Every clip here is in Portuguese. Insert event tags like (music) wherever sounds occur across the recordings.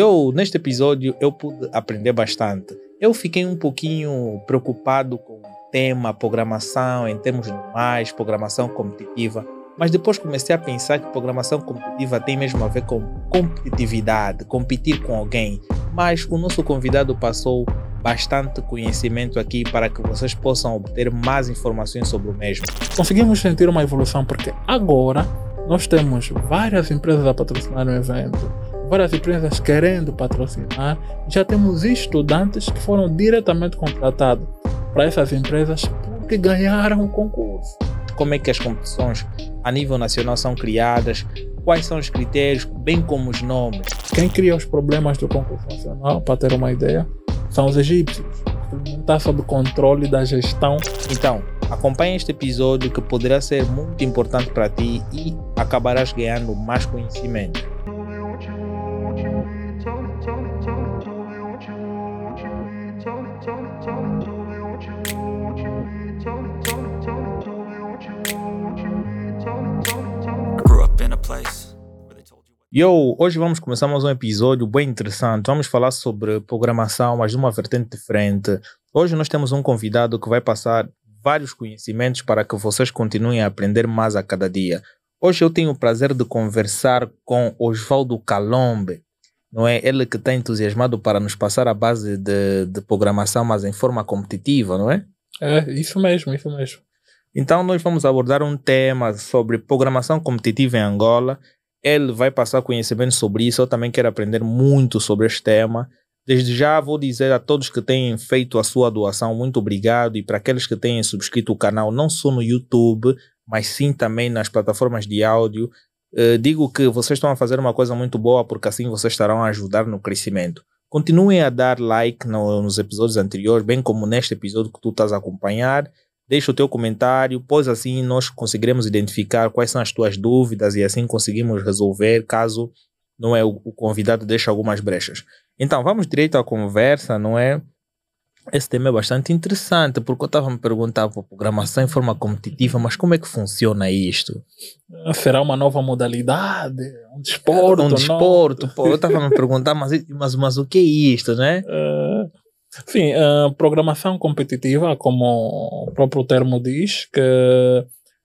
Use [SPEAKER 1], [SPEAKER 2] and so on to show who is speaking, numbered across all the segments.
[SPEAKER 1] Eu, neste episódio, eu pude aprender bastante. Eu fiquei um pouquinho preocupado com o tema programação em termos normais, programação competitiva, mas depois comecei a pensar que programação competitiva tem mesmo a ver com competitividade, competir com alguém. Mas o nosso convidado passou bastante conhecimento aqui para que vocês possam obter mais informações sobre o mesmo.
[SPEAKER 2] Conseguimos sentir uma evolução porque agora nós temos várias empresas a patrocinar o evento várias empresas querendo patrocinar. Já temos estudantes que foram diretamente contratados para essas empresas porque ganharam o concurso.
[SPEAKER 1] Como é que as competições a nível nacional são criadas? Quais são os critérios, bem como os nomes?
[SPEAKER 2] Quem cria os problemas do concurso nacional, para ter uma ideia, são os egípcios. Não está sob controle da gestão.
[SPEAKER 1] Então, acompanhe este episódio que poderá ser muito importante para ti e acabarás ganhando mais conhecimento. Yo, hoje vamos começar mais um episódio bem interessante. Vamos falar sobre programação, mas de uma vertente diferente. Hoje nós temos um convidado que vai passar vários conhecimentos para que vocês continuem a aprender mais a cada dia. Hoje eu tenho o prazer de conversar com Osvaldo Calombe, não é? Ele que está entusiasmado para nos passar a base de, de programação, mas em forma competitiva, não é?
[SPEAKER 2] É, isso mesmo, isso mesmo.
[SPEAKER 1] Então nós vamos abordar um tema sobre programação competitiva em Angola ele vai passar conhecimento sobre isso. Eu também quero aprender muito sobre este tema. Desde já vou dizer a todos que têm feito a sua doação, muito obrigado. E para aqueles que têm subscrito o canal, não só no YouTube, mas sim também nas plataformas de áudio, eh, digo que vocês estão a fazer uma coisa muito boa, porque assim vocês estarão a ajudar no crescimento. Continuem a dar like no, nos episódios anteriores, bem como neste episódio que tu estás a acompanhar. Deixa o teu comentário, pois assim nós conseguiremos identificar quais são as tuas dúvidas e assim conseguimos resolver caso não é o, o convidado deixe algumas brechas. Então vamos direito à conversa, não é? Esse tema é bastante interessante, porque eu estava me perguntar por programação em forma competitiva, mas como é que funciona isto?
[SPEAKER 2] Será uma nova modalidade? Um desporto?
[SPEAKER 1] Um desporto, pô, eu estava a me perguntar, mas, mas, mas o que é isto, né?
[SPEAKER 2] Uh, Sim, a programação competitiva, como o próprio termo diz, que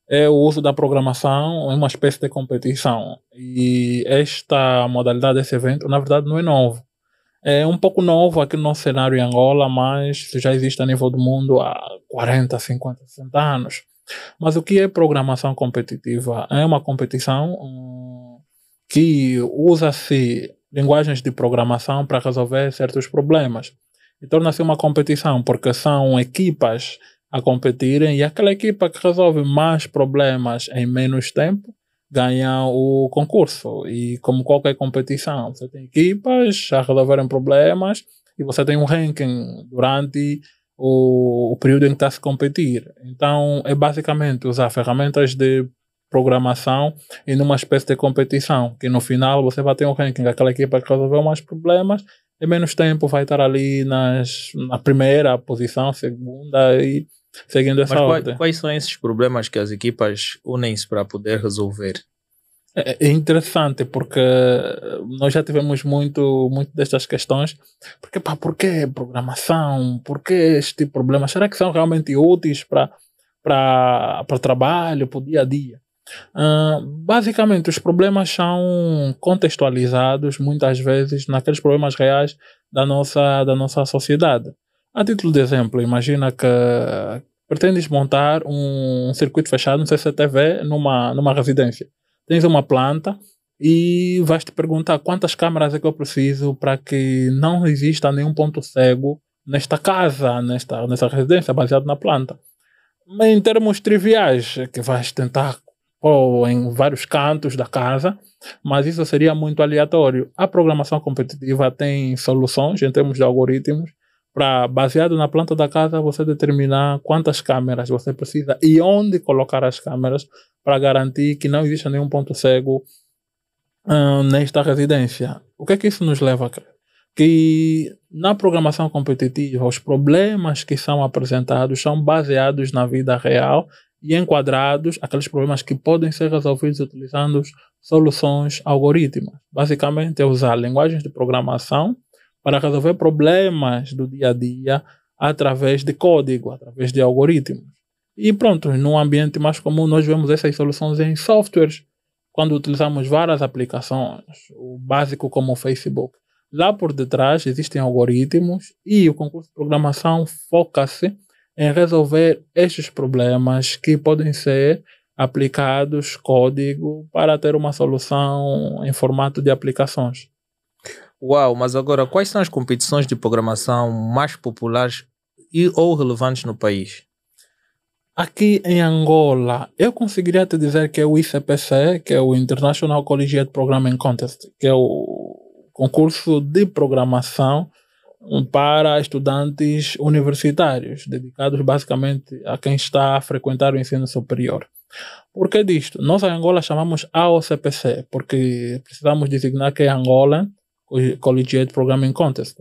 [SPEAKER 2] é o uso da programação em uma espécie de competição. E esta modalidade desse evento, na verdade, não é novo. É um pouco novo aqui no nosso cenário em Angola, mas já existe a nível do mundo há 40, 50, 60 anos. Mas o que é programação competitiva? É uma competição hum, que usa-se linguagens de programação para resolver certos problemas e torna-se uma competição, porque são equipas a competirem e aquela equipa que resolve mais problemas em menos tempo ganha o concurso. E como qualquer competição, você tem equipas a resolverem problemas e você tem um ranking durante o, o período em que está a se competir. Então é basicamente usar ferramentas de programação e numa espécie de competição, que no final você vai ter um ranking daquela equipa que resolveu mais problemas em menos tempo vai estar ali nas, na primeira posição, segunda e seguindo essa
[SPEAKER 1] Mas
[SPEAKER 2] ordem.
[SPEAKER 1] Quais são esses problemas que as equipas unem-se para poder resolver?
[SPEAKER 2] É, é interessante porque nós já tivemos muito, muito destas questões. Porque, pá, por que programação? Por que este de problemas? Será que são realmente úteis para o trabalho, para o dia a dia? Uh, basicamente, os problemas são contextualizados muitas vezes naqueles problemas reais da nossa, da nossa sociedade. A título de exemplo, imagina que pretendes montar um circuito fechado, um CCTV, numa, numa residência. Tens uma planta e vais te perguntar quantas câmaras é que eu preciso para que não exista nenhum ponto cego nesta casa, nesta, nesta residência, baseado na planta. Em termos triviais, que vais tentar ou em vários cantos da casa, mas isso seria muito aleatório. A programação competitiva tem soluções em termos de algoritmos para, baseado na planta da casa, você determinar quantas câmeras você precisa e onde colocar as câmeras para garantir que não exista nenhum ponto cego hum, nesta residência. O que é que isso nos leva a crer? Que na programação competitiva, os problemas que são apresentados são baseados na vida real e enquadrados aqueles problemas que podem ser resolvidos utilizando soluções algorítmicas. Basicamente, é usar linguagens de programação para resolver problemas do dia a dia através de código, através de algoritmos. E pronto, num ambiente mais comum, nós vemos essas soluções em softwares, quando utilizamos várias aplicações, o básico como o Facebook. Lá por detrás existem algoritmos e o concurso de programação foca-se em resolver estes problemas que podem ser aplicados código para ter uma solução em formato de aplicações.
[SPEAKER 1] Uau, mas agora quais são as competições de programação mais populares e ou relevantes no país?
[SPEAKER 2] Aqui em Angola, eu conseguiria te dizer que é o ICPC, que é o International Collegiate Programming Contest, que é o concurso de programação para estudantes universitários, dedicados basicamente a quem está a frequentar o ensino superior. Por que disto? Nós em Angola chamamos AOCPC, porque precisamos designar que é Angola Collegiate Programming Contest.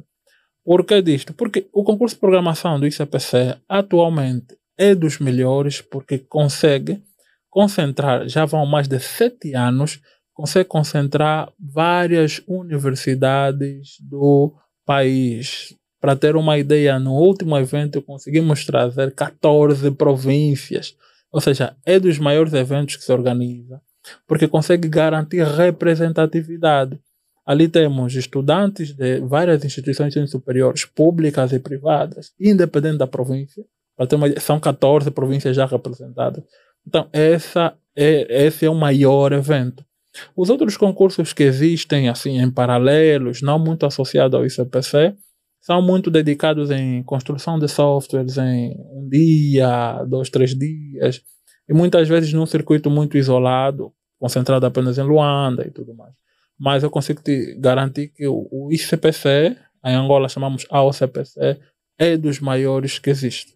[SPEAKER 2] Por que disto? Porque o concurso de programação do ICPC atualmente é dos melhores porque consegue concentrar, já vão mais de sete anos, consegue concentrar várias universidades do país. Para ter uma ideia, no último evento conseguimos trazer 14 províncias. Ou seja, é dos maiores eventos que se organiza, porque consegue garantir representatividade. Ali temos estudantes de várias instituições superiores, públicas e privadas, independente da província, uma, são 14 províncias já representadas. Então, essa é, esse é o maior evento. Os outros concursos que existem, assim, em paralelos, não muito associados ao ICPC, são muito dedicados em construção de softwares em um dia, dois, três dias, e muitas vezes num circuito muito isolado, concentrado apenas em Luanda e tudo mais. Mas eu consigo te garantir que o ICPC, em Angola chamamos AOCPC, é dos maiores que existe.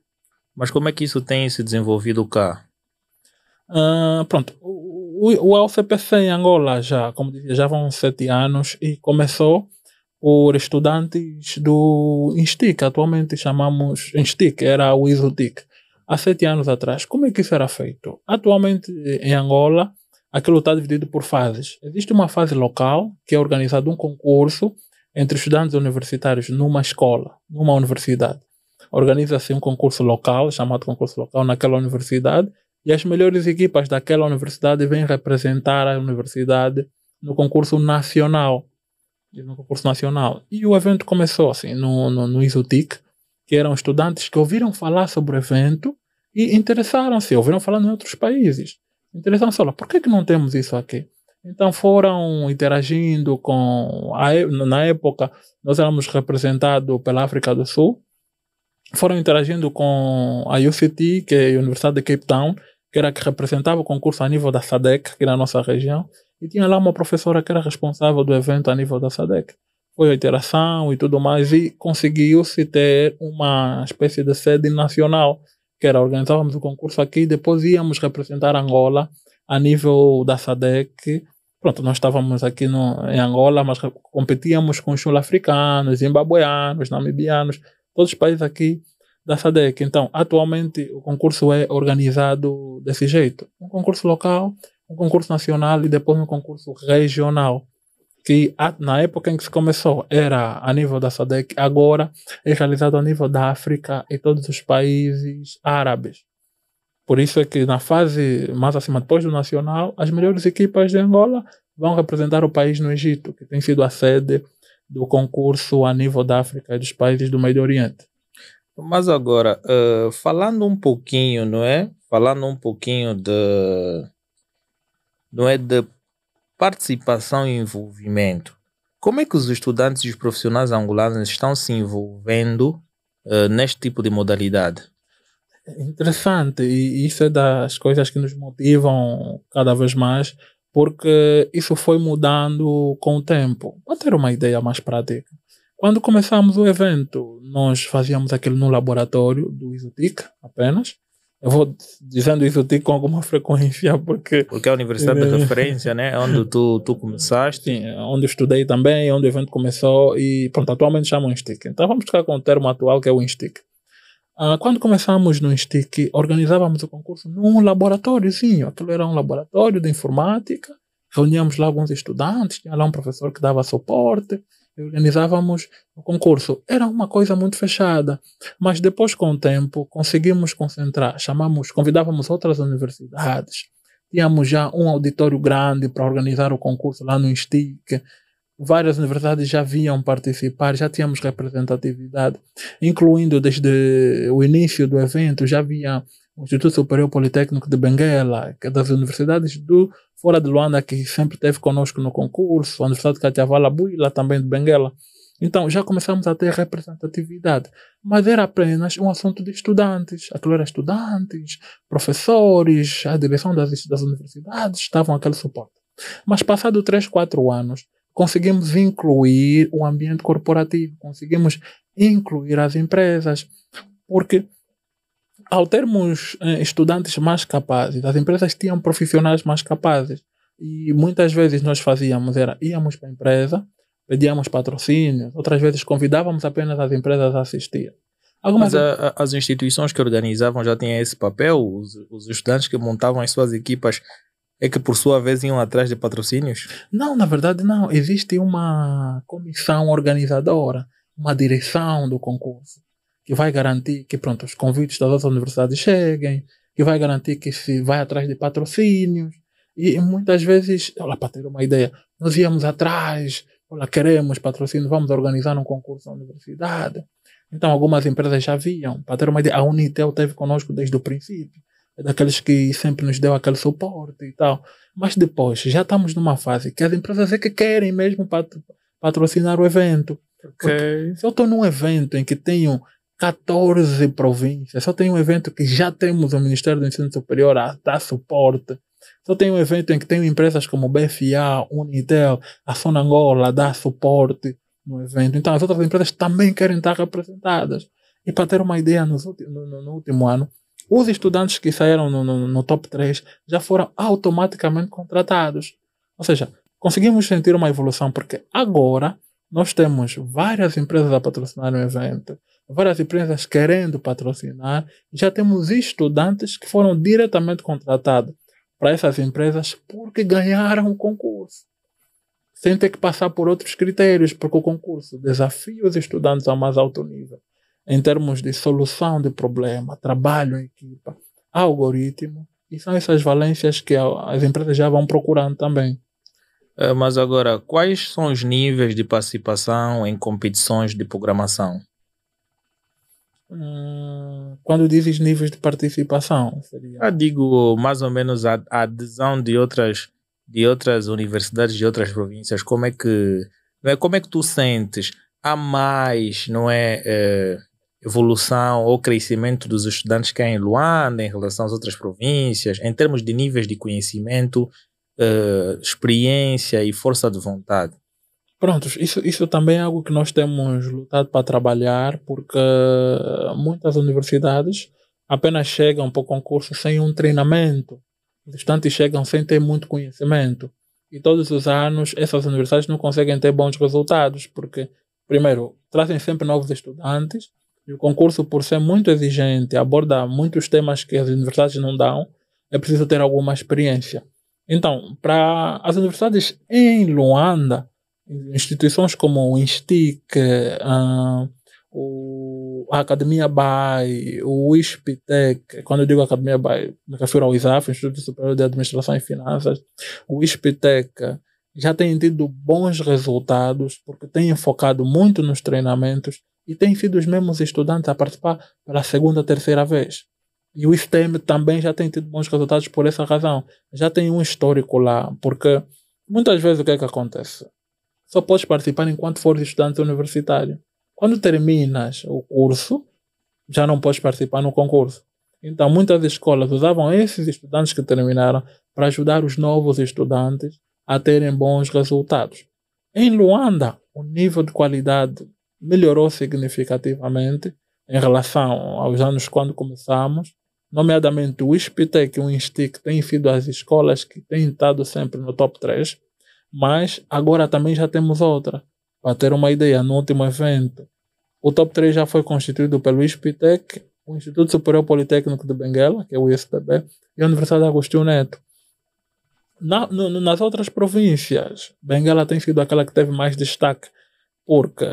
[SPEAKER 1] Mas como é que isso tem se desenvolvido cá?
[SPEAKER 2] Uh, pronto, o, LCPC em Angola já, como dizia, já vão sete anos e começou por estudantes do INSTIC, atualmente chamamos INSTIC, era o ISOTIC, há sete anos atrás. Como é que isso era feito? Atualmente em Angola, aquilo está dividido por fases. Existe uma fase local, que é organizado um concurso entre estudantes universitários numa escola, numa universidade organiza-se um concurso local, chamado concurso local, naquela universidade, e as melhores equipas daquela universidade vêm representar a universidade no concurso nacional. No concurso nacional. E o evento começou assim, no, no, no ISUTIC, que eram estudantes que ouviram falar sobre o evento e interessaram-se, ouviram falar em outros países. Interessaram-se, olha, por que, que não temos isso aqui? Então foram interagindo com. A, na época, nós éramos representados pela África do Sul, foram interagindo com a UCT, que é a Universidade de Cape Town, que era que representava o concurso a nível da SADEC, aqui na nossa região, e tinha lá uma professora que era responsável do evento a nível da SADEC. Foi a interação e tudo mais, e conseguiu-se ter uma espécie de sede nacional, que era organizávamos o concurso aqui e depois íamos representar Angola a nível da SADEC. Pronto, nós estávamos aqui no, em Angola, mas competíamos com sul-africanos, zimbabueanos, namibianos, todos os países aqui da SADEC. Então, atualmente, o concurso é organizado desse jeito: um concurso local, um concurso nacional e depois um concurso regional. Que na época em que se começou era a nível da SADEC, agora é realizado a nível da África e todos os países árabes. Por isso é que na fase mais acima, depois do nacional, as melhores equipas de Angola vão representar o país no Egito, que tem sido a sede do concurso a nível da África e dos países do Médio Oriente.
[SPEAKER 1] Mas agora, uh, falando um pouquinho, não é? Falando um pouquinho de, não é, de participação e envolvimento. Como é que os estudantes e os profissionais angolanos estão se envolvendo uh, neste tipo de modalidade?
[SPEAKER 2] Interessante, e isso é das coisas que nos motivam cada vez mais porque isso foi mudando com o tempo. Para ter uma ideia mais prática. Quando começamos o evento, nós fazíamos aquilo no laboratório do Isotic apenas. Eu vou dizendo Isotic com alguma frequência porque...
[SPEAKER 1] Porque é a universidade de referência, né? É onde tu, tu começaste.
[SPEAKER 2] Sim, é onde eu estudei também, onde o evento começou e pronto, atualmente chamam Instic. Então vamos ficar com o termo atual que é o Instic. Uh, quando começamos no Instic, organizávamos o concurso num laboratóriozinho. Aquilo era um laboratório de informática reuníamos lá alguns estudantes, tinha lá um professor que dava suporte, organizávamos o concurso. Era uma coisa muito fechada, mas depois, com o tempo, conseguimos concentrar, chamamos, convidávamos outras universidades, tínhamos já um auditório grande para organizar o concurso lá no INSTIC, várias universidades já vinham participar, já tínhamos representatividade, incluindo desde o início do evento, já havia o Instituto Superior Politécnico de Benguela, que é das universidades do fora de Luanda, que sempre esteve conosco no concurso, a Universidade de Catiavala Buila, também de Benguela. Então já começamos a ter representatividade, mas era apenas um assunto de estudantes. Aquilo era estudantes, professores, a direção das, das universidades estavam aquele suporte. Mas passado 3, 4 anos, conseguimos incluir o ambiente corporativo, conseguimos incluir as empresas, porque ao termos eh, estudantes mais capazes, as empresas tinham profissionais mais capazes e muitas vezes nós fazíamos era íamos para a empresa, pedíamos patrocínio, outras vezes convidávamos apenas as empresas a assistir.
[SPEAKER 1] Algumas Mas a, a, as instituições que organizavam já tinham esse papel, os, os estudantes que montavam as suas equipas é que por sua vez iam atrás de patrocínios?
[SPEAKER 2] Não, na verdade não. Existe uma comissão organizadora, uma direção do concurso, que vai garantir que pronto, os convites das outras universidades cheguem, que vai garantir que se vai atrás de patrocínios. E muitas vezes, olha, para ter uma ideia, nós íamos atrás, olha, queremos patrocínio, vamos organizar um concurso na universidade. Então algumas empresas já viam, para ter uma ideia, a Unitel esteve conosco desde o princípio é daqueles que sempre nos deu aquele suporte e tal. Mas depois, já estamos numa fase que as empresas é que querem mesmo patrocinar o evento. Okay. Se eu estou num evento em que tenho 14 províncias, eu tenho um evento que já temos o Ministério do Ensino Superior a dar suporte, eu tenho um evento em que tenho empresas como BFA, Unitel, a Sonangola a dar suporte no evento, então as outras empresas também querem estar representadas. E para ter uma ideia, no, no, no último ano, os estudantes que saíram no, no, no, top 3 já foram automaticamente contratados. Ou seja, conseguimos sentir uma evolução, porque agora nós temos várias empresas a patrocinar o evento, várias empresas querendo patrocinar, já temos estudantes que foram diretamente contratados para essas empresas porque ganharam o concurso. Sem ter que passar por outros critérios, porque o concurso desafia os estudantes a mais alto nível em termos de solução de problema, trabalho em equipa, algoritmo, e são essas valências que as empresas já vão procurando também.
[SPEAKER 1] É, mas agora, quais são os níveis de participação em competições de programação?
[SPEAKER 2] Hum, quando dizes níveis de participação,
[SPEAKER 1] seria... Eu digo mais ou menos a, a, adesão de outras, de outras universidades, de outras províncias. Como é que, não é, como é que tu sentes? Há mais, não é, é evolução ou crescimento dos estudantes que há em Luanda em relação às outras províncias, em termos de níveis de conhecimento, uh, experiência e força de vontade?
[SPEAKER 2] Prontos, isso, isso também é algo que nós temos lutado para trabalhar, porque muitas universidades apenas chegam para o concurso sem um treinamento. Os estudantes chegam sem ter muito conhecimento. E todos os anos essas universidades não conseguem ter bons resultados, porque, primeiro, trazem sempre novos estudantes, e o concurso, por ser muito exigente, aborda muitos temas que as universidades não dão, é preciso ter alguma experiência. Então, para as universidades em Luanda, instituições como o INSTIC, o, a Academia BAI, o ISPTEC, quando eu digo Academia BAI, me refiro ao ISAF, Instituto Superior de Administração e Finanças, o ISPTEC, já têm tido bons resultados, porque têm focado muito nos treinamentos e têm sido os mesmos estudantes a participar pela segunda, terceira vez. E o STEM também já tem tido bons resultados por essa razão. Já tem um histórico lá, porque muitas vezes o que é que acontece? Só podes participar enquanto fores estudante universitário. Quando terminas o curso, já não podes participar no concurso. Então, muitas escolas usavam esses estudantes que terminaram para ajudar os novos estudantes a terem bons resultados. Em Luanda, o nível de qualidade melhorou significativamente em relação aos anos quando começamos, nomeadamente o ISPTEC e o INSTIC têm sido as escolas que têm estado sempre no top 3, mas agora também já temos outra. Para ter uma ideia, no último evento, o top 3 já foi constituído pelo ISPTEC, o Instituto Superior Politécnico de Benguela, que é o ISPB, e a Universidade Agostinho Neto. Na, no, nas outras províncias, Benguela tem sido aquela que teve mais destaque, porque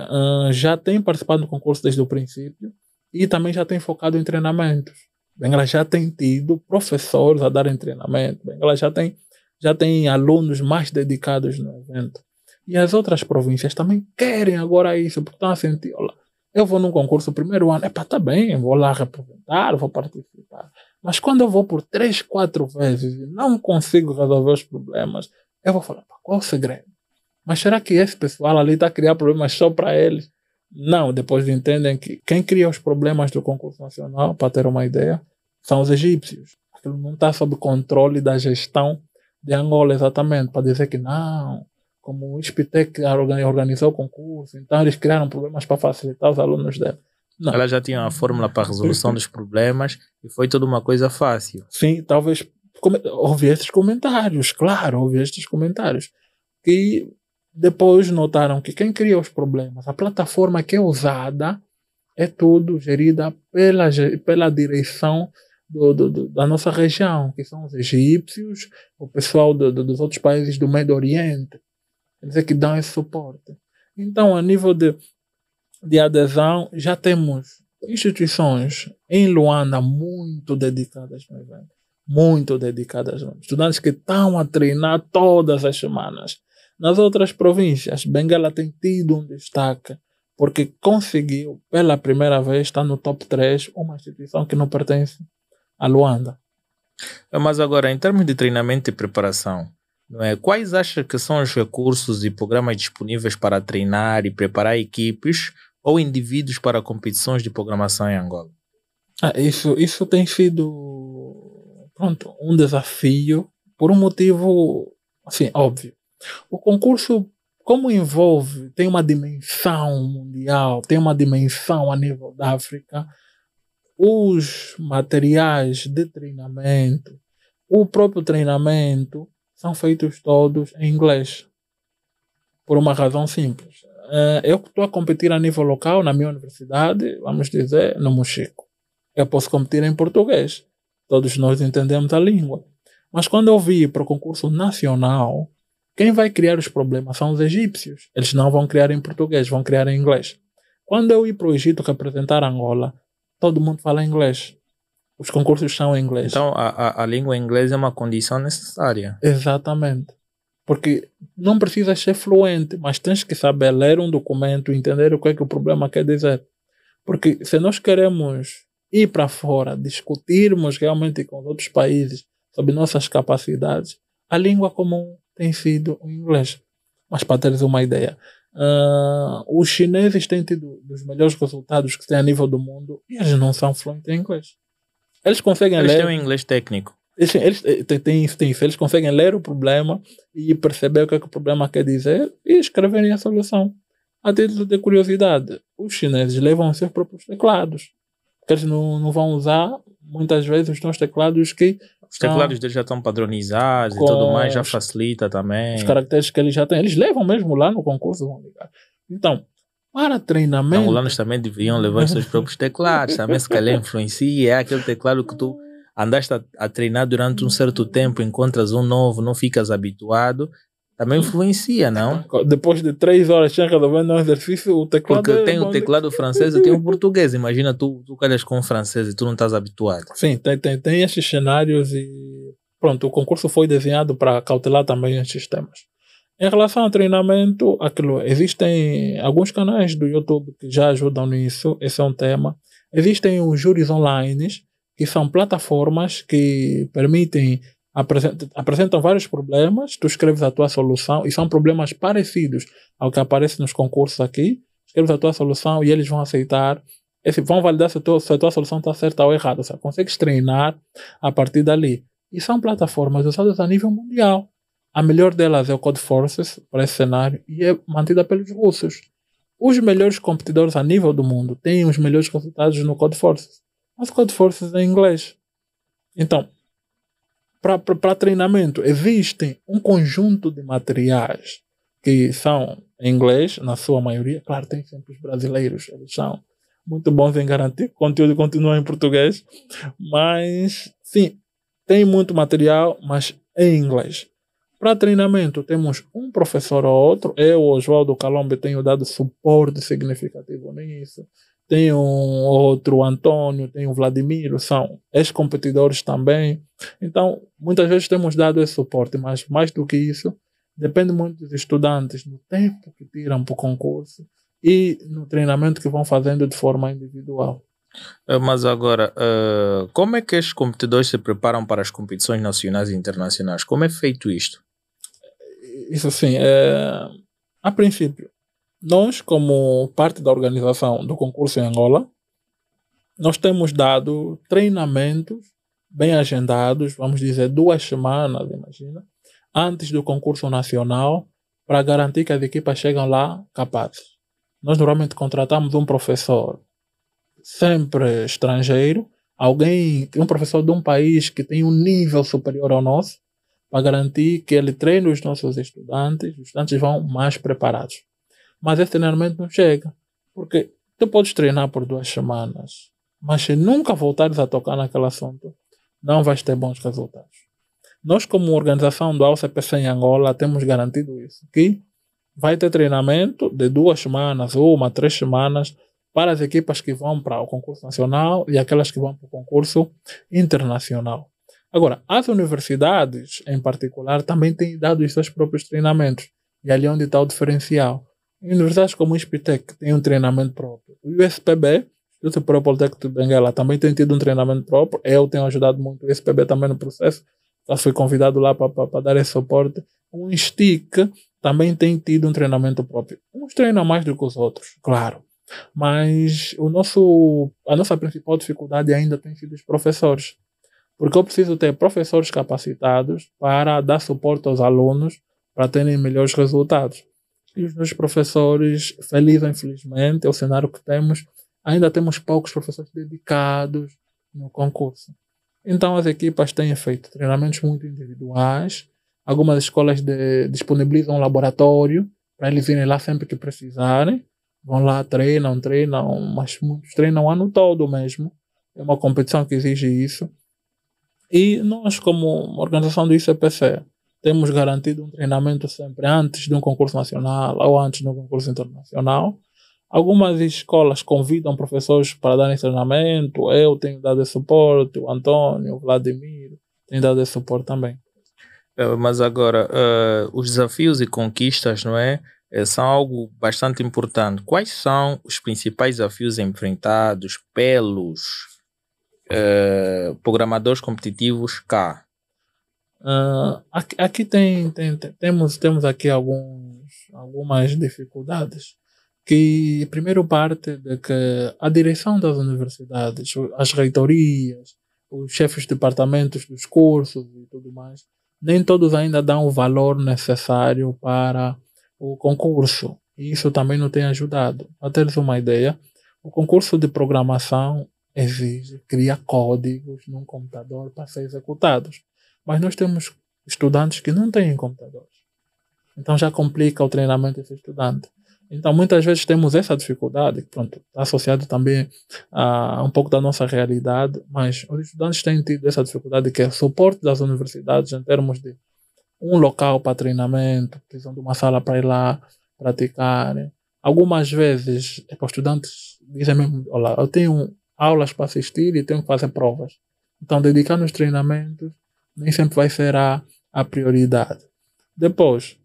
[SPEAKER 2] já tem participado do concurso desde o princípio e também já tem focado em treinamentos. Benguela já tem tido professores a darem treinamento, Benguela já tem, já tem alunos mais dedicados no evento. E as outras províncias também querem agora isso, porque estão a sentir, olha, eu vou num concurso primeiro ano, é para tá bem, vou lá representar, vou participar. Mas quando eu vou por três, quatro vezes e não consigo resolver os problemas, eu vou falar, qual o segredo? Mas será que esse pessoal ali está a criar problemas só para eles? Não, depois entendem que quem cria os problemas do concurso nacional, para ter uma ideia, são os egípcios. Aquilo não está sob controle da gestão de Angola exatamente, para dizer que não, como o ISPTEC organizou o concurso, então eles criaram problemas para facilitar os alunos dela.
[SPEAKER 1] Não. Ela já tinha uma fórmula para a resolução dos problemas e foi toda uma coisa fácil.
[SPEAKER 2] Sim, talvez ouvi esses comentários, claro, ouvi esses comentários. Que depois notaram que quem cria os problemas, a plataforma que é usada, é tudo gerida pela, pela direção do, do, do, da nossa região, que são os egípcios, o pessoal dos outros países do Médio Oriente. Eles é que dão esse suporte. Então, a nível de de adesão, já temos instituições em Luanda muito dedicadas no evento. Muito dedicadas. Estudantes que estão a treinar todas as semanas. Nas outras províncias, Benguela tem tido um destaque porque conseguiu, pela primeira vez, estar no top 3, uma instituição que não pertence a Luanda.
[SPEAKER 1] Mas agora, em termos de treinamento e preparação, não é? quais acha que são os recursos e programas disponíveis para treinar e preparar equipes ou indivíduos para competições de programação em Angola?
[SPEAKER 2] Ah, isso, isso tem sido pronto, um desafio por um motivo assim, óbvio. O concurso, como envolve, tem uma dimensão mundial, tem uma dimensão a nível da África, os materiais de treinamento, o próprio treinamento, são feitos todos em inglês. Por uma razão simples. Uh, eu estou a competir a nível local na minha universidade, vamos dizer, no Mochico. Eu posso competir em português. Todos nós entendemos a língua. Mas quando eu vi para o concurso nacional, quem vai criar os problemas são os egípcios. Eles não vão criar em português, vão criar em inglês. Quando eu ir para o Egito representar Angola, todo mundo fala inglês. Os concursos são em inglês.
[SPEAKER 1] Então a, a, a língua inglesa é uma condição necessária.
[SPEAKER 2] Exatamente. Porque não precisas ser fluente, mas tens que saber ler um documento, entender o que é que o problema quer dizer. Porque se nós queremos ir para fora, discutirmos realmente com outros países sobre nossas capacidades, a língua comum tem sido o inglês. Mas para teres uma ideia, uh, os chineses têm tido os melhores resultados que têm a nível do mundo e eles não são fluentes em inglês. Eles conseguem
[SPEAKER 1] eles
[SPEAKER 2] ler.
[SPEAKER 1] Eles têm um inglês técnico.
[SPEAKER 2] Eles, eles eh, têm, têm isso, eles conseguem ler o problema e perceber o que, é que o problema quer dizer e escreverem a solução. A título de curiosidade, os chineses levam seus próprios teclados, que eles não, não vão usar muitas vezes os nossos teclados que
[SPEAKER 1] os teclados deles já estão padronizados e tudo mais, já facilita também.
[SPEAKER 2] Os caracteres que eles já têm, eles levam mesmo lá no concurso, vão ligar. Então, para treinamento. Os
[SPEAKER 1] angolanos também deviam levar seus próprios teclados, também se calhar influencia, é aquele teclado que tu andaste a, a, treinar durante um certo tempo, encontras um novo, não ficas habituado, também influencia, não? (laughs)
[SPEAKER 2] Depois de três horas tinha resolvendo um exercício, o teclado.
[SPEAKER 1] Porque é tem o teclado francês e tem o português. Imagina tu, tu calhas com o francês e tu não estás habituado.
[SPEAKER 2] Sim, tem, tem, tem esses cenários e pronto, o concurso foi desenhado para cautelar também esses temas. Em relação ao treinamento, aquilo, existem alguns canais do YouTube que já ajudam nisso, esse é um tema. Existem os júris online que são plataformas que permitem apresentam, vários problemas, tu escreves a tua solução e são problemas parecidos ao que aparece nos concursos aqui. Escreves a tua solução e eles vão aceitar, esse, vão validar se a tua, se a tua solução está certa ou errada. Ou seja, consegues treinar a partir dali. E são plataformas usadas a nível mundial. A melhor delas é o Code Forces para esse cenário e é mantida pelos russos. Os melhores competidores a nível do mundo têm os melhores resultados no Code Forces mas Code Forces é em inglês. Então, para treinamento, existem um conjunto de materiais que são em inglês, na sua maioria. Claro, tem sempre os brasileiros, eles são muito bons em garantir que o conteúdo continua em português. Mas, sim, tem muito material, mas em inglês. Para treinamento, temos um professor ou outro. Eu, Oswaldo Calombe, tenho dado suporte significativo nisso. Tem um outro Antônio, tem o Vladimiro, são ex-competidores também. Então, muitas vezes temos dado esse suporte, mas mais do que isso, depende muito dos estudantes, no tempo que tiram para o concurso e no treinamento que vão fazendo de forma individual.
[SPEAKER 1] Eh, mas agora, uh, como é que estes competidores se preparam para as competições nacionais e internacionais? Como é feito isto?
[SPEAKER 2] Isso sim, é, a princípio, nós, como parte da organização do concurso em Angola, nós temos dado treinamentos bem agendados, vamos dizer duas semanas, imagina, antes do concurso nacional, para garantir que as equipas chegam lá capazes. Nós normalmente contratamos um professor sempre estrangeiro, alguém, um professor de um país que tem um nível superior ao nosso, para garantir que ele treine os nossos estudantes, os estudantes vão mais preparados. Mas esse treinamento não chega, porque tu podes treinar por duas semanas, mas se nunca voltares a tocar naquele assunto, não vais ter bons resultados. Nós, como organização do AUCPC em Angola, temos garantido isso, que vai ter treinamento de duas semanas, uma, três semanas, para as equipas que vão para o concurso nacional e aquelas que vão para o concurso internacional. Agora, as universidades, em particular, também têm dado os seus próprios treinamentos. E ali é onde está o diferencial. Universidades como o ISPTEC têm um treinamento próprio. O USPB, o Superior Politécnico de Benguela, também tem tido um treinamento próprio. Eu tenho ajudado muito o ISPB também no processo. Já fui convidado lá para dar esse suporte. O INSTIC também tem tido um treinamento próprio. Uns treinam mais do que os outros, claro. Mas o nosso, a nossa principal dificuldade ainda tem sido os professores. Porque eu preciso ter professores capacitados para dar suporte aos alunos para terem melhores resultados. E os meus professores, feliz ou infelizmente, é o cenário que temos, ainda temos poucos professores dedicados no concurso. Então as equipas têm feito treinamentos muito individuais. Algumas escolas de, disponibilizam um laboratório para eles irem lá sempre que precisarem. Vão lá, treinam, treinam, mas muitos treinam o ano todo mesmo. É uma competição que exige isso. E nós, como organização do ICPC, temos garantido um treinamento sempre antes de um concurso nacional ou antes de um concurso internacional. Algumas escolas convidam professores para darem treinamento. Eu tenho dado esse suporte, o Antônio, o Vladimir tem dado esse suporte também.
[SPEAKER 1] É, mas agora, uh, os desafios e conquistas, não é? é? São algo bastante importante. Quais são os principais desafios enfrentados pelos uh, programadores competitivos cá?
[SPEAKER 2] Uh, aqui, aqui tem, tem, tem, temos, temos aqui alguns, algumas dificuldades que primeiro parte de que a direção das universidades, as reitorias, os chefes de departamentos dos cursos e tudo mais, nem todos ainda dão o valor necessário para o concurso. E isso também não tem ajudado. Para teres uma ideia, o concurso de programação exige, cria códigos num computador para ser executados. Mas nós temos estudantes que não têm computadores. Então já complica o treinamento desse estudante. Então muitas vezes temos essa dificuldade, pronto, está associado também a um pouco da nossa realidade, mas os estudantes têm tido essa dificuldade que é o suporte das universidades em termos de um local para treinamento, precisam de uma sala para ir lá praticarem. Algumas vezes, os estudantes dizem mesmo, olha, eu tenho aulas para assistir e tenho que fazer provas. Então, dedicar nos treinamentos nem sempre vai ser a, a prioridade. Depois,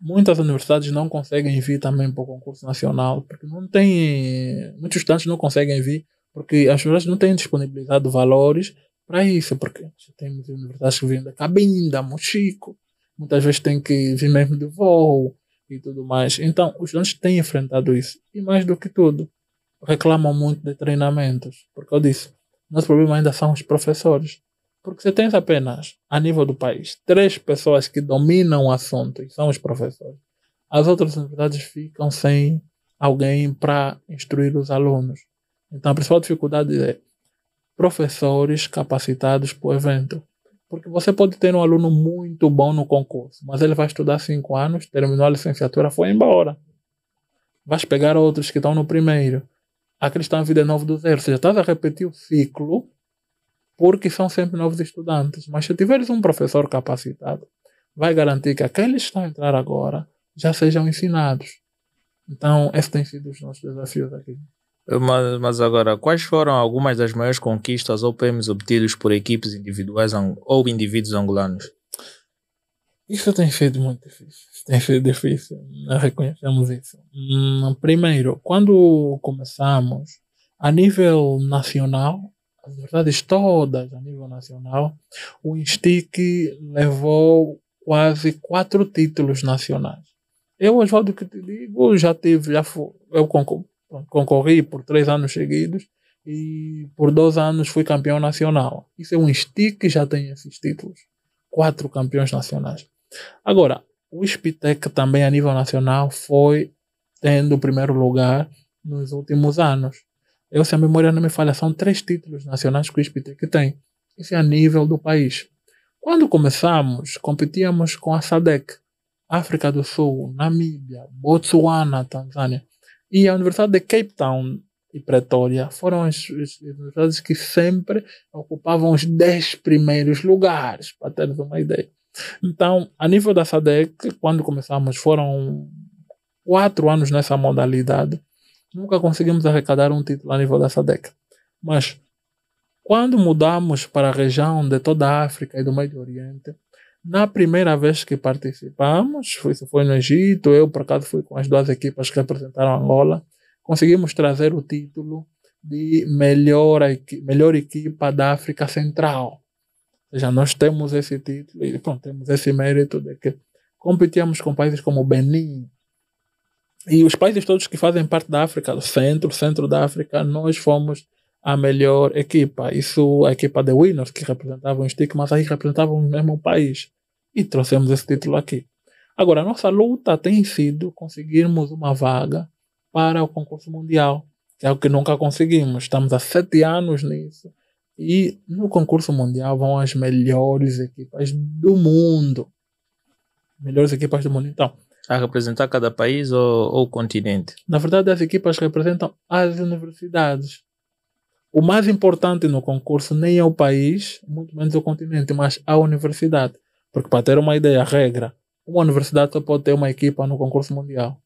[SPEAKER 2] muitas universidades não conseguem vir também para o concurso nacional, porque não tem. Muitos estudantes não conseguem vir, porque as universidades não têm disponibilizado valores para isso, porque temos universidades que vêm da Cabinda, Mochico, muitas vezes tem que vir mesmo de voo e tudo mais. Então, os estudantes têm enfrentado isso. E mais do que tudo, reclamam muito de treinamentos, porque eu disse, nosso problema ainda são os professores. Porque você tem apenas, a nível do país, três pessoas que dominam o assunto e são os professores. As outras universidades ficam sem alguém para instruir os alunos. Então, a principal dificuldade é professores capacitados para o evento. Porque você pode ter um aluno muito bom no concurso, mas ele vai estudar cinco anos, terminou a licenciatura, foi embora. Vais pegar outros que estão no primeiro. Aqueles estão em vida nova do zero. Ou seja, estás a repetir o ciclo porque são sempre novos estudantes. Mas se tiveres um professor capacitado, vai garantir que aqueles que estão a entrar agora já sejam ensinados. Então, esse tem sido os nossos desafios aqui.
[SPEAKER 1] Mas, mas agora, quais foram algumas das maiores conquistas ou prêmios obtidos por equipes individuais ou indivíduos angolanos?
[SPEAKER 2] Isso tem sido muito difícil. Tem sido difícil. Nós reconhecemos isso. Hum, primeiro, quando começamos, a nível nacional, as verdades todas a nível nacional, o Instic levou quase quatro títulos nacionais. Eu, Oswaldo, que te digo, já tive, já fui, eu concorri por três anos seguidos e por dois anos fui campeão nacional. Isso é um stick que já tem esses títulos. Quatro campeões nacionais. Agora, o Spitec também a nível nacional foi tendo o primeiro lugar nos últimos anos. Eu, se a memória não me falha, são três títulos nacionais que o Spitec tem. Isso é a nível do país. Quando começamos, competíamos com a SADEC, África do Sul, Namíbia, Botsuana, Tanzânia. E a Universidade de Cape Town e Pretória foram as, as universidades que sempre ocupavam os 10 primeiros lugares, para teres uma ideia. Então, a nível da SADEC, quando começamos, foram quatro anos nessa modalidade. Nunca conseguimos arrecadar um título a nível da SADEC. Mas, quando mudamos para a região de toda a África e do Médio Oriente, na primeira vez que participamos, foi, foi no Egito, eu por acaso fui com as duas equipas que representaram Angola, conseguimos trazer o título de melhor, melhor equipa da África Central. Ou seja, nós temos esse título e pronto, temos esse mérito de que competíamos com países como Benin. E os países todos que fazem parte da África, do centro, centro da África, nós fomos a melhor equipa. Isso a equipa de Winners, que representavam o Stick, mas aí representavam o mesmo país. E trouxemos esse título aqui. Agora, a nossa luta tem sido conseguirmos uma vaga para o concurso mundial, que é o que nunca conseguimos. Estamos há sete anos nisso. E no concurso mundial vão as melhores equipas do mundo. Melhores equipas do mundo. Então,
[SPEAKER 1] a representar cada país ou, ou continente?
[SPEAKER 2] Na verdade, as equipas representam as universidades. O mais importante no concurso nem é o país, muito menos o continente, mas a universidade. Porque, para ter uma ideia, a regra, uma universidade só pode ter uma equipa no concurso mundial.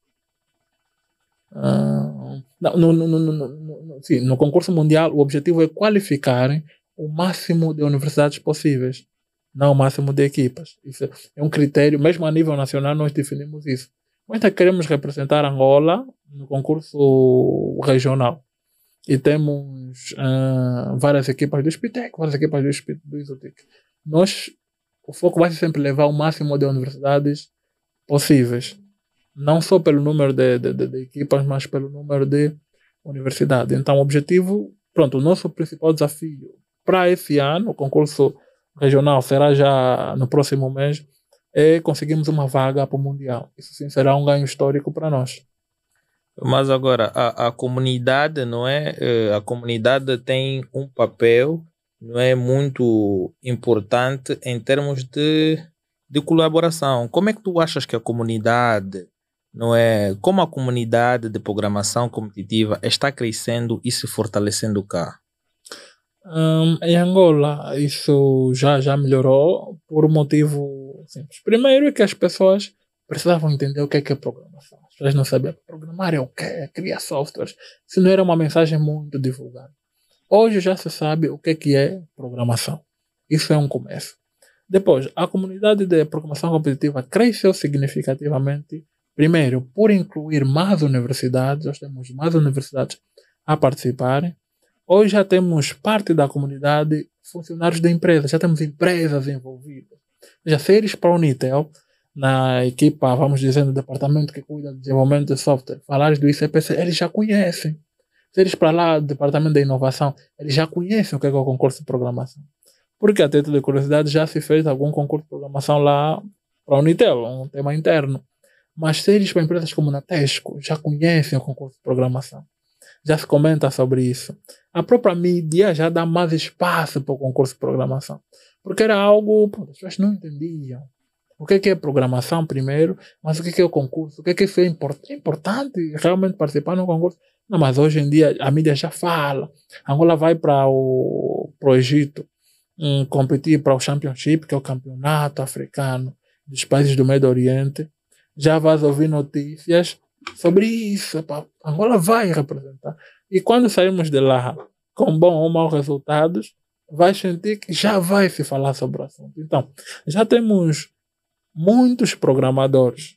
[SPEAKER 2] Uh, no, no, no, sim, no concurso mundial, o objetivo é qualificarem o máximo de universidades possíveis, não o máximo de equipas. Isso é um critério, mesmo a nível nacional, nós definimos isso. Nós queremos representar Angola no concurso regional e temos uh, várias equipas do Spitec, várias equipas do, do Isotec. Nós, o foco vai sempre levar o máximo de universidades possíveis, não só pelo número de, de, de, de equipas, mas pelo número de universidades. Então, o objetivo, pronto, o nosso principal desafio para esse ano, o concurso regional será já no próximo mês, é conseguirmos uma vaga para o Mundial. Isso sim será um ganho histórico para nós.
[SPEAKER 1] Mas agora, a, a comunidade, não é? Eh, a comunidade tem um papel, não é? Muito importante em termos de, de colaboração. Como é que tu achas que a comunidade, não é? Como a comunidade de programação competitiva está crescendo e se fortalecendo cá?
[SPEAKER 2] Um, em Angola, isso já, já melhorou por um motivo simples. Primeiro é que as pessoas precisavam entender o que é, que é programação pessoas não sabiam programar é o quê? Criar softwares. Isso não era uma mensagem muito divulgada. Hoje já se sabe o que é, que é programação. Isso é um começo. Depois, a comunidade de programação competitiva cresceu significativamente. Primeiro, por incluir mais universidades, nós temos mais universidades a participarem. Hoje já temos parte da comunidade funcionários da empresa, já temos empresas envolvidas. Já seres para a Unitel, na equipa, vamos dizer, no departamento que cuida do desenvolvimento de software, falares do ICPC, eles já conhecem. Se eles para lá, do departamento de inovação, eles já conhecem o que é, o concurso de programação. Porque a título de curiosidade já se fez algum concurso de programação lá para a Unitel, um tema interno. Mas se eles para empresas como a Tesco já conhecem o concurso de programação, já se comenta sobre isso. A própria mídia já dá mais espaço para o concurso de programação. Porque era algo, as pessoas não entendiam o que é, que é programação primeiro, mas o que é, que é o concurso, o que é que é importante realmente participar no concurso. Não, mas hoje em dia a mídia já fala. Angola vai para o pro Egito um, competir para o Championship, que é o campeonato africano. dos países do Médio Oriente, já vais ouvir notícias sobre isso. Pá. Angola vai representar. E quando sairmos de lá com bom ou maus resultados, vai sentir que já vai se falar sobre o assunto. Então, já temos muitos programadores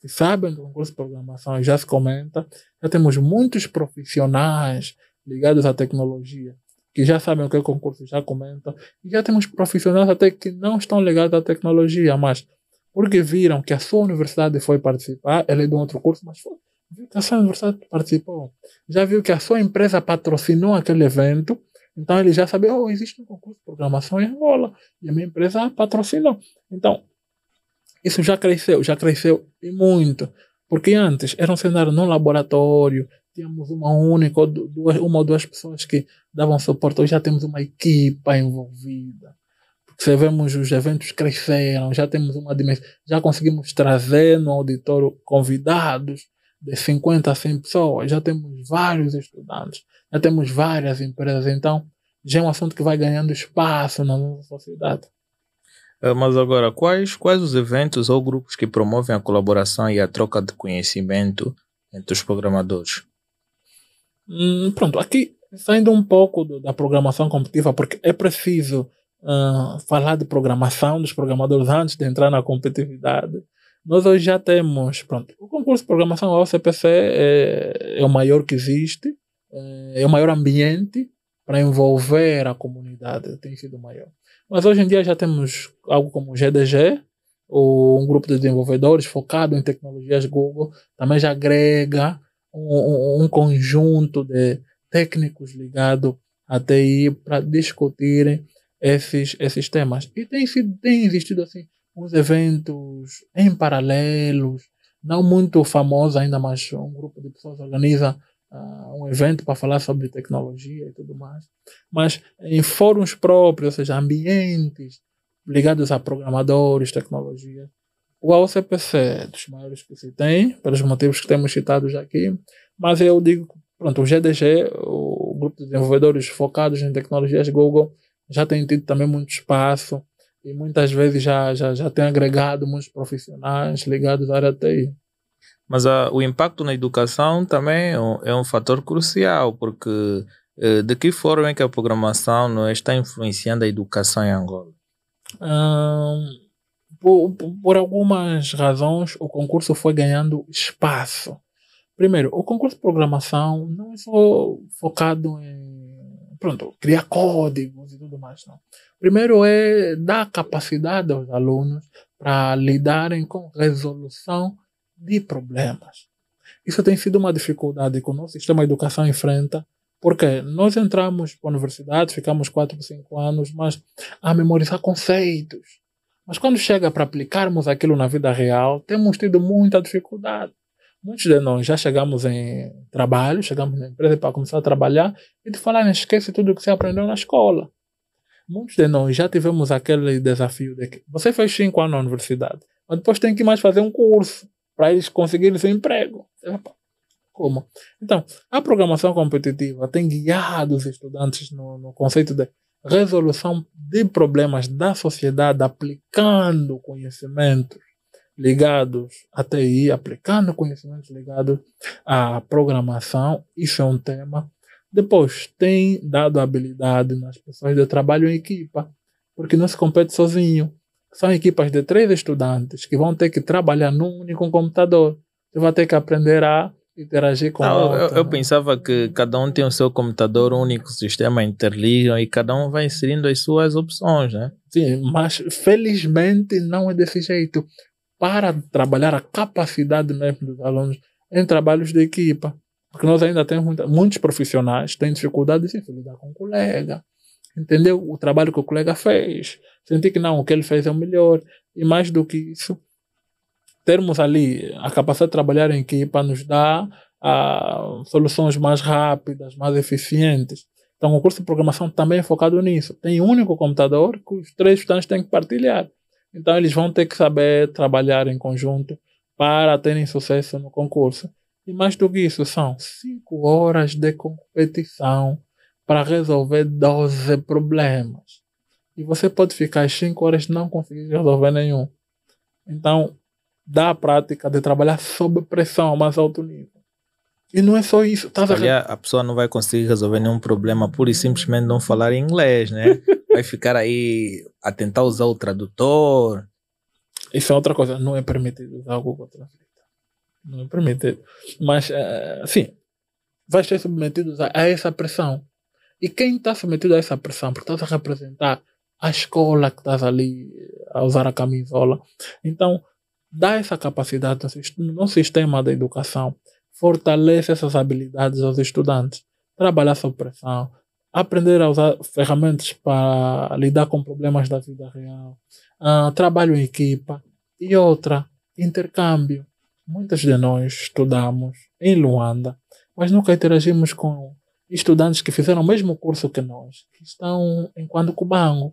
[SPEAKER 2] que sabem do concurso de programação e já se comenta. Já temos muitos profissionais ligados à tecnologia que já sabem o que é concurso, já comentam. E já temos profissionais até que não estão ligados à tecnologia, mas porque viram que a sua universidade foi participar, ela é de um outro curso, mas foi, viu que a sua participou. Já viu que a sua empresa patrocinou aquele evento, então ele já sabe, oh, existe um concurso de programação em Angola, e a minha empresa patrocinou. Então, isso já cresceu, já cresceu e muito. Porque antes era um cenário no laboratório, tínhamos uma única, duas, uma ou duas pessoas que davam suporte, hoje já temos uma equipa envolvida. Porque vemos os eventos cresceram, já temos uma dimensão, já conseguimos trazer no auditório convidados de 50 a 100 pessoas, já temos vários estudantes, já temos várias empresas, então já é um assunto que vai ganhando espaço na nossa sociedade.
[SPEAKER 1] Eh, mas agora, quais, quais os eventos ou grupos que promovem a colaboração e a troca de conhecimento entre os programadores?
[SPEAKER 2] Hum, pronto, aqui saindo um pouco do, da programação competitiva, porque é preciso uh, falar de programação dos programadores antes de entrar na competitividade. Nós hoje já temos, pronto, o concurso de programação OCPC é, é o maior que existe, é, é o maior ambiente para envolver a comunidade, tem sido maior. Mas hoje em dia já temos algo como o GDG, ou um grupo de desenvolvedores focado em tecnologias Google, também já agrega um, um conjunto de técnicos ligados à TI para discutirem esses, esses temas. E tem, tem existido assim uns eventos em paralelos, não muito famosos ainda, mas um grupo de pessoas organiza uh, um evento para falar sobre tecnologia e tudo mais. Mas em fóruns próprios, ou seja, ambientes ligados a programadores, tecnologia, o AOCPC é dos maiores que se tem, pelos motivos que temos citados aqui, mas eu digo, pronto, o GDG, o Grupo de Desenvolvedores Focados em Tecnologias Google, já tem tido também muito espaço e muitas vezes já, já, já tem agregado muitos profissionais ligados à área TI.
[SPEAKER 1] Mas uh, o impacto na educação também é um, é um fator crucial, porque uh, de que forma é que a programação não está influenciando a educação em Angola?
[SPEAKER 2] Por, por algumas razões, o concurso foi ganhando espaço. Primeiro, o concurso de programação não é só focado em pronto, criar códigos e tudo mais. Não. Primeiro é dar capacidade aos alunos para lidarem com resolução de problemas. Isso tem sido uma dificuldade que o nosso sistema de educação enfrenta, porque nós entramos para a universidade, ficamos 4, 5 anos, mas a memorizar conceitos, mas quando chega para aplicarmos aquilo na vida real, temos tido muita dificuldade. Muitos de nós já chegamos em trabalho, chegamos na empresa para começar a trabalhar e de falar, esquece tudo o que você aprendeu na escola. Muitos de nós já tivemos aquele desafio de que você fez cinco anos na universidade, mas depois tem que mais fazer um curso para eles conseguirem seu emprego. Como? Então, a programação competitiva tem guiado os estudantes no, no conceito de resolução de problemas da sociedade aplicando conhecimentos ligados à TI, aplicando conhecimentos ligados à programação, isso é um tema. Depois, tem dado habilidade nas pessoas de trabalho em equipa, porque não se compete sozinho. São equipas de três estudantes que vão ter que trabalhar num único computador. Você vai ter que aprender a interagir com
[SPEAKER 1] Não, eu, eu, pensava que cada um tem o seu computador, único sistema interligam e cada um vai inserindo as suas opções, né?
[SPEAKER 2] Sim, mas felizmente não é desse jeito. Para trabalhar a capacidade mesmo dos alunos em trabalhos de equipa. Porque nós ainda temos muita, muitos profissionais que têm dificuldade de lidar com o colega. Entendeu? O trabalho que o colega fez. Sentir que não, o que ele fez é o melhor. E mais do que isso, termos ali a capacidade de trabalhar em equipa nos dá uh, soluções mais rápidas, mais eficientes. Então, o curso de programação também é focado nisso. Tem um único computador que os três estudantes têm que partilhar. Então, eles vão ter que saber trabalhar em conjunto para terem sucesso no concurso. E mais do que isso, são cinco horas de competição para resolver 12 problemas. E você pode ficar as cinco horas e não conseguir resolver nenhum. Então, dá a prática de trabalhar sob pressão a mais alto nível. E não é só isso. Tá
[SPEAKER 1] Aliás, a pessoa não vai conseguir resolver nenhum problema pura e simplesmente não falar inglês, né? (laughs) vai ficar aí a tentar usar o tradutor.
[SPEAKER 2] Isso é outra coisa. Não é permitido usar o Google Translate. Não é permitido. Mas, uh, sim, vai ser submetido a essa pressão. E quem está submetido a essa pressão, porque estás a representar a escola que estás ali a usar a camisola. Então, dá essa capacidade no sistema da educação, fortalece essas habilidades aos estudantes, trabalhar sob pressão, aprender a usar ferramentas para lidar com problemas da vida real, uh, trabalho em equipa e outra, intercâmbio. Muitos de nós estudamos em Luanda, mas nunca interagimos com estudantes que fizeram o mesmo curso que nós, que estão em Quando Cubango.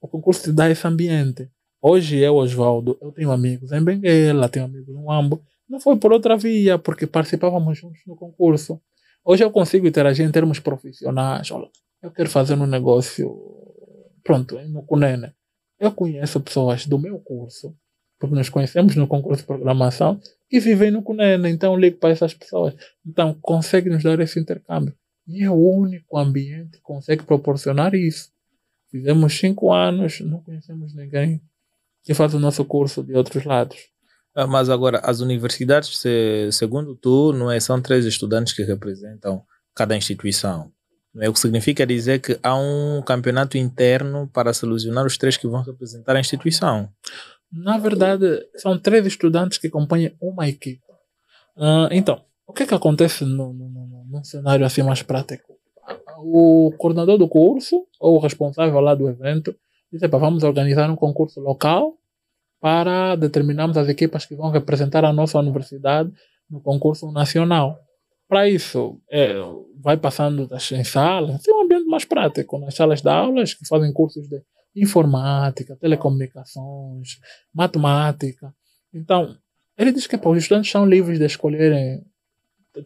[SPEAKER 2] O concurso te dá esse ambiente. Hoje eu, Oswaldo, eu tenho amigos em Benguela, tenho amigos no Ambo. Não foi por outra via, porque participávamos juntos no concurso. Hoje eu consigo interagir em termos profissionais. Olha, eu quero fazer um negócio, pronto, no Cunene. Eu conheço pessoas do meu curso, porque nós conhecemos no concurso de programação, que vivem no Cunene. Então ligo para essas pessoas. Então consegue nos dar esse intercâmbio. E é o único ambiente que consegue proporcionar isso. Fizemos cinco anos, não conhecemos ninguém que faz o nosso curso de outros lados.
[SPEAKER 1] Ah, mas agora, as universidades, se, segundo tu, não é, são três estudantes que representam cada instituição. É o que significa dizer que há um campeonato interno para selecionar os três que vão representar a instituição.
[SPEAKER 2] Na verdade, são três estudantes que acompanham uma equipe. Uh, então, o que, é que acontece num cenário assim mais prático? O coordenador do curso, ou o responsável lá do evento, diz: vamos organizar um concurso local para determinarmos as equipas que vão representar a nossa universidade no concurso nacional. Para isso, é, vai passando das, em salas, tem um ambiente mais prático, nas salas de aulas que fazem cursos de informática, telecomunicações, matemática. Então, ele diz que pô, os estudantes são livres de escolherem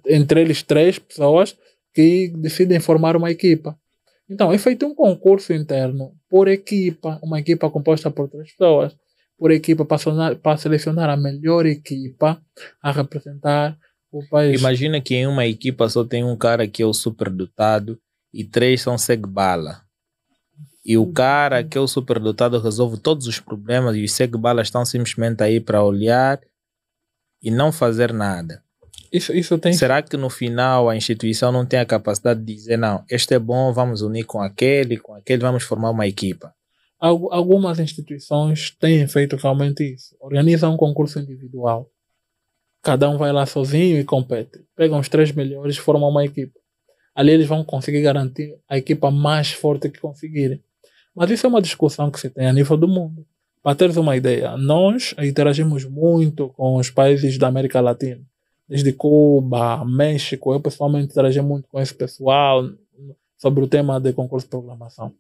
[SPEAKER 2] entre eles três pessoas que decidem formar uma equipa. Então, é feito um concurso interno por equipa, uma equipa composta por três pessoas, por equipa para, selecionar a melhor equipa a representar o país.
[SPEAKER 1] Imagina que em uma equipa só tem um cara que é o superdotado e três são segue-bala. E o cara que é o superdotado resolve todos os problemas e os segue-balas estão simplesmente aí para olhar e não fazer nada.
[SPEAKER 2] Isso, isso tem...
[SPEAKER 1] Será que no final a instituição não tem a capacidade de dizer, não, este é bom, vamos unir com aquele, com aquele, vamos formar uma equipa?
[SPEAKER 2] Algumas instituições têm feito realmente isso. Organizam um concurso individual. Cada um vai lá sozinho e compete. Pegam os três melhores e formam uma equipa. Ali eles vão conseguir garantir a equipa mais forte que conseguirem. Mas isso é uma discussão que se tem a nível do mundo. Para teres uma ideia, nós interagimos muito com os países da América Latina desde Cuba, México. Eu pessoalmente interagi muito com esse pessoal sobre o tema de concurso de programação.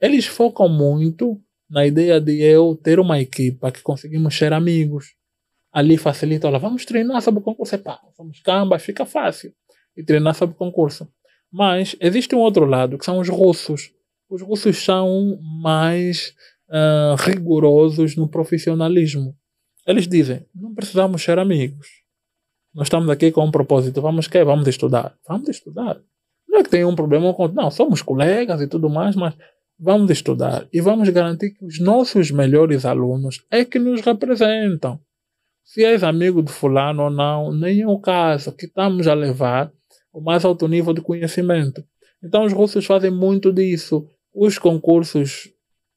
[SPEAKER 2] Eles focam muito na ideia de eu ter uma equipa que conseguimos ser amigos. Ali facilita, olha, vamos treinar sobre o concurso. Epá, somos cambas, fica fácil. E treinar sobre o concurso. Mas existe um outro lado, que são os russos. Os russos são mais uh, rigorosos no profissionalismo. Eles dizem, não precisamos ser amigos nós estamos aqui com um propósito. Vamos que Vamos estudar. Vamos estudar. Não é que tem um problema com. Não, somos colegas e tudo mais, mas vamos estudar. E vamos garantir que os nossos melhores alunos é que nos representam. Se és amigo de fulano ou não, nem é o caso. Que estamos a levar o mais alto nível de conhecimento. Então os russos fazem muito disso. Os concursos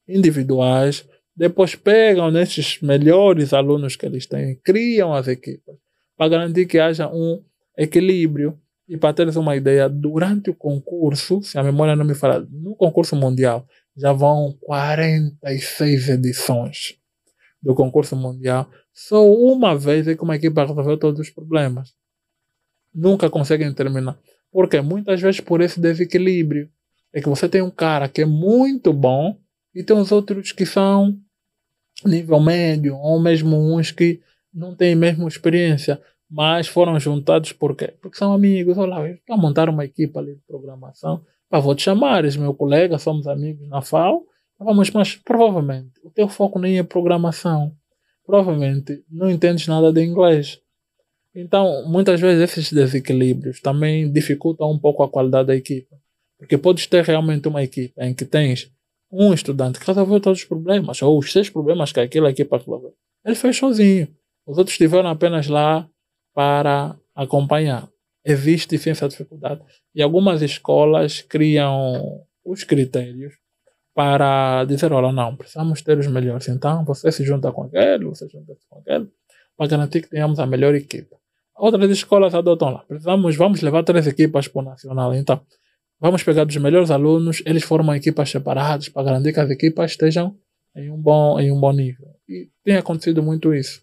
[SPEAKER 2] individuais depois pegam nesses melhores alunos que eles têm, criam as equipes para garantir que haja um equilíbrio. E para teres uma ideia, durante o concurso, se a memória não me fala, no concurso mundial já vão 46 edições do concurso mundial. Só uma vez é que uma equipe resolveu todos os problemas. Nunca conseguem terminar. Porque muitas vezes por esse desequilíbrio é que você tem um cara que é muito bom e tem os outros que são nível médio ou mesmo uns que não têm mesmo experiência, mas foram juntados por quê? Porque são amigos. Olha lá, para montar uma equipe ali de programação, para vou te chamar, és meu colega, somos amigos na FAO, vamos, mas provavelmente o teu foco nem é programação. provavelmente não entendes nada de inglês. Então, muitas vezes esses desequilíbrios também dificultam um pouco a qualidade da equipa. Porque podes ter realmente uma equipa em que tens um estudante que resolveu todos os problemas, ou os seis problemas que aquela equipa resolveu. Ele fez sozinho. Os outros estiveram apenas lá para acompanhar. Existe sim essa dificuldade. E algumas escolas criam os critérios para dizer, olha, não, precisamos ter os melhores. Então, você se junta com aquele, você se junta com aquele, para garantir que tenhamos a melhor equipa. Outras escolas adotam lá. Precisamos, vamos levar três equipas para o nacional. Então, vamos pegar dos melhores alunos, eles formam equipas separadas para garantir que as equipas estejam em um bom, em um bom nível. E tem acontecido muito isso.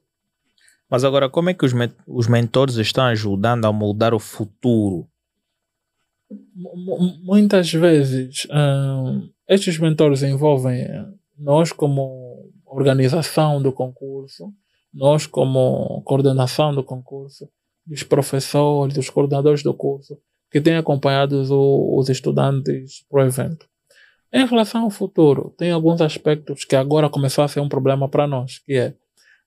[SPEAKER 1] Mas agora, como é que os, os mentores estão ajudando a moldar o futuro?
[SPEAKER 2] M muitas vezes, hum, estes mentores envolvem nós como organização do concurso, nós como coordenação do concurso, os professores, os coordenadores do curso, que têm acompanhado os, estudantes para o evento. Em relação ao futuro, tem alguns aspectos que agora começou a ser um problema para nós, que é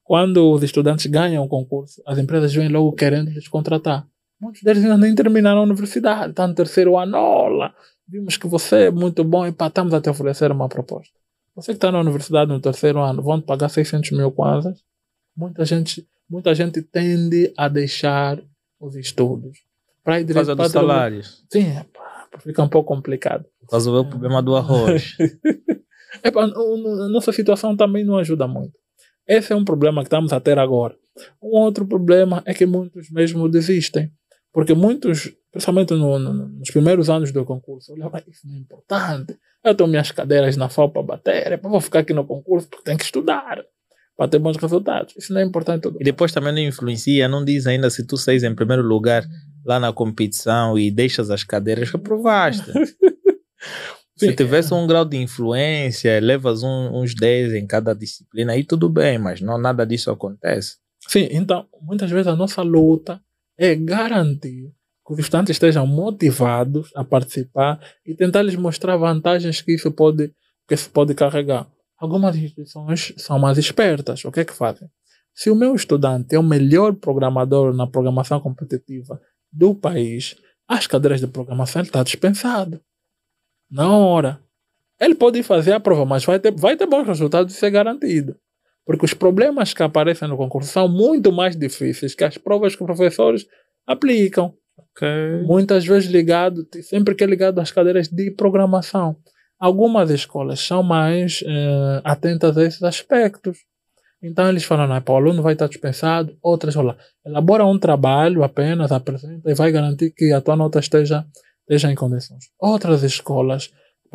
[SPEAKER 2] quando os estudantes ganham o concurso, as empresas vêm logo querendo lhes contratar. Muitos deles ainda nem terminaram a universidade, estão no terceiro ano. Olá, vimos que você é muito bom e estamos a te oferecer uma proposta. Você que está na universidade no terceiro ano, vão te pagar 600 mil kwanzas. Muita gente, muita gente tende a deixar os estudos.
[SPEAKER 1] Para para dos salários.
[SPEAKER 2] Sim, é, pá, fica um pouco complicado.
[SPEAKER 1] Resolver o problema do arroz. (laughs)
[SPEAKER 2] é, pá, a nossa situação também não ajuda muito. Esse é um problema que estamos a ter agora. Um outro problema é que muitos mesmo desistem. Porque muitos, principalmente no, no, nos primeiros anos do concurso, olham, isso não é importante. Eu tenho minhas cadeiras na FAO para bater, é vou ficar aqui no concurso porque tenho que estudar para ter bons resultados. Isso não é importante.
[SPEAKER 1] E depois também não influencia, não diz ainda se tu saís em primeiro lugar lá na competição e deixas as cadeiras que provaste. (laughs) Se tivesse um grau de influência, levas um, uns 10 em cada disciplina, aí tudo bem, mas não nada disso acontece.
[SPEAKER 2] Sim, então, muitas vezes a nossa luta é garantir que os estudantes estejam motivados a participar e tentar lhes mostrar vantagens que isso pode, que isso pode carregar. Algumas instituições são mais espertas. O que é que fazem? Se o meu estudante é o melhor programador na programação competitiva do país, as cadeiras de programação ele está dispensado na hora. Ele pode fazer a prova, mas vai ter, vai ter bons resultados, isso é garantido. Porque os problemas que aparecem no concurso são muito mais difíceis que as provas que os professores aplicam. Okay. Muitas vezes ligado, sempre que é ligado às cadeiras de programação. Algumas escolas são mais eh, atentas a esses aspectos. Então eles falam, não, o aluno vai estar dispensado. Outras, olha, elabora um trabalho apenas, apresenta e vai garantir que a tua nota esteja esteja em condições. Outras escolas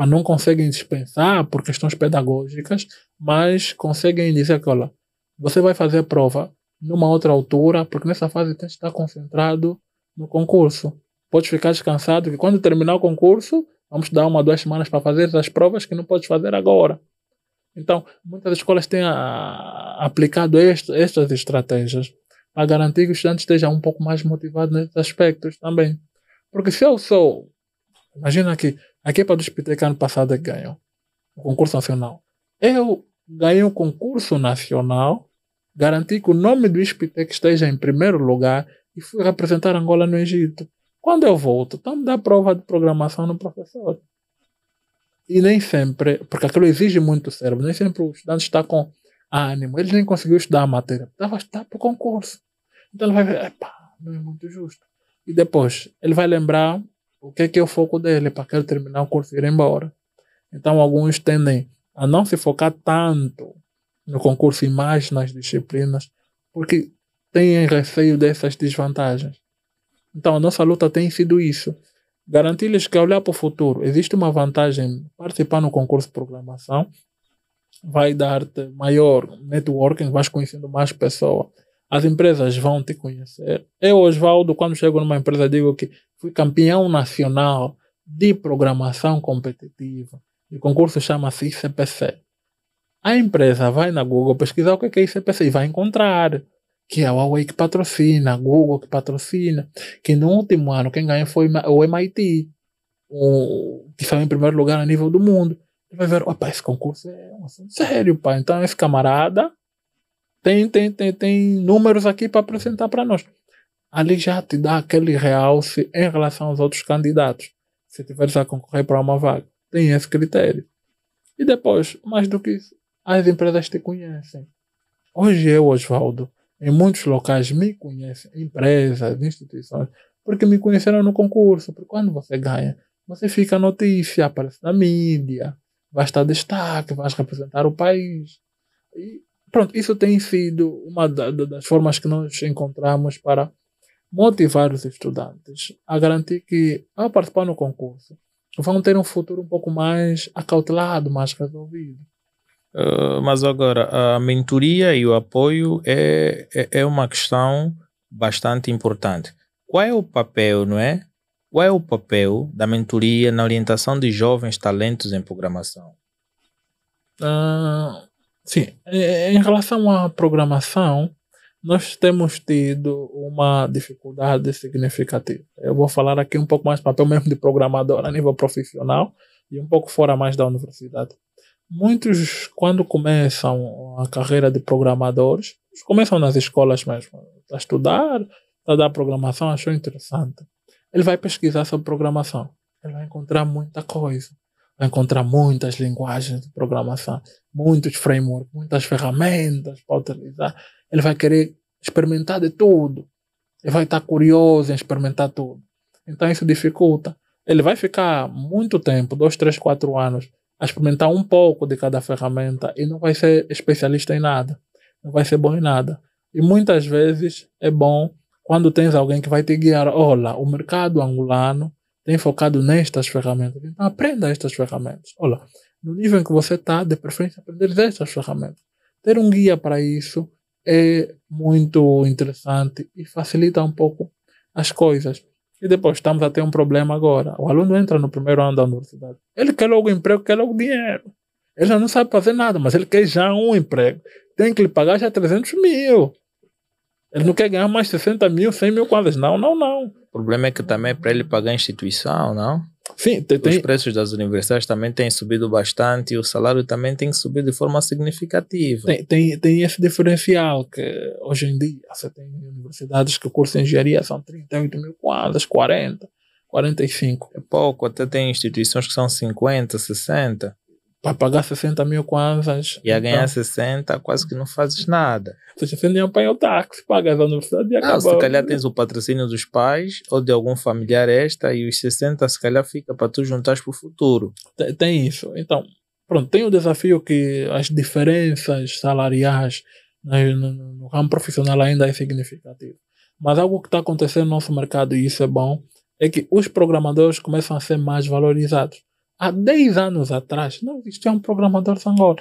[SPEAKER 2] não conseguem dispensar por questões pedagógicas, mas conseguem dizer que, olha, você vai fazer a prova numa outra altura, porque nessa fase tem que estar concentrado no concurso. Pode ficar descansado que quando terminar o concurso, vamos dar uma, duas semanas para fazer as provas que não pode fazer agora. Então, muitas escolas têm a, aplicado este, estas estratégias para garantir que o estudante esteja um pouco mais motivado nesses aspectos também. Porque se eu sou. Imagina que a equipa do Spitec ano passado é ganhou o concurso nacional. Eu ganhei o concurso nacional, garanti que o nome do Spitec esteja em primeiro lugar e fui representar Angola no Egito. Quando eu volto, então me dá prova de programação no professor. E nem sempre, porque aquilo exige muito cérebro, nem sempre o estudante está com ânimo. Ele nem conseguiu estudar a matéria, estava a para o concurso. Então ele vai ver, epá, não é muito justo. E depois, ele vai lembrar o que é, que é o foco dele para que ele terminar o curso e ir embora. Então, alguns tendem a não se focar tanto no concurso e mais nas disciplinas, porque têm receio dessas desvantagens. Então, a nossa luta tem sido isso. Garantir-lhes que, olhar para o futuro, existe uma vantagem participar no concurso de programação, vai dar-te maior networking, vais conhecendo mais pessoas as empresas vão te conhecer. Eu, Oswaldo, quando chego numa empresa, digo que fui campeão nacional de programação competitiva. O concurso chama-se ICPC. A empresa vai na Google pesquisar o que é ICPC e vai encontrar que é a Huawei que patrocina, a Google que patrocina, que no último ano quem ganhou foi o MIT, o, que saiu em primeiro lugar a nível do mundo. Ele vai ver, opa, esse concurso é um assunto sério, pá. Então esse camarada tem, tem, tem, tem números aqui para apresentar para nós. Ali já te dá aquele realce em relação aos outros candidatos. Se tiveres a concorrer para uma vaga, tem esse critério. E depois, mais do que isso, as empresas te conhecem. Hoje eu, Oswaldo, em muitos locais me conhecem, empresas, instituições, porque me conheceram no concurso. Porque quando você ganha, você fica notícia, aparece na mídia, vai estar destaque, vai representar o país. E pronto, isso tem sido uma das formas que nós encontramos para motivar os estudantes a garantir que, ao participar no concurso, vão ter um futuro um pouco mais acautelado, mais resolvido.
[SPEAKER 1] Uh, mas agora, a mentoria e o apoio é, é, é uma questão bastante importante. Qual é o papel, não é? Qual é o papel da mentoria na orientação de jovens talentos em programação?
[SPEAKER 2] Uh, sim, em relação à programação, nós temos tido uma dificuldade significativa. Eu vou falar aqui um pouco mais do papel mesmo de programador a nível profissional e um pouco fora mais da universidade. Muitos, quando começam a carreira de programadores, começam nas escolas mesmo, a estudar, a dar programação, achou interessante. Ele vai pesquisar sobre programação. Ele vai encontrar muita coisa. Vai encontrar muitas linguagens de programação, muitos frameworks, muitas ferramentas para utilizar ele vai querer experimentar de tudo. Ele vai estar curioso em experimentar tudo. Então isso dificulta. Ele vai ficar muito tempo, dois, três, quatro anos, a experimentar um pouco de cada ferramenta e não vai ser especialista em nada. Não vai ser bom em nada. E muitas vezes é bom quando tens alguém que vai te guiar. Olha, o mercado angolano tem focado nestas ferramentas. Então aprenda estas ferramentas. Olha, no nível em que você está, de preferência aprender estas ferramentas. Ter um guia para isso é muito interessante e facilita um pouco as coisas. E depois estamos a ter um problema agora. O aluno entra no primeiro ano da universidade. Ele quer logo emprego, quer logo dinheiro. Ele já não sabe fazer nada, mas ele quer já um emprego. Tem que lhe pagar já 300 mil. Ele não quer ganhar mais 60 mil, 100 mil quadras. Não, não, não.
[SPEAKER 1] O problema é que também é para ele pagar a instituição, não?
[SPEAKER 2] Sim,
[SPEAKER 1] tem, Os preços das universidades também têm subido bastante e o salário também tem subido de forma significativa.
[SPEAKER 2] Tem, tem, tem esse diferencial que hoje em dia você tem universidades que o curso de engenharia são 38 mil quadras, 40, 45.
[SPEAKER 1] É pouco, até tem instituições que são 50, 60
[SPEAKER 2] para pagar 60 mil kwanzas.
[SPEAKER 1] E a então, ganhar 60, quase que não fazes nada.
[SPEAKER 2] Você já nem apanha o táxi, pagas a universidade e acabou.
[SPEAKER 1] se calhar tens o patrocínio dos pais ou de algum familiar extra e os 60 se calhar fica para tu juntares para o futuro.
[SPEAKER 2] Tem, tem, isso. Então, pronto, tem o desafio que as diferenças salariais no, no, no ramo profissional ainda é significativo. Mas algo que está acontecendo no nosso mercado, e isso é bom, é que os programadores começam a ser mais valorizados. Há 10 anos atrás, não existia um programador de Angola.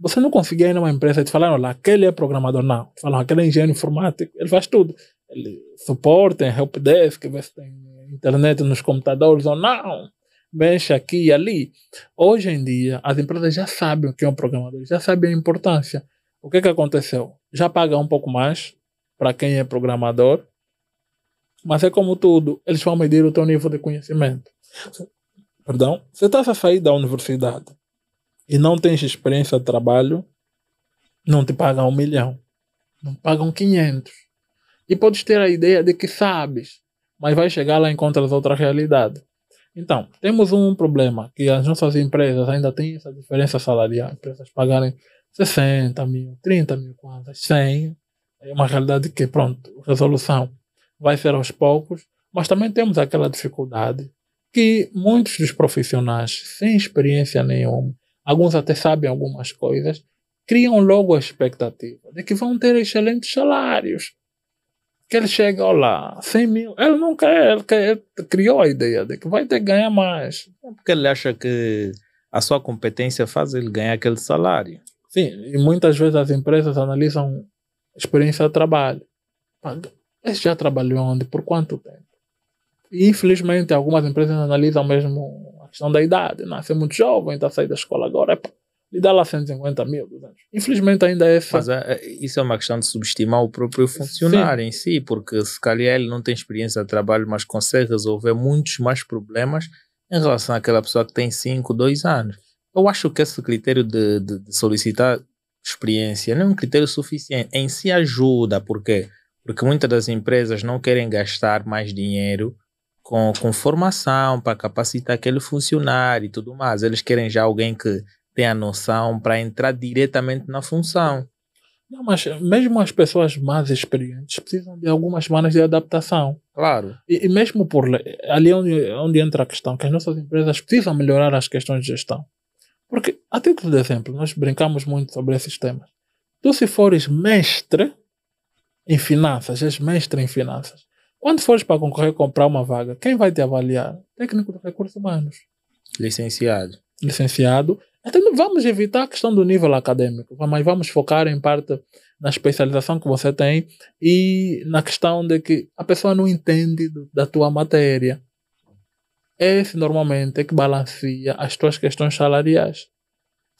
[SPEAKER 2] Você não conseguia ir numa empresa e te falar, olha, aquele é programador. Não. Falam, aquele é engenheiro informático. Ele faz tudo. Ele suporta helpdesk, vê se tem internet nos computadores ou não. Mexe aqui e ali. Hoje em dia, as empresas já sabem o que é um programador, já sabem a importância. O que, que aconteceu? Já paga um pouco mais para quem é programador, mas é como tudo, eles vão medir o teu nível de conhecimento perdão, você está a sair da universidade e não tens experiência de trabalho, não te pagam um milhão, não pagam 500. E podes ter a ideia de que sabes, mas vai chegar lá e encontras outra realidade. Então, temos um problema, que as nossas empresas ainda têm essa diferença salarial. Empresas pagarem 60 mil, 30 mil quantas, 100. É uma realidade que, pronto, resolução vai ser aos poucos, mas também temos aquela dificuldade que muitos dos profissionais, sem experiência nenhuma, alguns até sabem algumas coisas, criam logo a expectativa de que vão ter excelentes salários. Que ele chega lá, 100 mil. Ele não quer, ele, quer, ele criou a ideia de que vai ter que ganhar mais.
[SPEAKER 1] Porque ele acha que a sua competência faz ele ganhar aquele salário.
[SPEAKER 2] Sim, e muitas vezes as empresas analisam experiência de trabalho. Esse já trabalhou onde? Por quanto tempo? Infelizmente algumas empresas analisam mesmo a questão da idade. Nasceu muito jovem, está a sair da escola agora. Epa, lhe dá lá 150 mil, 200. Infelizmente ainda é essa.
[SPEAKER 1] Mas é, isso é uma questão de subestimar o próprio funcionário Sim. em si, porque se calhar ele não tem experiência de trabalho, mas consegue resolver muitos mais problemas em relação àquela pessoa que tem 5, 2 anos. Eu acho que esse critério de, de, de solicitar experiência não é um critério suficiente. Em si ajuda, por quê? Porque muitas das empresas não querem gastar mais dinheiro com, com formação para capacitar aquele funcionário e tudo mais. Eles querem já alguém que tenha noção para entrar diretamente na função.
[SPEAKER 2] Não, mas mesmo as pessoas mais experientes precisam de algumas semanas de adaptação.
[SPEAKER 1] Claro.
[SPEAKER 2] E, e mesmo por ali onde, onde entra a questão, que as nossas empresas precisam melhorar as questões de gestão. Porque, a título de exemplo, nós brincamos muito sobre esses temas. Tu, se fores mestre em finanças, és mestre em finanças, quando fores para concorrer comprar uma vaga, quem vai te avaliar? Técnico de recursos humanos.
[SPEAKER 1] Licenciado.
[SPEAKER 2] Licenciado. Então vamos evitar a questão do nível acadêmico, mas vamos focar em parte na especialização que você tem e na questão de que a pessoa não entende da tua matéria. Esse normalmente é que balanceia as tuas questões salariais.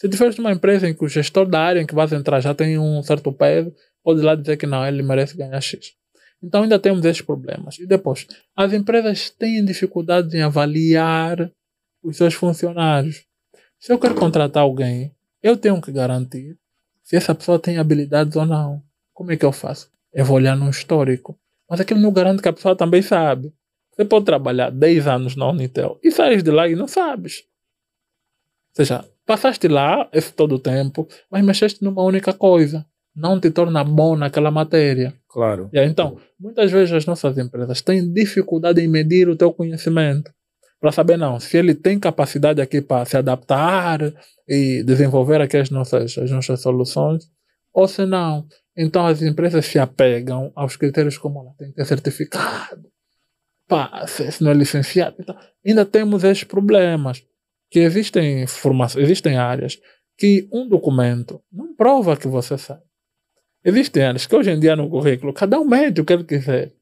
[SPEAKER 2] Se tiveres uma empresa em que o gestor da área em que vais entrar já tem um certo peso, pode lá dizer que não, ele merece ganhar X. Então ainda temos esses problemas. E depois, as empresas têm dificuldades em avaliar os seus funcionários. Se eu quero contratar alguém, eu tenho que garantir se essa pessoa tem habilidades ou não. Como é que eu faço? Eu vou olhar no histórico. Mas aquilo não garante que a pessoa também sabe. Você pode trabalhar 10 anos na Unitel e sair de lá e não sabes. Ou seja, passaste lá esse todo o tempo, mas mexeste numa única coisa. Não te torna bom naquela matéria.
[SPEAKER 1] Claro.
[SPEAKER 2] Yeah, então, muitas vezes as nossas empresas têm dificuldade em medir o teu conhecimento. Para saber, não, se ele tem capacidade aqui para se adaptar e desenvolver aqui as nossas, as nossas soluções, ou se não. Então, as empresas se apegam aos critérios como ela tem que ter certificado, pá, se não é licenciado. Então, ainda temos esses problemas que existem formações, existem áreas que um documento não prova que você sabe. Existem áreas que hoje em dia no currículo, cada um mede o que ele quiser.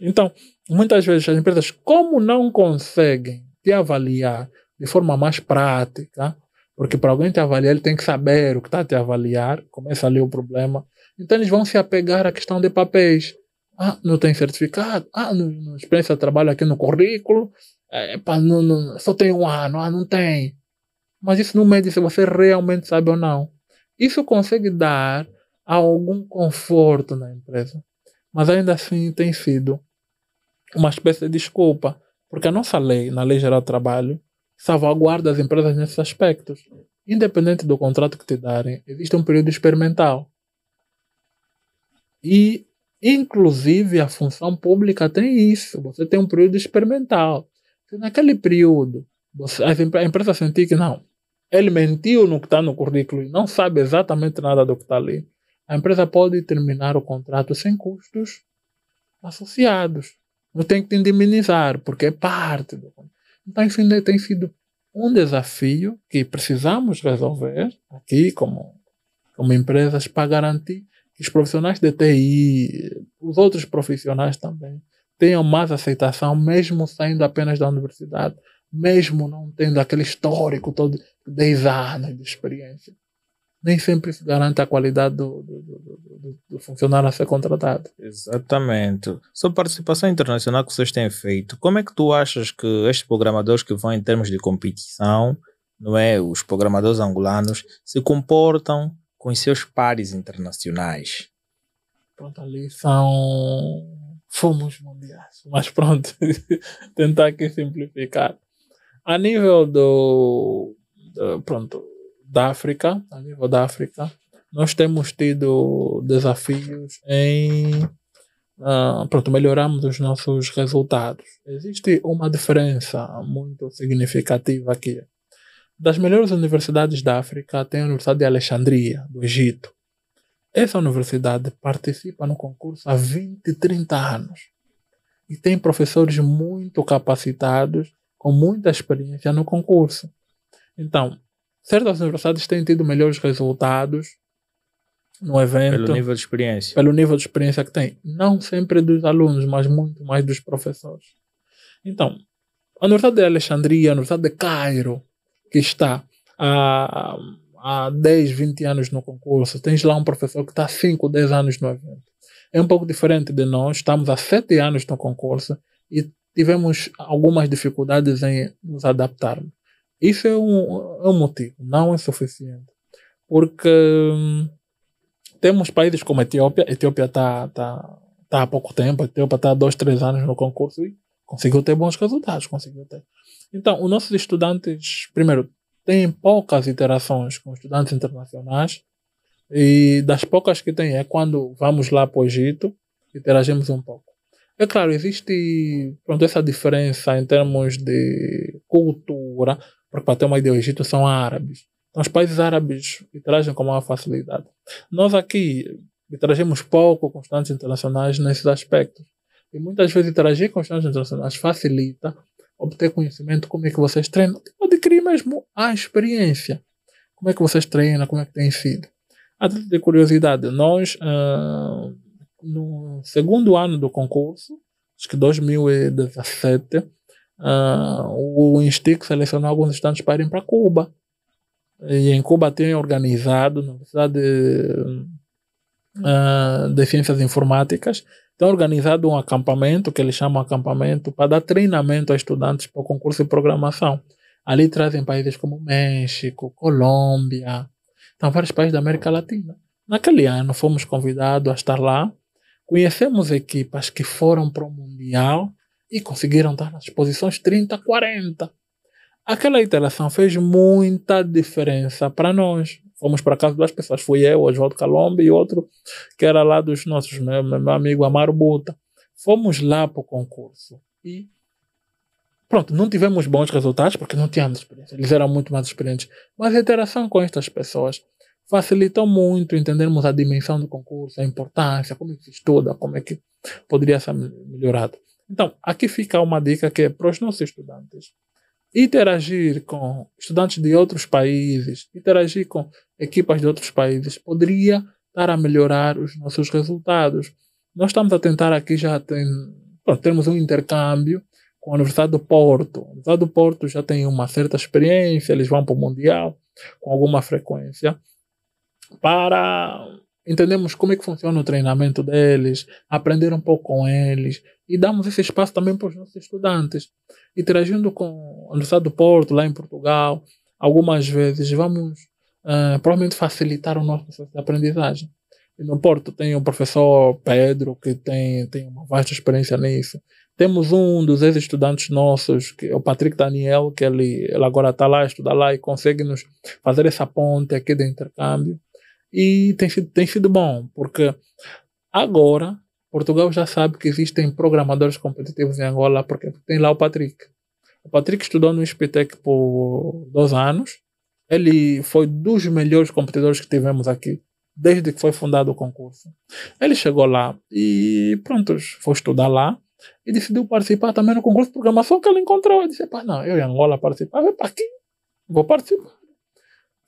[SPEAKER 2] Então, muitas vezes as empresas, como não conseguem te avaliar de forma mais prática, porque para alguém te avaliar, ele tem que saber o que está a te avaliar, começa ali o problema. Então, eles vão se apegar à questão de papéis. Ah, não tem certificado. Ah, não, não experiência de trabalho aqui no currículo. É, pá, não, não, só tem um ano. Ah, não tem. Mas isso não mede se você realmente sabe ou não. Isso consegue dar algum conforto na empresa. Mas ainda assim tem sido uma espécie de desculpa. Porque a nossa lei, na Lei Geral do Trabalho, salvaguarda as empresas nesses aspectos. Independente do contrato que te darem, existe um período experimental. E, inclusive, a função pública tem isso. Você tem um período experimental. Se naquele período você, a empresa sentir que não, ele mentiu no que está no currículo e não sabe exatamente nada do que está ali, a empresa pode terminar o contrato sem custos associados. Não tem que indemnizar, porque é parte do contrato. Então, isso tem sido um desafio que precisamos resolver aqui, como, como empresas, para garantir que os profissionais de TI, os outros profissionais também, tenham mais aceitação, mesmo saindo apenas da universidade, mesmo não tendo aquele histórico todo de 10 anos de experiência. Nem sempre se garante a qualidade do, do, do, do funcionário a ser contratado.
[SPEAKER 1] Exatamente. Sobre participação internacional que vocês têm feito, como é que tu achas que estes programadores que vão em termos de competição, não é, os programadores angolanos, se comportam com os seus pares internacionais?
[SPEAKER 2] Pronto, ali são fomos mundiais. Mas pronto, (laughs) tentar aqui simplificar. A nível do, do, pronto, da África, a nível da África, nós temos tido desafios em uh, pronto, melhorarmos os nossos resultados. Existe uma diferença muito significativa aqui. Das melhores universidades da África tem a Universidade de Alexandria, do Egito. Essa universidade participa no concurso há 20, 30 anos. E tem professores muito capacitados, com muita experiência no concurso. Então, certas universidades têm tido melhores resultados no evento.
[SPEAKER 1] Pelo nível de experiência.
[SPEAKER 2] Pelo nível de experiência que tem. Não sempre dos alunos, mas muito mais dos professores. Então, a Universidade de Alexandria, a Universidade de Cairo, que está a há 10, 20 anos no concurso, tens lá um professor que está há 5, 10 anos no evento. É um pouco diferente de nós, estamos há 7 anos no concurso e tivemos algumas dificuldades em nos adaptarmos. Isso é um, é um motivo, não é suficiente. porque hum, temos países como a Etiópia, a Etiópia está tá, tá há pouco tempo, a Etiópia está há dois, três anos no concurso e conseguiu ter bons resultados, conseguiu ter. Então, os nossos estudantes, primeiro, têm poucas interações com estudantes internacionais e das poucas que têm é quando vamos lá para o Egito, interagimos um pouco. É claro, existe pronto, essa diferença em termos de cultura, porque para ter uma ideia, o Egito são árabes. Então, os países árabes interagem com maior facilidade. Nós aqui interagimos pouco com estudantes internacionais nesses aspectos. E muitas vezes interagir com estudantes internacionais facilita obter conhecimento, como é que vocês treinam, tipo, adquirir mesmo a experiência. Como é que vocês treinam, como é que tem sido. A de curiosidade, nós, uh, no segundo ano do concurso, acho que 2017, uh, ah, o INSTIC selecionou alguns estudantes para irem para Cuba. E em Cuba tem organizado, na Universidade de, uh, de Ciências Informáticas, tem organizado um acampamento, que eles chamam acampamento, para dar treinamento a estudantes para o concurso de programação. Ali trazem países como México, Colômbia, então vários países da América Latina. Naquele ano fomos convidados a estar lá, conhecemos equipas que foram para o Mundial e conseguiram estar nas posições 30, 40. Aquela interação fez muita diferença para nós. Fomos para casa duas pessoas. Fui eu, Oswaldo Calombe, e outro que era lá dos nossos, meu, meu amigo Amaro Buta. Fomos lá para o concurso. E pronto, não tivemos bons resultados porque não tínhamos experiência. Eles eram muito mais experientes. Mas a interação com estas pessoas facilitou muito entendermos a dimensão do concurso, a importância, como é que se estuda, como é que poderia ser melhorado. Então, aqui fica uma dica que é para os nossos estudantes interagir com estudantes de outros países, interagir com equipas de outros países, poderia estar a melhorar os nossos resultados. Nós estamos a tentar aqui já tem, bom, temos um intercâmbio com a Universidade do Porto. A Universidade do Porto já tem uma certa experiência, eles vão para o Mundial com alguma frequência para entendemos como é que funciona o treinamento deles, aprender um pouco com eles e damos esse espaço também para os nossos estudantes. Interagindo com a Universidade do Porto, lá em Portugal, algumas vezes vamos uh, provavelmente facilitar o nosso processo de aprendizagem. E no Porto tem o professor Pedro, que tem, tem uma vasta experiência nisso. Temos um dos ex-estudantes nossos, que é o Patrick Daniel, que ele, ele agora está lá, estuda lá e consegue nos fazer essa ponte aqui de intercâmbio. E tem sido, tem sido bom, porque agora Portugal já sabe que existem programadores competitivos em Angola, porque tem lá o Patrick. O Patrick estudou no SPTEC por dois anos. Ele foi dos melhores competidores que tivemos aqui, desde que foi fundado o concurso. Ele chegou lá e, pronto, foi estudar lá e decidiu participar também no concurso de programação que ele encontrou. Ele disse: Pá, não, eu em Angola participava, para aqui, vou participar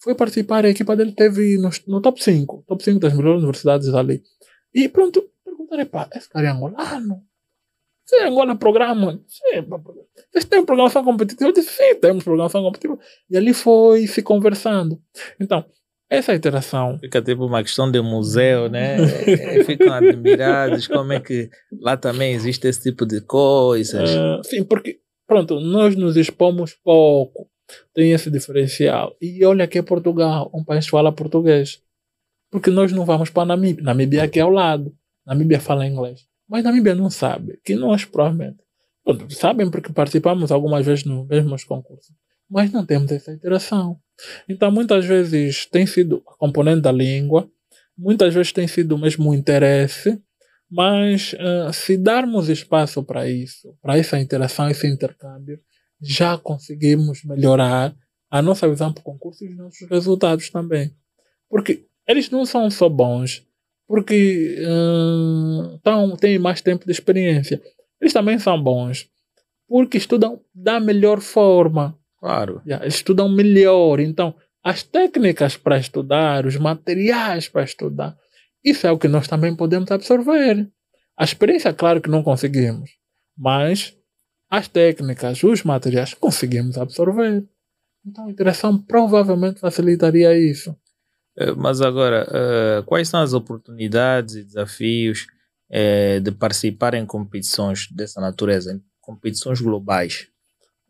[SPEAKER 2] foi participar, a equipa dele teve no, no top 5, top 5 das melhores universidades ali. E pronto, perguntarei, pá, esse cara é angolano? Você é Angola programa? Vocês têm programação competitiva? Eu disse, sim, temos programação competitiva. E ali foi se conversando. Então, essa interação.
[SPEAKER 1] Fica tipo uma questão de museu, né? É, (laughs) ficam admirados como é que lá também existe esse tipo de coisas. Uh,
[SPEAKER 2] sim, porque, pronto, nós nos expomos pouco tem esse diferencial. E olha que é Portugal, um país que fala português. Porque nós não vamos para a Namíbia. Namíbia é aqui ao lado. Namíbia fala inglês. Mas Namíbia não sabe. Que nós, provavelmente, sabem porque participamos algumas vezes nos mesmos concursos. Mas não temos essa interação. Então, muitas vezes tem sido a componente da língua, muitas vezes tem sido o mesmo interesse, mas uh, se darmos espaço para isso, para essa interação, esse intercâmbio, já conseguimos melhorar a nossa visão para o concurso e os nossos resultados também. Porque eles não são só bons porque hum, tão, têm mais tempo de experiência. Eles também são bons porque estudam da melhor forma.
[SPEAKER 1] Claro.
[SPEAKER 2] Yeah, estudam melhor. Então, as técnicas para estudar, os materiais para estudar, isso é o que nós também podemos absorver. A experiência, claro que não conseguimos, mas as técnicas, os materiais, conseguimos absorver. Então a interação provavelmente facilitaria isso.
[SPEAKER 1] Eh, mas agora, uh, quais são as oportunidades e desafios uh, de participar em competições dessa natureza, em competições globais?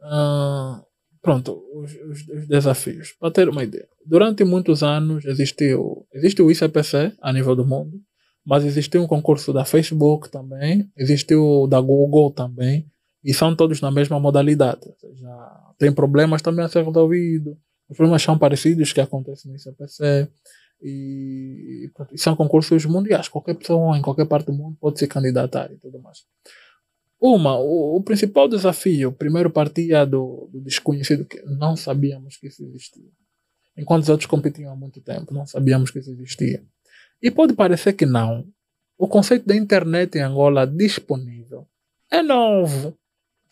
[SPEAKER 2] Uh, pronto, os, os, os, desafios. Para ter uma ideia, durante muitos anos existiu, existiu o ICPC a nível do mundo, mas existiu um concurso da Facebook também, existiu da Google também, e são todos na mesma modalidade. Ou seja, tem problemas também a ser resolvido, os problemas são parecidos que acontecem no ICPC, e, e são concursos mundiais. Qualquer pessoa em qualquer parte do mundo pode se candidatar e tudo mais. Uma, o, o principal desafio, primeiro partia do, do, desconhecido, que não sabíamos que isso existia. Enquanto os outros competiam há muito tempo, não sabíamos que isso existia. E pode parecer que não. O conceito da internet em Angola disponível é novo.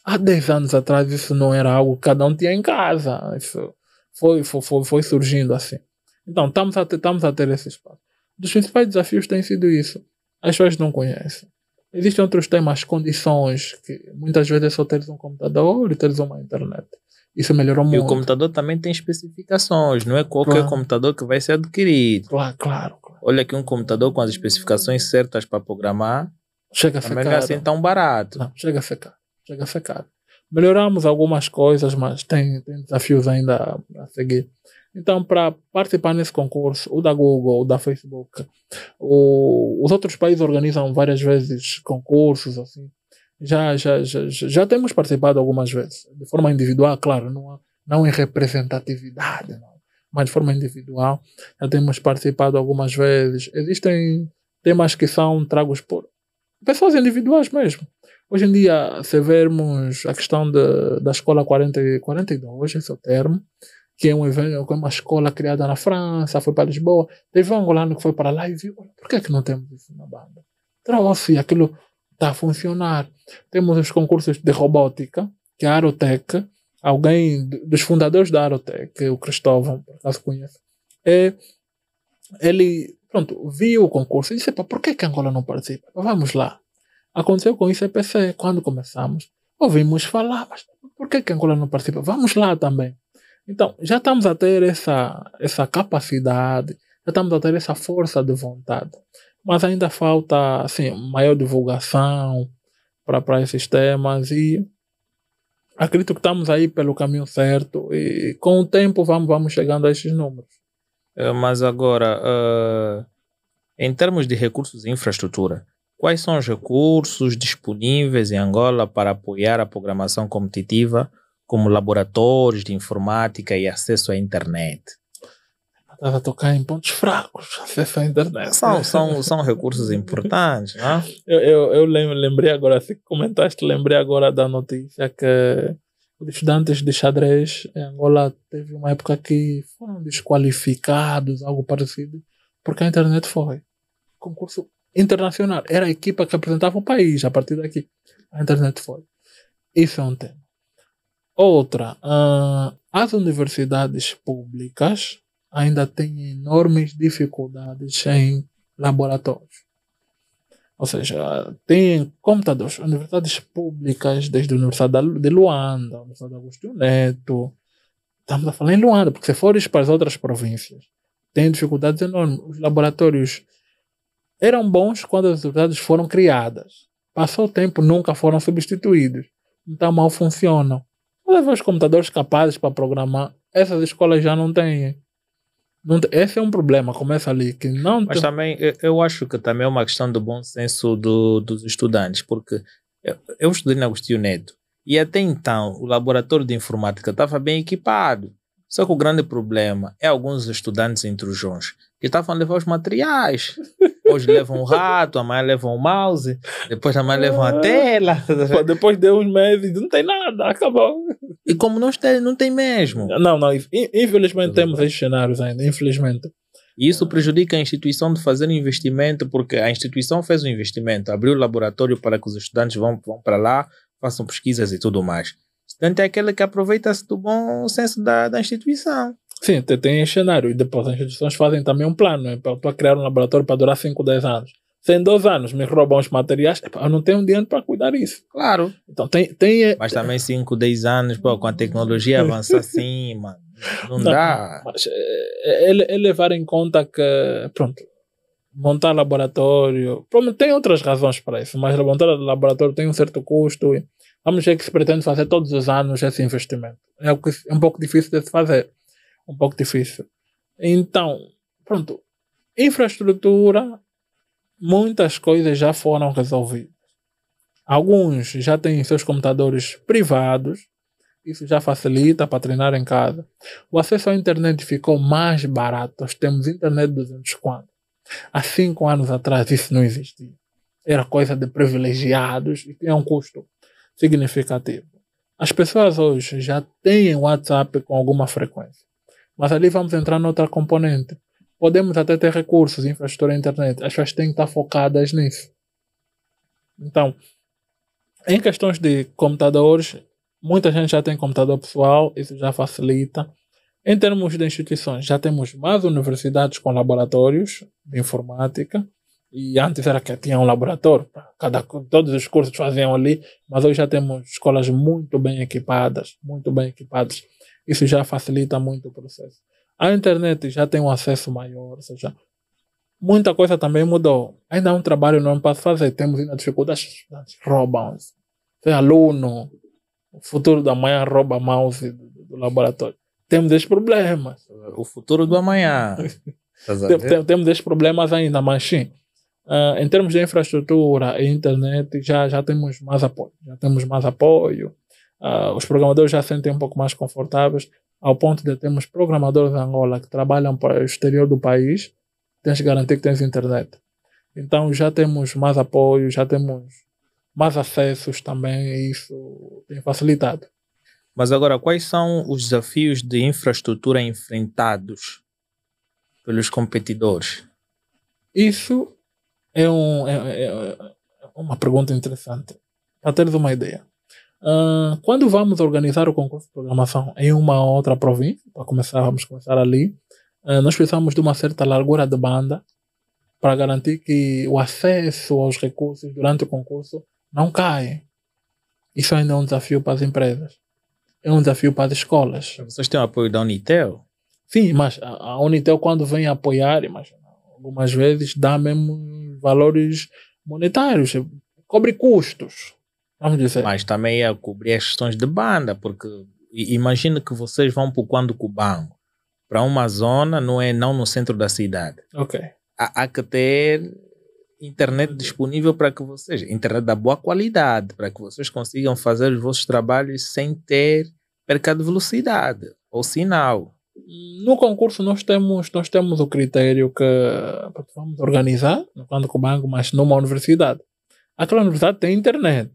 [SPEAKER 2] Há 10 anos atrás isso não era algo que cada um tinha em casa. Isso foi, foi, foi, surgindo assim. Então, estamos a ter, estamos a ter esse espaço. Dos principais desafios tem sido isso. As pessoas não conhecem. Existem outros temas, condições, que muitas vezes é só teres um computador e teres uma internet. Isso melhorou muito.
[SPEAKER 1] E o computador também tem especificações, não é qualquer claro. computador que vai ser adquirido.
[SPEAKER 2] Claro, claro, claro.
[SPEAKER 1] Olha aqui um computador com as especificações certas para programar.
[SPEAKER 2] Chega a.
[SPEAKER 1] Não é assim tão barato.
[SPEAKER 2] Não, chega a caro. Chega a caro. Melhoramos algumas coisas, mas tem, tem desafios ainda a, seguir. Então, para participar nesse concurso, o da Google, o da Facebook, o, os outros países organizam várias vezes concursos, assim. Já, já, já, já temos participado algumas vezes, de forma individual, claro, não, não em representatividade, não, mas de forma individual. Já temos participado algumas vezes. Existem temas que são tragos por pessoas individuais mesmo. Hoje em dia, se vermos a questão de, da escola 40, 42, esse é o termo, que é um evento, é uma escola criada na França, foi para Lisboa. Teve um angolano que foi para lá e viu, por que, é que não temos isso na banda? Trouxe, aquilo está a funcionar. Temos os concursos de robótica, que é a Aerotech, alguém dos fundadores da Aerotech, o Cristóvão, por acaso conhece, é, ele, pronto, viu o concurso e disse, por que, que Angola não participa? Vamos lá. Aconteceu com isso ICPC, quando começamos. Ouvimos falar, mas por que, que Angola não participa? Vamos lá também. Então, já estamos a ter essa, essa capacidade, já estamos a ter essa força de vontade. Mas ainda falta assim, maior divulgação para esses temas e acredito que estamos aí pelo caminho certo e com o tempo vamos, vamos chegando a esses números.
[SPEAKER 1] É, mas agora, uh, em termos de recursos e infraestrutura, quais são os recursos disponíveis em Angola para apoiar a programação competitiva como laboratórios de informática e acesso à internet.
[SPEAKER 2] Estava a tocar em pontos fracos, (laughs) acesso à internet.
[SPEAKER 1] São, são, são recursos importantes, não é?
[SPEAKER 2] Eu, eu, eu lembrei agora, assim que comentaste, lembrei agora da notícia que os estudantes de xadrez em Angola teve uma época que foram desqualificados, algo parecido, porque a internet foi. Concurso internacional. Era a equipa que apresentava o país a partir daqui. A internet foi. Isso é um tema. Outra, uh, as universidades públicas ainda têm enormes dificuldades em laboratórios. Ou seja, tem computadores, universidades públicas, desde a Universidade de Luanda, a Universidade de Agostinho Neto. Estamos a falar em Luanda, porque se fores para as outras províncias, tem dificuldades enormes. Os laboratórios eram bons quando as universidades foram criadas. Passou o tempo, nunca foram substituídos. Então mal funcionam levar os computadores capazes para programar. Essas escolas já não têm. Não tem, esse é um problema, começa ali. Que não
[SPEAKER 1] Mas tem... também, eu acho que também é uma questão do bom senso do, dos estudantes, porque eu, eu estudei na Agostinho Neto e até então o laboratório de informática estava bem equipado. Só que o grande problema é alguns estudantes intrusões que estavam a levar os materiais. (laughs) Hoje levam um rato, amanhã levam um mouse, depois amanhã levam a ah. tela.
[SPEAKER 2] depois de uns meses, não tem nada, acabou.
[SPEAKER 1] E como não tem, não tem mesmo.
[SPEAKER 2] Não, não, infelizmente temos esses cenários ainda, infelizmente.
[SPEAKER 1] Isso prejudica a instituição de fazer investimento, porque a instituição fez um investimento, abriu o laboratório para que os estudantes vão, vão para lá, façam pesquisas e tudo mais. Estudante é aquele que aproveita-se do bom senso da, da instituição.
[SPEAKER 2] Sim, tem, tem cenário. E depois as instituições fazem também um plano. Né? Para criar um laboratório para durar 5, 10 anos. Se em dois anos me roubam os materiais, eu não tenho dinheiro para cuidar disso.
[SPEAKER 1] Claro.
[SPEAKER 2] Então tem. tem é,
[SPEAKER 1] mas também 5, 10 anos, pô, com a tecnologia avança (laughs) assim, mano. Não, não dá.
[SPEAKER 2] Mas é, é, é, levar em conta que, pronto, montar laboratório. Tem outras razões para isso, mas montar laboratório tem um certo custo. Vamos ver que se pretende fazer todos os anos esse investimento. é, é um pouco difícil de se fazer. Um pouco difícil. Então, pronto. Infraestrutura, muitas coisas já foram resolvidas. Alguns já têm seus computadores privados, isso já facilita para treinar em casa. O acesso à internet ficou mais barato. Nós temos internet 200 quanto. Há cinco anos atrás isso não existia. Era coisa de privilegiados e tinha um custo significativo. As pessoas hoje já têm WhatsApp com alguma frequência. Mas ali vamos entrar noutra componente. Podemos até ter recursos, infraestrutura internet. As pessoas têm que estar focadas nisso. Então, em questões de computadores, muita gente já tem computador pessoal, isso já facilita. Em termos de instituições, já temos mais universidades com laboratórios de informática. E antes era que tinha um laboratório, cada, todos os cursos faziam ali, mas hoje já temos escolas muito bem equipadas, muito bem equipadas. Isso já facilita muito o processo. A internet já tem um acesso maior, ou seja, muita coisa também mudou. Ainda há um trabalho enorme para fazer. Temos ainda dificuldades, roubam. Ser aluno, o futuro da manhã rouba mouse do, do laboratório. Temos esses problemas.
[SPEAKER 1] O futuro do amanhã. (laughs)
[SPEAKER 2] tem, tem, temos esses problemas ainda, mas sim. Uh, em termos de infraestrutura e internet, já, já temos mais apoio. Já temos mais apoio. Uh, os programadores já se sentem um pouco mais confortáveis, ao ponto de termos programadores em Angola que trabalham para o exterior do país tens de garantir que tens internet. Então já temos mais apoio, já temos mais acessos também e isso tem facilitado.
[SPEAKER 1] Mas agora, quais são os desafios de infraestrutura enfrentados pelos competidores?
[SPEAKER 2] Isso é, um, é, é, é uma pergunta interessante. Para teres uma ideia. Uh, quando vamos organizar o concurso de programação em uma outra província, para começar, vamos começar ali, uh, nós precisamos de uma certa largura de banda para garantir que o acesso aos recursos durante o concurso não cai. Isso ainda é um desafio para as empresas. É um desafio para as escolas.
[SPEAKER 1] Vocês têm o apoio da Unitel?
[SPEAKER 2] Sim, mas a Unitel, quando vem apoiar, mas algumas vezes dá mesmo valores monetários, cobre custos. Vamos dizer.
[SPEAKER 1] Mas também ia cobrir as questões de banda, porque imagina que vocês vão para o Quando Cubango para uma zona, não é não no centro da cidade.
[SPEAKER 2] Ok.
[SPEAKER 1] Há, há que ter internet disponível para que vocês, internet da boa qualidade, para que vocês consigam fazer os vossos trabalhos sem ter perca de velocidade ou sinal.
[SPEAKER 2] No concurso nós temos nós temos o critério que vamos organizar no Quando Cubango, mas numa universidade. Aquela universidade tem internet.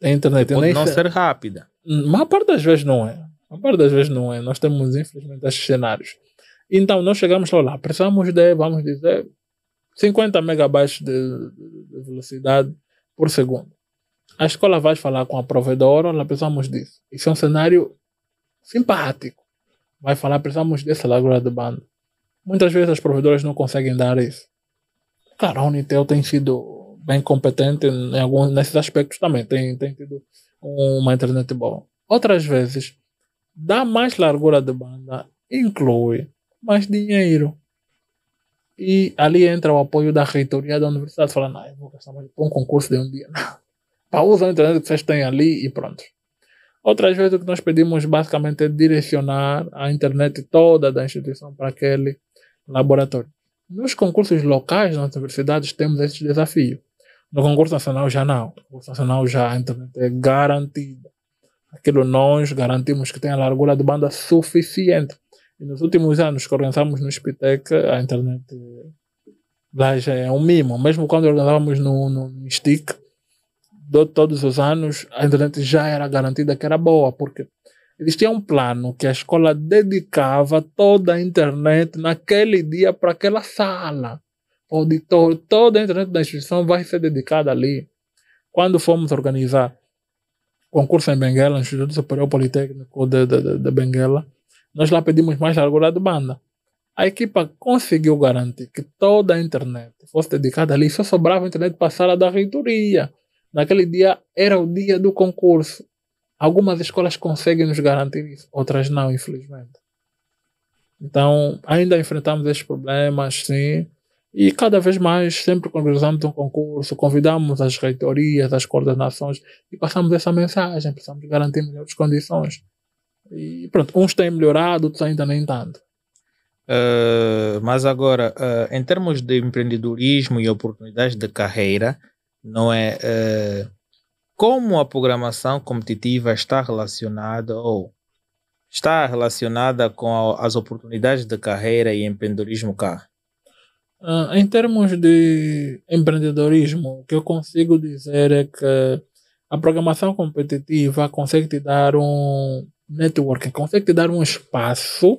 [SPEAKER 2] Tem internet.
[SPEAKER 1] Pode não ser rápida.
[SPEAKER 2] Mas a parte das vezes não é. A parte das vezes não é. Nós temos, infelizmente, esses cenários. Então, nós chegamos lá, precisamos de, vamos dizer, 50 megabytes de, de velocidade por segundo. A escola vai falar com a provedora, nós precisamos disso. Isso é um cenário simpático. Vai falar, precisamos dessa largura de banda. Muitas vezes as provedoras não conseguem dar isso. Claro, a Unitel tem sido bem competente em alguns, nesses aspectos também. Tem, tem tido uma internet boa. Outras vezes, dá mais largura de banda, inclui mais dinheiro. E ali entra o apoio da reitoria da universidade, falando, não, eu vou gastar mais um concurso de um dia. Para usar a internet que vocês têm ali e pronto. Outras vezes o que nós pedimos basicamente é direcionar a internet toda da instituição para aquele laboratório. Nos concursos locais nas universidades temos esse desafio. No concurso nacional já não. No concurso nacional já a internet é garantida aquilo nós garantimos que tem a largura de banda suficiente. E nos últimos anos que organizamos no Spitec, a internet lá já é um mimo. Mesmo quando organizávamos no, no Stick, de todos os anos, a internet já era garantida que era boa, porque existia um plano que a escola dedicava toda a internet naquele dia para aquela sala. O auditor, toda a internet da instituição vai ser dedicada ali. Quando fomos organizar concurso em Benguela, no Instituto Superior Politécnico de, de, de Benguela, nós lá pedimos mais largura de banda. A equipa conseguiu garantir que toda a internet fosse dedicada ali, só sobrava internet para a sala da reitoria. Naquele dia era o dia do concurso. Algumas escolas conseguem nos garantir isso, outras não, infelizmente. Então, ainda enfrentamos esses problemas, sim. E cada vez mais, sempre que organizamos um concurso, convidamos as reitorias, as coordenações e passamos essa mensagem. Precisamos garantir melhores condições. E pronto, uns têm melhorado, outros ainda nem tanto.
[SPEAKER 1] Uh, mas agora, uh, em termos de empreendedorismo e oportunidades de carreira, não é? Uh, como a programação competitiva está relacionada ou está relacionada com as oportunidades de carreira e empreendedorismo cá?
[SPEAKER 2] Uh, em termos de empreendedorismo, o que eu consigo dizer é que a programação competitiva consegue te dar um networking, consegue te dar um espaço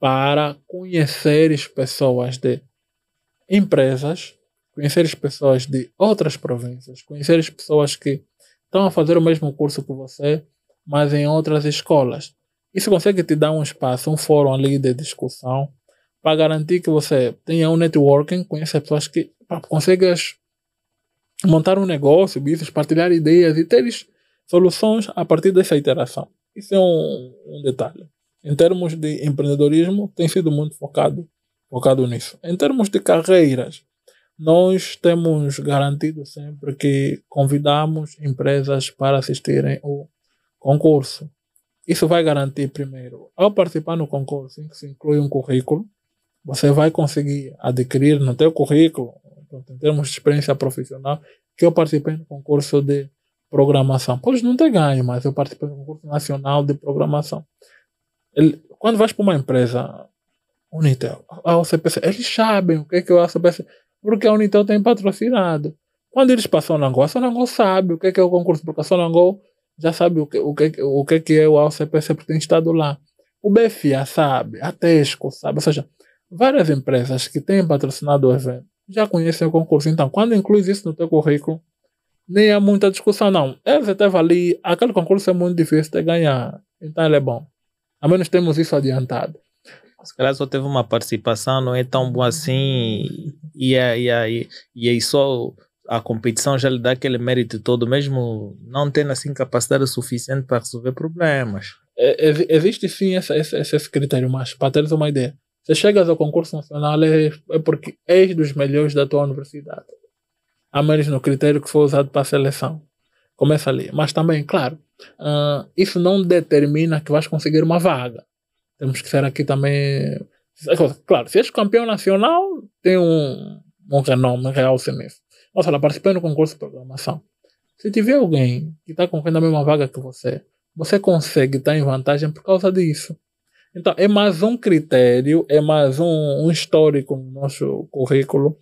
[SPEAKER 2] para conheceres pessoas de empresas, conheceres pessoas de outras províncias, conheceres pessoas que estão a fazer o mesmo curso que você, mas em outras escolas. Isso consegue te dar um espaço, um fórum ali de discussão para garantir que você tenha um networking, conheça pessoas que pá, montar um negócio, business, partilhar ideias e ter soluções a partir dessa interação. Isso é um, um detalhe. Em termos de empreendedorismo, tem sido muito focado, focado nisso. Em termos de carreiras, nós temos garantido sempre que convidamos empresas para assistirem ao concurso. Isso vai garantir, primeiro, ao participar no concurso, em que se inclui um currículo, você vai conseguir adquirir no teu currículo, em termos de experiência profissional, que eu participei no concurso de programação. Pode não ter ganho, mas eu participei do concurso nacional de programação. Ele, quando vais para uma empresa, Unitel, a OCPC, eles sabem o que é que é a OCPC, porque a Unitel tem patrocinado. Quando eles passam na Angola, a Sonangol sabe o que é, que é o concurso, porque a Sonangol já sabe o que, o que, o que, é, que é o AOCPC, porque tem estado lá. O BFA sabe, a Tesco sabe, ou seja, várias empresas que têm patrocinado o evento já conhecem o concurso. Então, quando inclui isso no teu currículo, nem há muita discussão, não. Eles até ali, aquele concurso é muito difícil de ganhar, então ele é bom. A menos temos isso adiantado.
[SPEAKER 1] Se calhar só teve uma participação, não é tão bom assim, e, aí, e, e aí só a competição já lhe dá aquele mérito todo, mesmo não tendo assim capacidade suficiente para resolver problemas.
[SPEAKER 2] É, existe sim esse, esse, esse critério, mas para teres uma ideia, se chegas ao concurso nacional é, é porque és dos melhores da tua universidade. A menos no critério que foi usado para a seleção. Começa ali. Mas também, claro, uh, isso não determina que vais conseguir uma vaga. Temos que ser aqui também. Claro, se és campeão nacional, tem um, um renome real nisso. Nossa, ela participou no concurso de programação. Se tiver alguém que está concorrendo a mesma vaga que você, você consegue estar em vantagem por causa disso. Então, é mais um critério, é mais um, um histórico no nosso currículo.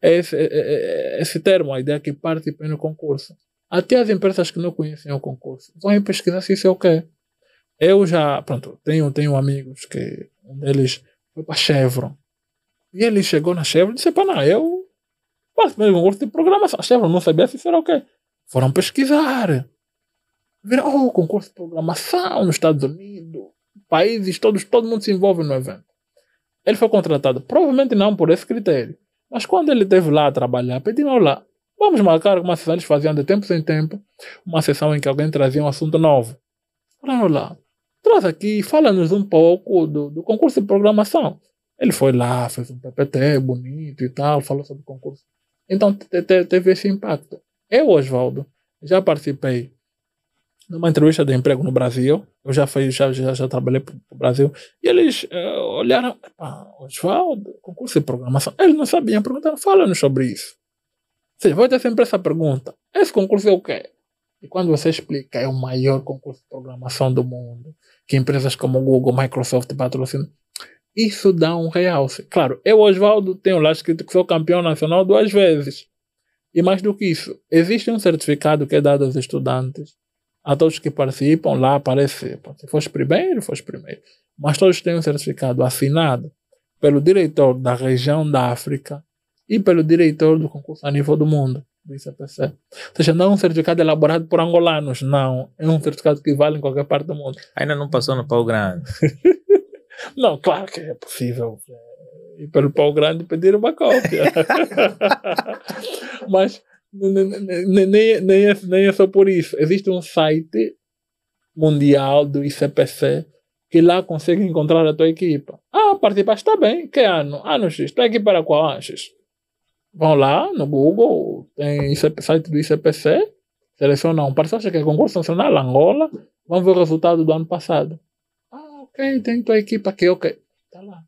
[SPEAKER 2] Esse, é, é, esse termo, a ideia que participe no concurso. Até as empresas que não conhecem o concurso vão pesquisar se isso é o quê. Eu já, pronto, tenho, tenho amigos que um deles foi para Chevron. E ele chegou na Chevron e disse: Pá, não, eu participei do concurso de programação. A Chevron não sabia se era o quê. Foram pesquisar. Viram, oh, concurso de programação nos Estados Unidos países todos, todo mundo se envolve no evento. Ele foi contratado, provavelmente não por esse critério, mas quando ele esteve lá a trabalhar, pediram lá, vamos marcar uma sessão, eles faziam de tempo em tempo, uma sessão em que alguém trazia um assunto novo. Falaram lá, traz aqui, fala-nos um pouco do, do concurso de programação. Ele foi lá, fez um PPT bonito e tal, falou sobre o concurso. Então teve esse impacto. Eu, Oswaldo, já participei numa entrevista de emprego no Brasil, eu já fui, já, já, já trabalhei para o Brasil, e eles uh, olharam, Oswaldo, concurso de programação, eles não sabiam, perguntaram, fala-nos sobre isso. Seja, vai ter sempre essa pergunta, esse concurso é o quê? E quando você explica, é o maior concurso de programação do mundo, que empresas como Google, Microsoft patrocinam, isso dá um realce. Claro, eu, Oswaldo, tenho lá escrito que sou campeão nacional duas vezes. E mais do que isso, existe um certificado que é dado aos estudantes a todos que participam, lá aparece, se fosse primeiro, fosse primeiro. Mas todos têm um certificado assinado pelo diretor da região da África e pelo diretor do concurso a nível do mundo, do ICPC. Ou seja, não é um certificado elaborado por angolanos, não. É um certificado que vale em qualquer parte do mundo.
[SPEAKER 1] Ainda não passou no pau grande. (laughs)
[SPEAKER 2] não, claro que é possível ir pelo pau grande pedir uma cópia. (laughs) Mas nem, nem, nem, é, nem é só por isso. Existe um site mundial do ICPC que lá consegue encontrar a tua equipa. Ah, participaste, está bem. Que ano? Ano X. Está aqui para qual ano X? Vão lá no Google, tem ICP, site do ICPC, selecionam um parceiro que é concurso nacional Angola, Vamos ver o resultado do ano passado. Ah, ok, tem tua equipa aqui, ok. Tá lá.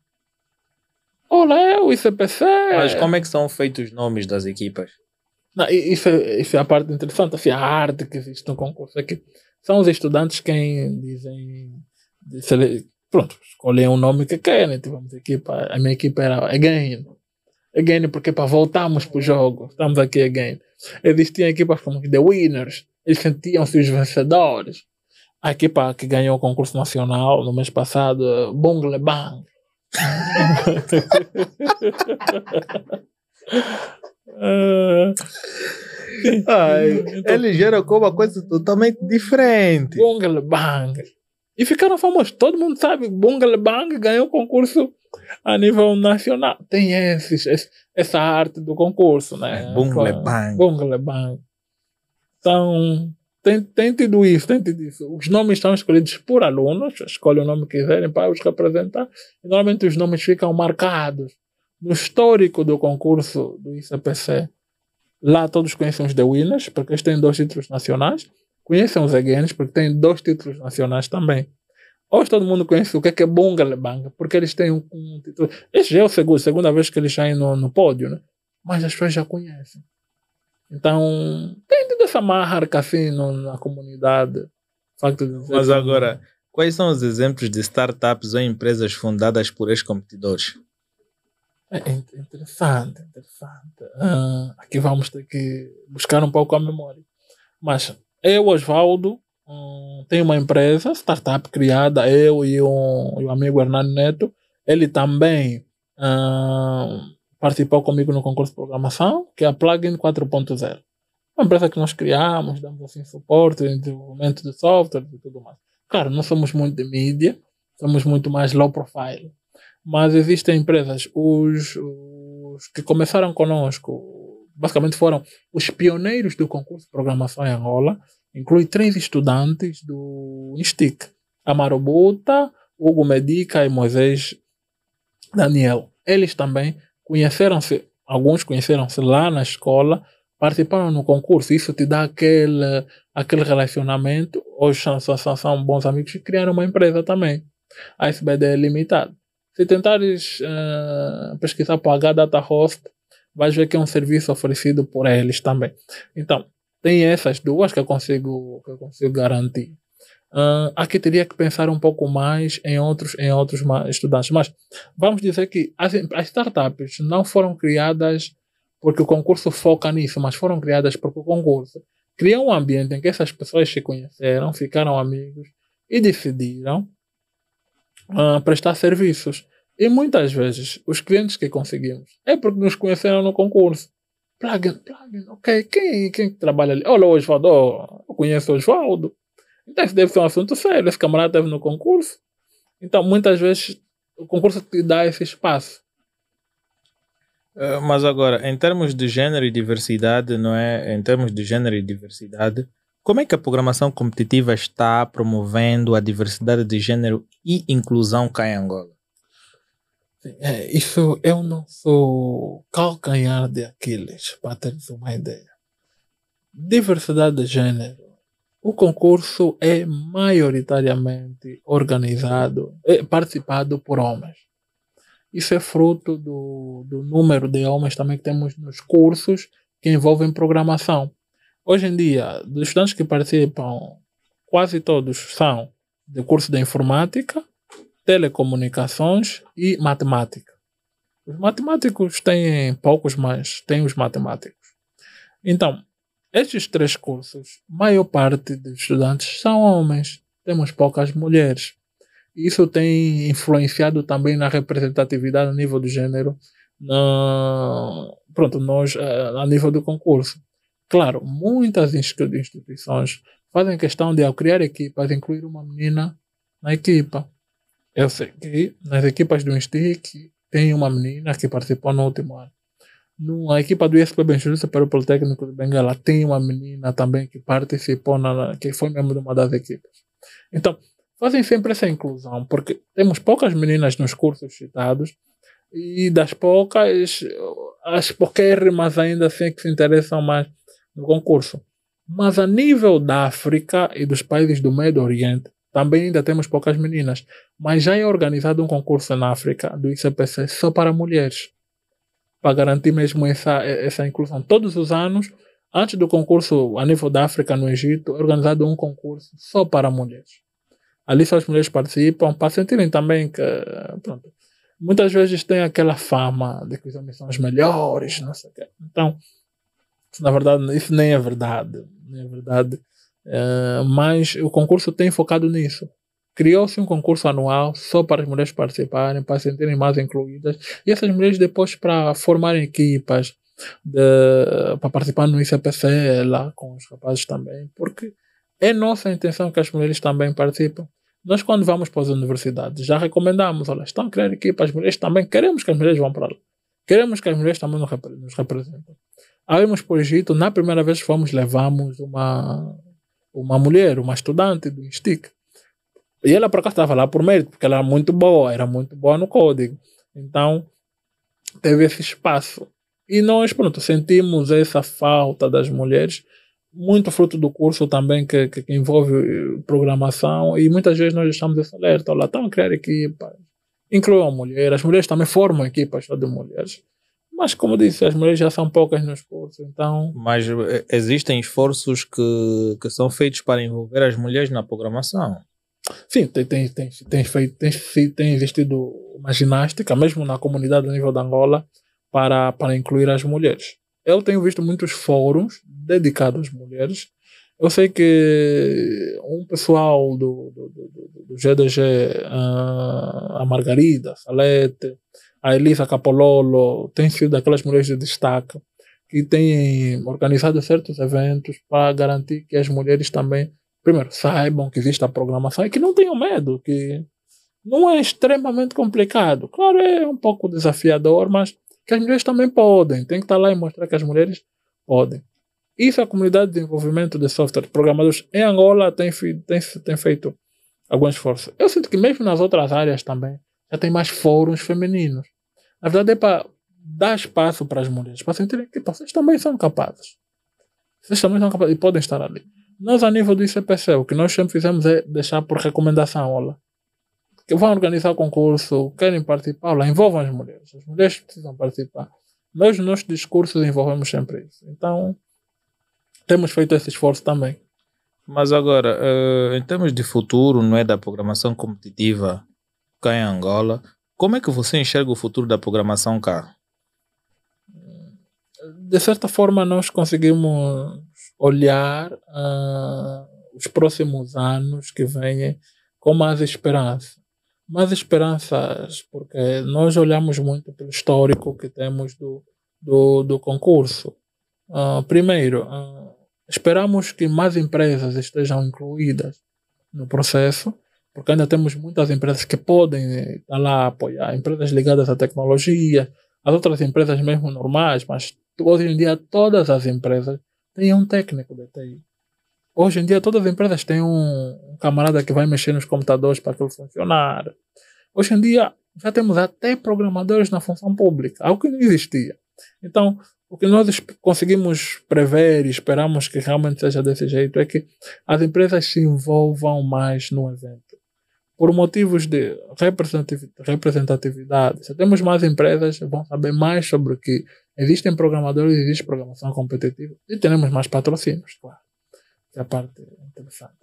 [SPEAKER 2] Olá, é o ICPC.
[SPEAKER 1] Mas como é que são feitos os nomes das equipas?
[SPEAKER 2] Não, isso, é, isso é a parte interessante, assim, a arte que existe no concurso. Aqui. São os estudantes quem dizem. Pronto, escolhem o nome que querem. Tivemos equipa, a minha equipa era Again. Again, porque para voltarmos para o jogo, estamos aqui again. Existiam equipas como The Winners, eles sentiam-se os vencedores. A equipa que ganhou o concurso nacional no mês passado, Bungle Bang. (laughs)
[SPEAKER 1] Ai, então, eles geram como uma coisa totalmente diferente.
[SPEAKER 2] Bungle Bang. E ficaram famosos. Todo mundo sabe. Bungle Bang ganhou o concurso a nível nacional. Tem esses, esse, essa arte do concurso, né?
[SPEAKER 1] É, Bungle Bang.
[SPEAKER 2] Bungle Bang. Então, tem, tem tido isso, tem tido isso. Os nomes são escolhidos por alunos, escolhem o nome que quiserem para os representar. E normalmente os nomes ficam marcados no histórico do concurso do ICPC. Lá todos conhecem os The Winners, porque eles têm dois títulos nacionais. Conhecem os Agains, porque têm dois títulos nacionais também. Hoje todo mundo conhece o que é, que é Bungalebang, porque eles têm um, um título. Esse já é o segundo, segunda vez que eles saem no, no pódio, né? Mas as pessoas já conhecem. Então, tem tido essa marca assim no, na comunidade.
[SPEAKER 1] Mas agora, quais são os exemplos de startups ou empresas fundadas por ex-competidores?
[SPEAKER 2] É, é interessante, interessante. Uh, aqui vamos ter que buscar um pouco a memória. Mas eu, Osvaldo, um, tenho uma empresa, startup criada, eu e um, e amigo Hernando Neto. Ele também uh, participou comigo no concurso de programação, que é a Plugin 4.0. Uma empresa que nós criamos, damos assim suporte em desenvolvimento de software e tudo mais. Claro, não somos muito de mídia, somos muito mais low profile. Mas existem empresas, os, os que começaram conosco, basicamente foram os pioneiros do concurso de programação em Angola, inclui três estudantes do INSTIC, Amaro Buta, Hugo Medica e Moisés Daniel. Eles também conheceram-se, alguns conheceram-se lá na escola, participaram no concurso, isso te dá aquele, aquele relacionamento, hoje são, são, bons amigos e criaram uma empresa também, a SBD é Limitada. Se tentares uh, pesquisar por H Data Host, vais ver que é um serviço oferecido por eles também. Então, tem essas duas que eu consigo, que eu consigo garantir. Uh, aqui teria que pensar um pouco mais em outros, em outros estudantes. Mas vamos dizer que as, as startups não foram criadas porque o concurso foca nisso, mas foram criadas porque o concurso criou um ambiente em que essas pessoas se conheceram, ficaram amigos e decidiram uh, prestar serviços. E muitas vezes os clientes que conseguimos é porque nos conheceram no concurso. Plugin, plugin, ok. Quem, quem trabalha ali? Olha o Osvaldo, oh, eu conheço o Osvaldo. Então isso deve ser um assunto sério. Esse camarada esteve no concurso. Então muitas vezes o concurso te dá esse espaço.
[SPEAKER 1] Uh, mas agora, em termos de gênero e diversidade, não é? Em termos de gênero e diversidade, como é que a programação competitiva está promovendo a diversidade de gênero e inclusão cá em Angola?
[SPEAKER 2] É, isso é o nosso calcanhar de Aquiles, para teres uma ideia. Diversidade de gênero. O concurso é maioritariamente organizado, é participado por homens. Isso é fruto do, do número de homens também que temos nos cursos que envolvem programação. Hoje em dia, dos estudantes que participam, quase todos são de curso de informática, telecomunicações e matemática. Os matemáticos têm poucos, mas têm os matemáticos. Então, estes três cursos, maior parte dos estudantes são homens, temos poucas mulheres. Isso tem influenciado também na representatividade a nível do gênero, na, pronto, nós, eh, a nível do concurso. Claro, muitas instituições fazem questão de, ao criar equipas, incluir uma menina na equipa. Eu sei que nas equipas do Instic tem uma menina que participou no último ano. Na equipa do ISP Benjuru Superior Politécnico de Bengala tem uma menina também que participou, na, que foi membro de uma das equipas. Então, fazem sempre essa inclusão, porque temos poucas meninas nos cursos citados e das poucas, as pouquérrimas ainda assim que se interessam mais no concurso. Mas a nível da África e dos países do Médio Oriente, também ainda temos poucas meninas. Mas já é organizado um concurso na África do ICPC só para mulheres. Para garantir mesmo essa, essa inclusão. Todos os anos, antes do concurso a nível da África no Egito, é organizado um concurso só para mulheres. Ali só as mulheres participam para sentirem também que, pronto, muitas vezes tem aquela fama de que os homens são os melhores, não sei o quê. Então, na verdade, isso nem é verdade. Nem é verdade. Uh, mas o concurso tem focado nisso. Criou-se um concurso anual só para as mulheres participarem, para se sentirem mais incluídas, e essas mulheres depois para formarem equipas, para participar no ICPC lá com os rapazes também, porque é nossa intenção que as mulheres também participem. Nós, quando vamos para as universidades, já recomendamos, olha, estão a criar equipas, as mulheres também, queremos que as mulheres vão para lá. Queremos que as mulheres também nos representem. Aí irmos para o Egito, na primeira vez que fomos, levamos uma, uma mulher, uma estudante do INSTIC. E ela, por acaso, estava lá por mérito, porque ela era muito boa, era muito boa no código. Então, teve esse espaço. E nós, pronto, sentimos essa falta das mulheres, muito fruto do curso também que, que, que envolve programação, e muitas vezes nós deixamos esse alerta, olha, estão a criar equipas, incluam mulheres, as mulheres também formam equipas só de mulheres. Mas, como disse, as mulheres já são poucas nos cursos, então.
[SPEAKER 1] Mas eh, existem esforços que, que são feitos para envolver as mulheres na programação.
[SPEAKER 2] Sim, tem, tem, tem, tem, feito, tem, tem existido uma ginástica, mesmo na comunidade a nível da Angola, para, para incluir as mulheres. Eu tenho visto muitos fóruns dedicados às mulheres. Eu sei que um pessoal do, do, do, do GDG, ah, a Margarida, Salete, a Elisa Capololo, tem sido daquelas mulheres de destaque que têm organizado certos eventos para garantir que as mulheres também, primeiro, saibam que existe a programação e que não tenham medo, que não é extremamente complicado. Claro, é um pouco desafiador, mas que as mulheres também podem. Tem que estar lá e mostrar que as mulheres podem. Isso a comunidade de desenvolvimento de software programadores em Angola tem, tem, tem feito algum esforço. Eu sinto que mesmo nas outras áreas também já tem mais fóruns femininos. Na verdade é para dar espaço para as mulheres, para sentirem que vocês também são capazes. Vocês também são capazes e podem estar ali. Nós, a nível do ICPC, o que nós sempre fizemos é deixar por recomendação, olha, que vão organizar o concurso, querem participar, lá, envolvam as mulheres. As mulheres precisam participar. Nós, nos nossos discursos, envolvemos sempre isso. Então, temos feito esse esforço também.
[SPEAKER 1] Mas agora, uh, em termos de futuro, não é da programação competitiva cá em Angola, como é que você enxerga o futuro da programação cá?
[SPEAKER 2] De certa forma, nós conseguimos olhar uh, os próximos anos que vêm com mais esperança. Mais esperanças, porque nós olhamos muito pelo histórico que temos do, do, do concurso. Uh, primeiro, uh, esperamos que mais empresas estejam incluídas no processo, porque ainda temos muitas empresas que podem estar lá apoiar, empresas ligadas à tecnologia, as outras empresas mesmo normais, mas hoje em dia todas as empresas têm um técnico de TI. Hoje em dia todas as empresas têm um, um camarada que vai mexer nos computadores para aquilo funcionar. Hoje em dia já temos até programadores na função pública, algo que não existia. Então, o que nós conseguimos prever e esperamos que realmente seja desse jeito é que as empresas se envolvam mais no evento. Por motivos de representatividade, se temos mais empresas, vão saber mais sobre o que existem programadores, existe programação competitiva e teremos mais patrocínios, claro. Que é a parte interessante.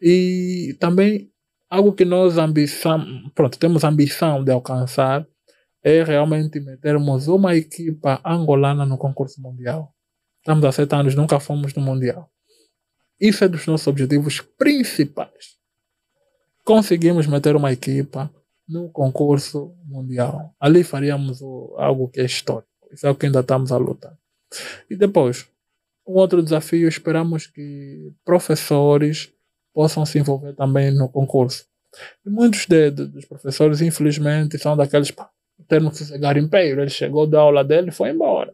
[SPEAKER 2] E também algo que nós ambição, pronto, temos ambição de alcançar é realmente metermos uma equipa angolana no concurso mundial. Estamos há sete anos, nunca fomos no mundial. Isso é dos nossos objetivos principais. Conseguimos meter uma equipa no concurso mundial. Ali faríamos algo que é histórico. Isso é o que ainda estamos a lutar. E depois, um outro desafio, esperamos que professores possam se envolver também no concurso. E muitos de, de, dos professores, infelizmente, são daqueles pá, termo que se garimpeiro. Ele chegou da aula dele e foi embora.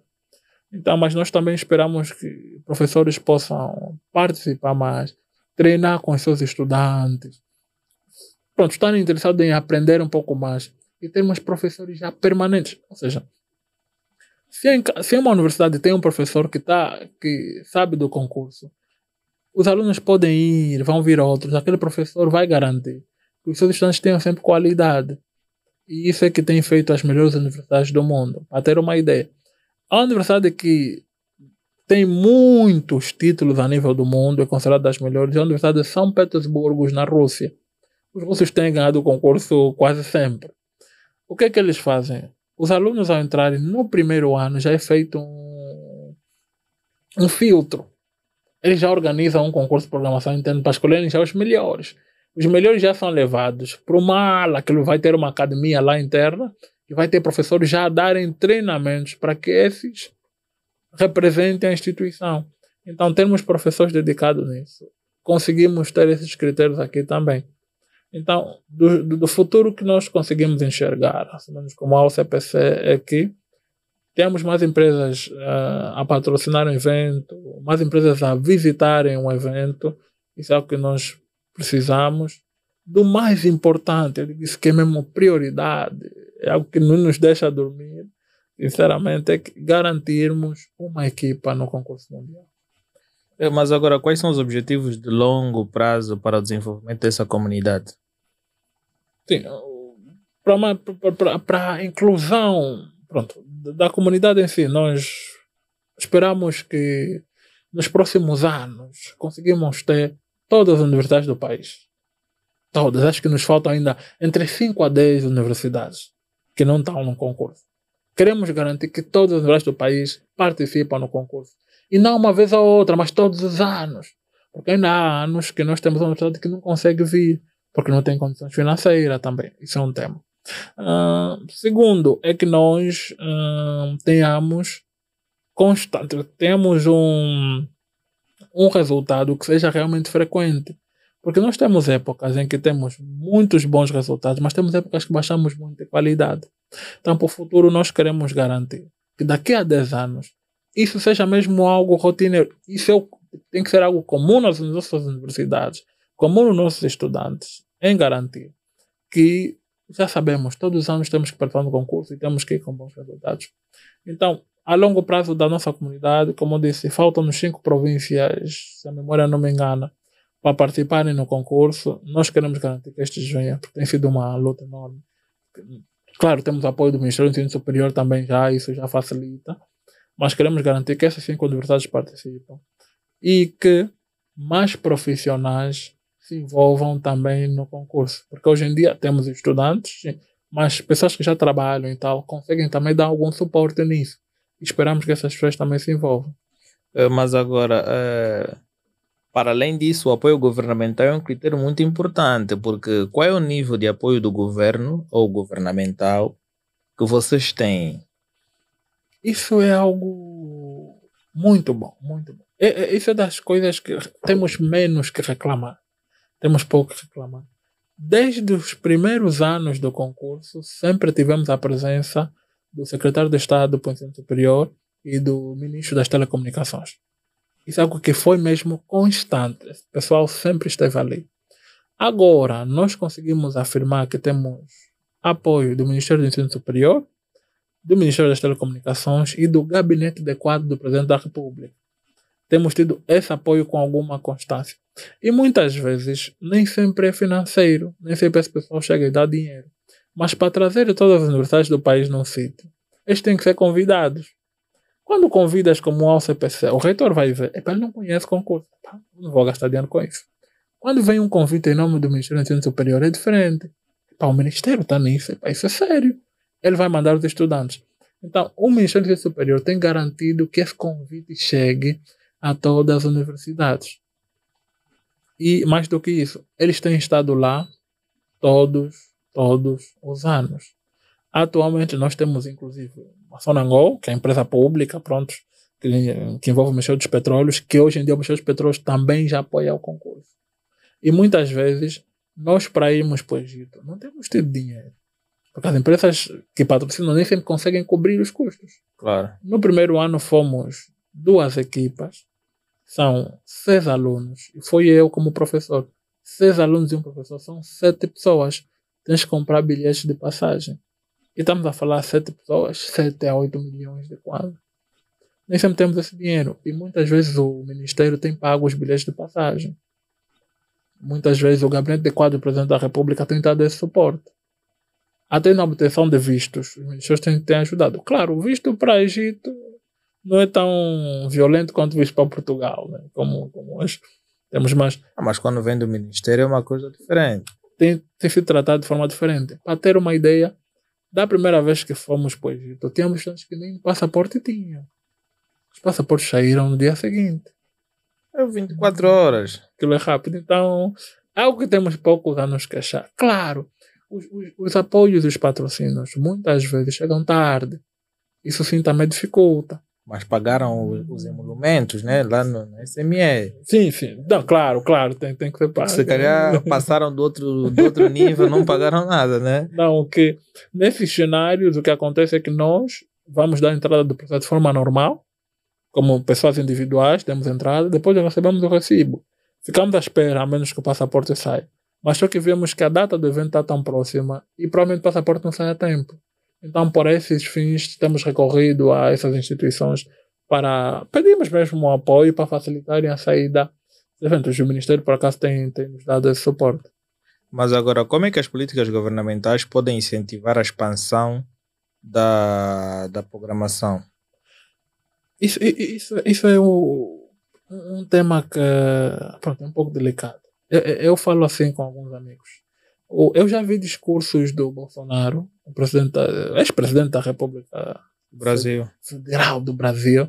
[SPEAKER 2] Então, mas nós também esperamos que professores possam participar mais, treinar com seus estudantes. Pronto, estarem interessados em aprender um pouco mais e termos professores já permanentes. Ou seja, se, em, se uma universidade tem um professor que, tá, que sabe do concurso, Os alunos podem ir, vão vir outros, aquele professor vai garantir que os seus estudantes tenham sempre qualidade. E isso é que tem feito as melhores universidades do mundo. Para ter uma ideia, a universidade que tem muitos títulos a nível do mundo, é considerada das melhores, é a Universidade de São Petersburgo, na Rússia. Os russos têm ganhado o concurso quase sempre. O que é que eles fazem? Os alunos, ao entrarem no primeiro ano, já é feito um, um filtro. Eles já organizam um concurso de programação interna para escolherem já os melhores. Os melhores já são levados para uma ala que vai ter uma academia lá interna e vai ter professores já a darem treinamentos para que esses representem a instituição. Então, temos professores dedicados nisso. Conseguimos ter esses critérios aqui também. Então, do, do futuro que nós conseguimos enxergar, menos como a OCPC, é que temos mais empresas uh, a patrocinar um evento, mais empresas a visitarem um evento. Isso é o que nós precisamos do mais importante, eu disse que é mesmo prioridade, é algo que não nos deixa dormir, sinceramente, é garantirmos uma equipa no concurso mundial.
[SPEAKER 1] É, mas agora, quais são os objetivos de longo prazo para o desenvolvimento dessa comunidade?
[SPEAKER 2] Sim, para a inclusão pronto, da comunidade em si, nós esperamos que nos próximos anos conseguimos ter todas as universidades do país. Todas. Acho que nos faltam ainda entre 5 a 10 universidades que não estão no concurso. Queremos garantir que todas as universidades do país participam no concurso. E não uma vez ou outra, mas todos os anos. Porque ainda há anos que nós temos uma universidade que não consegue vir, porque não tem condições financeiras também. Isso é um tema. Uh, segundo, é que nós uh, tenhamos constante, temos um, um resultado que seja realmente frequente. Porque nós temos épocas em que temos muitos bons resultados, mas temos épocas que baixamos muito de qualidade. Então, para o futuro, nós queremos garantir que daqui a 10 anos isso seja mesmo algo rotineiro. Isso é, tem que ser algo comum nas nossas universidades, comum nos nossos estudantes, em garantir que já sabemos, todos os anos temos que participar no concurso e temos que ir com bons resultados. Então, a longo prazo da nossa comunidade, como eu disse, faltam-nos cinco províncias, se a memória não me engana, para participarem no concurso. Nós queremos garantir que estes venham, porque tem sido uma luta enorme. Claro, temos apoio do Ministério do Ensino Superior também já, isso já facilita, mas queremos garantir que essas cinco universidades participam e que mais profissionais se envolvam também no concurso, porque hoje em dia temos estudantes, mas pessoas que já trabalham e tal conseguem também dar algum suporte nisso esperamos que essas pessoas também se envolvam.
[SPEAKER 1] Eh, mas agora, é, para além disso, o apoio governamental é um critério muito importante, porque qual é o nível de apoio do governo ou governamental que vocês têm?
[SPEAKER 2] Isso é algo muito bom, muito bom. É, é, isso é das coisas que temos menos que reclamar. Temos pouco que reclamar. Desde os primeiros anos do concurso, sempre tivemos a presença do secretário de Estado do Ensino Superior e do ministro das Telecomunicações. Isso é algo que foi mesmo constante. O pessoal sempre esteve ali. Agora, nós conseguimos afirmar que temos apoio do Ministério do Ensino Superior, do Ministério das Telecomunicações e do Gabinete de Quadro do Presidente da República. Temos tido esse apoio com alguma constância. E muitas vezes, nem sempre é financeiro, nem sempre esse pessoal chega e dá dinheiro. Mas para trazer todas as universidades do país num sítio, eles têm que ser convidados. Quando convidas como ao CPC, o reitor vai é ele não conhece concurso, tá? não vou gastar dinheiro com isso. Quando vem um convite em nome do Ministério do Ensino Superior, é diferente. Pá, o Ministério está nisso, pá, isso é sério. Ele vai mandar os estudantes. Então, o Ministério do Ensino Superior tem garantido que esse convite chegue a todas as universidades. E mais do que isso, eles têm estado lá todos todos os anos. Atualmente nós temos inclusive a Sonangol, que é a empresa pública, pronto, que, que envolve o Ministério dos Petróleos, que hoje em dia o Ministério dos Petróleos também já apoia o concurso. E muitas vezes nós para irmos para o Egito não temos tido dinheiro. Porque as empresas que patrocinam nem sempre conseguem cobrir os custos.
[SPEAKER 1] Claro.
[SPEAKER 2] No primeiro ano fomos duas equipas, são seis alunos, e foi eu como professor. Seis alunos e um professor, são sete pessoas tens que comprar bilhetes de passagem. E estamos a falar sete pessoas, 7 a 8 milhões de quadros. Nem sempre temos esse dinheiro. E muitas vezes o Ministério tem pago os bilhetes de passagem. Muitas vezes o gabinete de quadro do Presidente da República tem dado esse suporte. Até na obtenção de vistos, os ministérios têm, têm ajudado. Claro, o visto para Egito não é tão violento quanto visto para Portugal, né? como, como hoje. Temos mais.
[SPEAKER 1] Ah, mas quando vem do Ministério é uma coisa diferente.
[SPEAKER 2] Tem, tem sido tratado de forma diferente. Para ter uma ideia, da primeira vez que fomos para o Egito, tínhamos estudantes que nem passaporte tinham. Os passaportes saíram no dia seguinte.
[SPEAKER 1] É 24 horas.
[SPEAKER 2] Aquilo é rápido. Então, é algo que temos poucos a nos queixar. Claro, os, os, os apoios e os patrocínios muitas vezes chegam tarde. Isso sim também dificulta.
[SPEAKER 1] Mas pagaram os, os emolumentos, né? Lá no, no SME.
[SPEAKER 2] Sim, sim. Não, claro, claro, tem, tem que ser pago.
[SPEAKER 1] Se calhar (laughs) passaram do outro, do outro nível, não pagaram nada, né?
[SPEAKER 2] Não, que nesses cenários o que acontece é que nós vamos dar entrada do processo de forma normal, como pessoas individuais, temos entrada, depois recebemos o recibo. Ficamos à espera, a menos que o passaporte saia. Mas só que vemos que a data do evento está tão próxima e provavelmente o passaporte não sai a tempo. Então, por esses fins, temos recorrido a essas instituições para pedimos mesmo um apoio para facilitarem a saída dos eventos. O Ministério, por acaso, tem, tem nos dado esse suporte.
[SPEAKER 1] Mas agora, como é que as políticas governamentais podem incentivar a expansão da, da programação?
[SPEAKER 2] Isso, isso, isso é o, um tema que pronto, é um pouco delicado. Eu, eu falo assim com alguns amigos. Eu já vi discursos do Bolsonaro, ex-presidente da República
[SPEAKER 1] Brasil.
[SPEAKER 2] Federal do Brasil.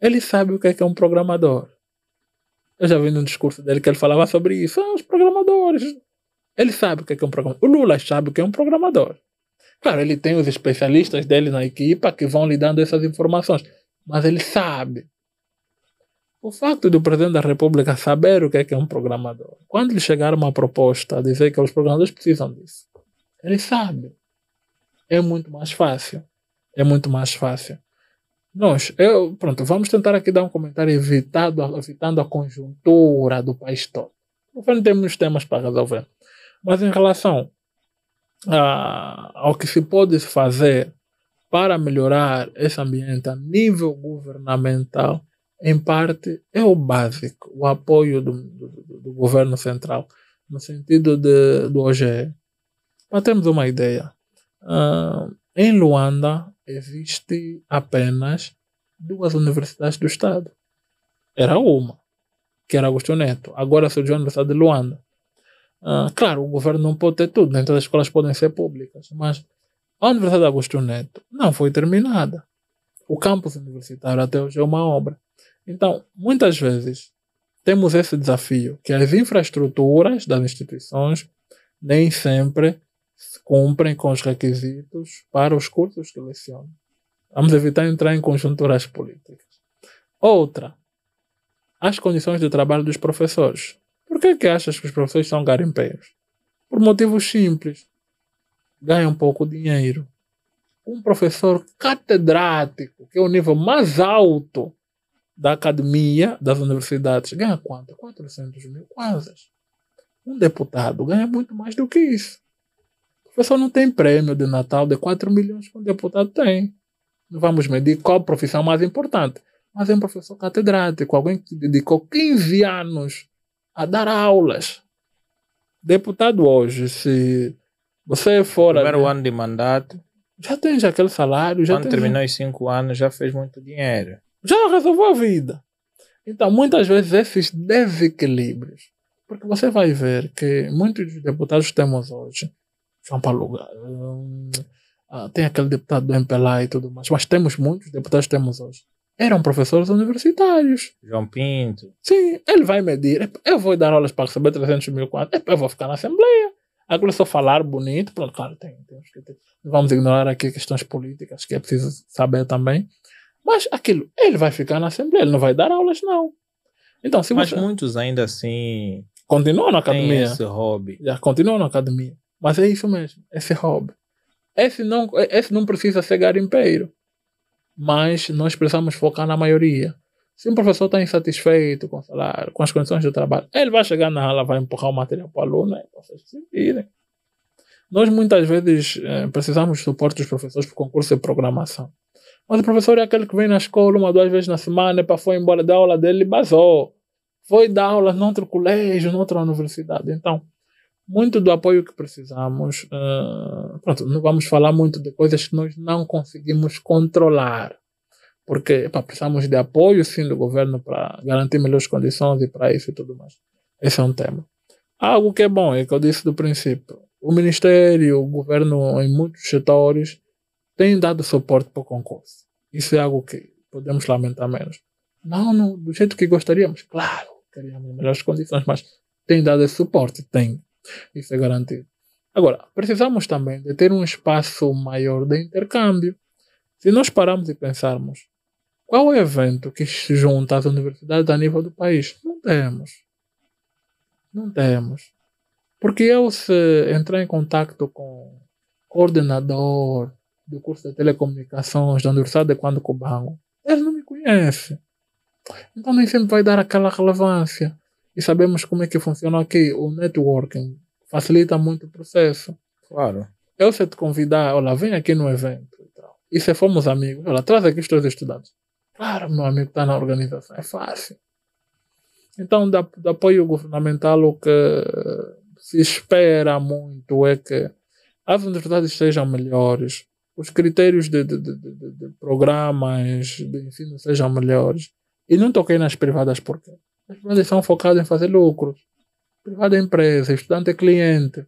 [SPEAKER 2] Ele sabe o que é, que é um programador. Eu já vi no discurso dele que ele falava sobre isso. Ah, os programadores. Ele sabe o que é, que é um programador. O Lula sabe o que é um programador. Claro, ele tem os especialistas dele na equipa que vão lhe dando essas informações. Mas ele sabe. O fato do presidente da República saber o que é, que é um programador, quando lhe chegar uma proposta a dizer que os programadores precisam disso, ele sabe. É muito mais fácil. É muito mais fácil. Nós, eu, pronto, vamos tentar aqui dar um comentário evitado, evitando a conjuntura do país todo. Não temos temas para resolver. Mas em relação a, ao que se pode fazer para melhorar esse ambiente a nível governamental, em parte, é o básico, o apoio do, do, do governo central, no sentido de, do OGE. Para termos uma ideia, uh, em Luanda existe apenas duas universidades do Estado. Era uma, que era Augusto Neto. Agora surgiu a Universidade de Luanda. Uh, claro, o governo não pode ter tudo, nem todas as escolas podem ser públicas, mas a Universidade de Augusto Neto não foi terminada. O campus universitário até hoje é uma obra. Então, muitas vezes, temos esse desafio, que as infraestruturas das instituições nem sempre cumprem com os requisitos para os cursos que lecionam. Vamos evitar entrar em conjunturas políticas. Outra, as condições de trabalho dos professores. Por que, que achas que os professores são garimpeiros? Por motivos simples. Ganham pouco dinheiro. Um professor catedrático, que é o nível mais alto da academia das universidades ganha quanto? 400 mil quase. Um deputado ganha muito mais do que isso. O professor não tem prêmio de Natal de 4 milhões que um deputado tem. Não vamos medir qual profissão mais importante. Mas é um professor catedrático, alguém que dedicou 15 anos a dar aulas. Deputado hoje, se você for.
[SPEAKER 1] Primeiro ano de mandato.
[SPEAKER 2] Já tem já aquele salário. Já
[SPEAKER 1] Quando terminou os 5 anos, já fez muito dinheiro
[SPEAKER 2] já resolveu a vida. Então, muitas vezes, esses desequilíbrios. Porque você vai ver que muitos dos deputados que temos hoje vão para lugar. Ah, tem aquele deputado do MPLA e tudo mais, mas temos muitos deputados que temos hoje. Eram professores universitários.
[SPEAKER 1] João Pinto.
[SPEAKER 2] Sim, ele vai medir. Eu vou dar aulas para receber 300 mil quantos. Eu vou ficar na Assembleia. Agora só falar bonito. Pronto, claro, tem. Vamos ignorar aqui questões políticas que é preciso saber também. Mas aquilo, ele vai ficar na Assembleia, ele não vai dar aulas, não. Então, se
[SPEAKER 1] Mas
[SPEAKER 2] você...
[SPEAKER 1] muitos ainda assim.
[SPEAKER 2] Continuam na academia.
[SPEAKER 1] esse hobby.
[SPEAKER 2] Já continuam na academia. Mas é isso mesmo, esse hobby. Esse não, esse não precisa ser garimpeiro. Mas nós precisamos focar na maioria. Se um professor está insatisfeito com o salário, com as condições de trabalho, ele vai chegar na aula, vai empurrar o material para o aluno e vocês se virem. Nós muitas vezes eh, precisamos de suporte dos professores para o concurso de programação. Mas o professor é aquele que vem na escola uma, duas vezes na semana, para foi embora da aula dele e basou. Foi dar aula noutro colégio, noutra universidade. Então, muito do apoio que precisamos. Uh, pronto, não vamos falar muito de coisas que nós não conseguimos controlar. Porque epa, precisamos de apoio, sim, do governo para garantir melhores condições e para isso e tudo mais. Esse é um tema. Algo que é bom, é que eu disse do princípio. O Ministério, o governo, em muitos setores, tem dado suporte para o concurso. Isso é algo que podemos lamentar menos. Não, não do jeito que gostaríamos. Claro, queríamos melhores condições, mas tem dado esse suporte, tem. Isso é garantido. Agora, precisamos também de ter um espaço maior de intercâmbio. Se nós pararmos e pensarmos, qual é o evento que se junta às universidades a nível do país? Não temos. Não temos. Porque eu, se entrar em contato com coordenador do curso de telecomunicações da Universidade de Quando Cubango, ele não me conhece. Então nem sempre vai dar aquela relevância. E sabemos como é que funciona aqui. O networking facilita muito o processo.
[SPEAKER 1] Claro.
[SPEAKER 2] Eu se te convidar, olha, vem aqui no evento e tal. E se formos amigos, olha, traz aqui os teus estudantes. Claro, meu amigo está na organização. É fácil. Então, da, da apoio governamental, o que se espera muito é que as universidades sejam melhores, os critérios de, de, de, de, programas de ensino sejam melhores. E não toquei nas privadas porque as privadas são focadas em fazer lucros. Privada é empresa, estudante é cliente.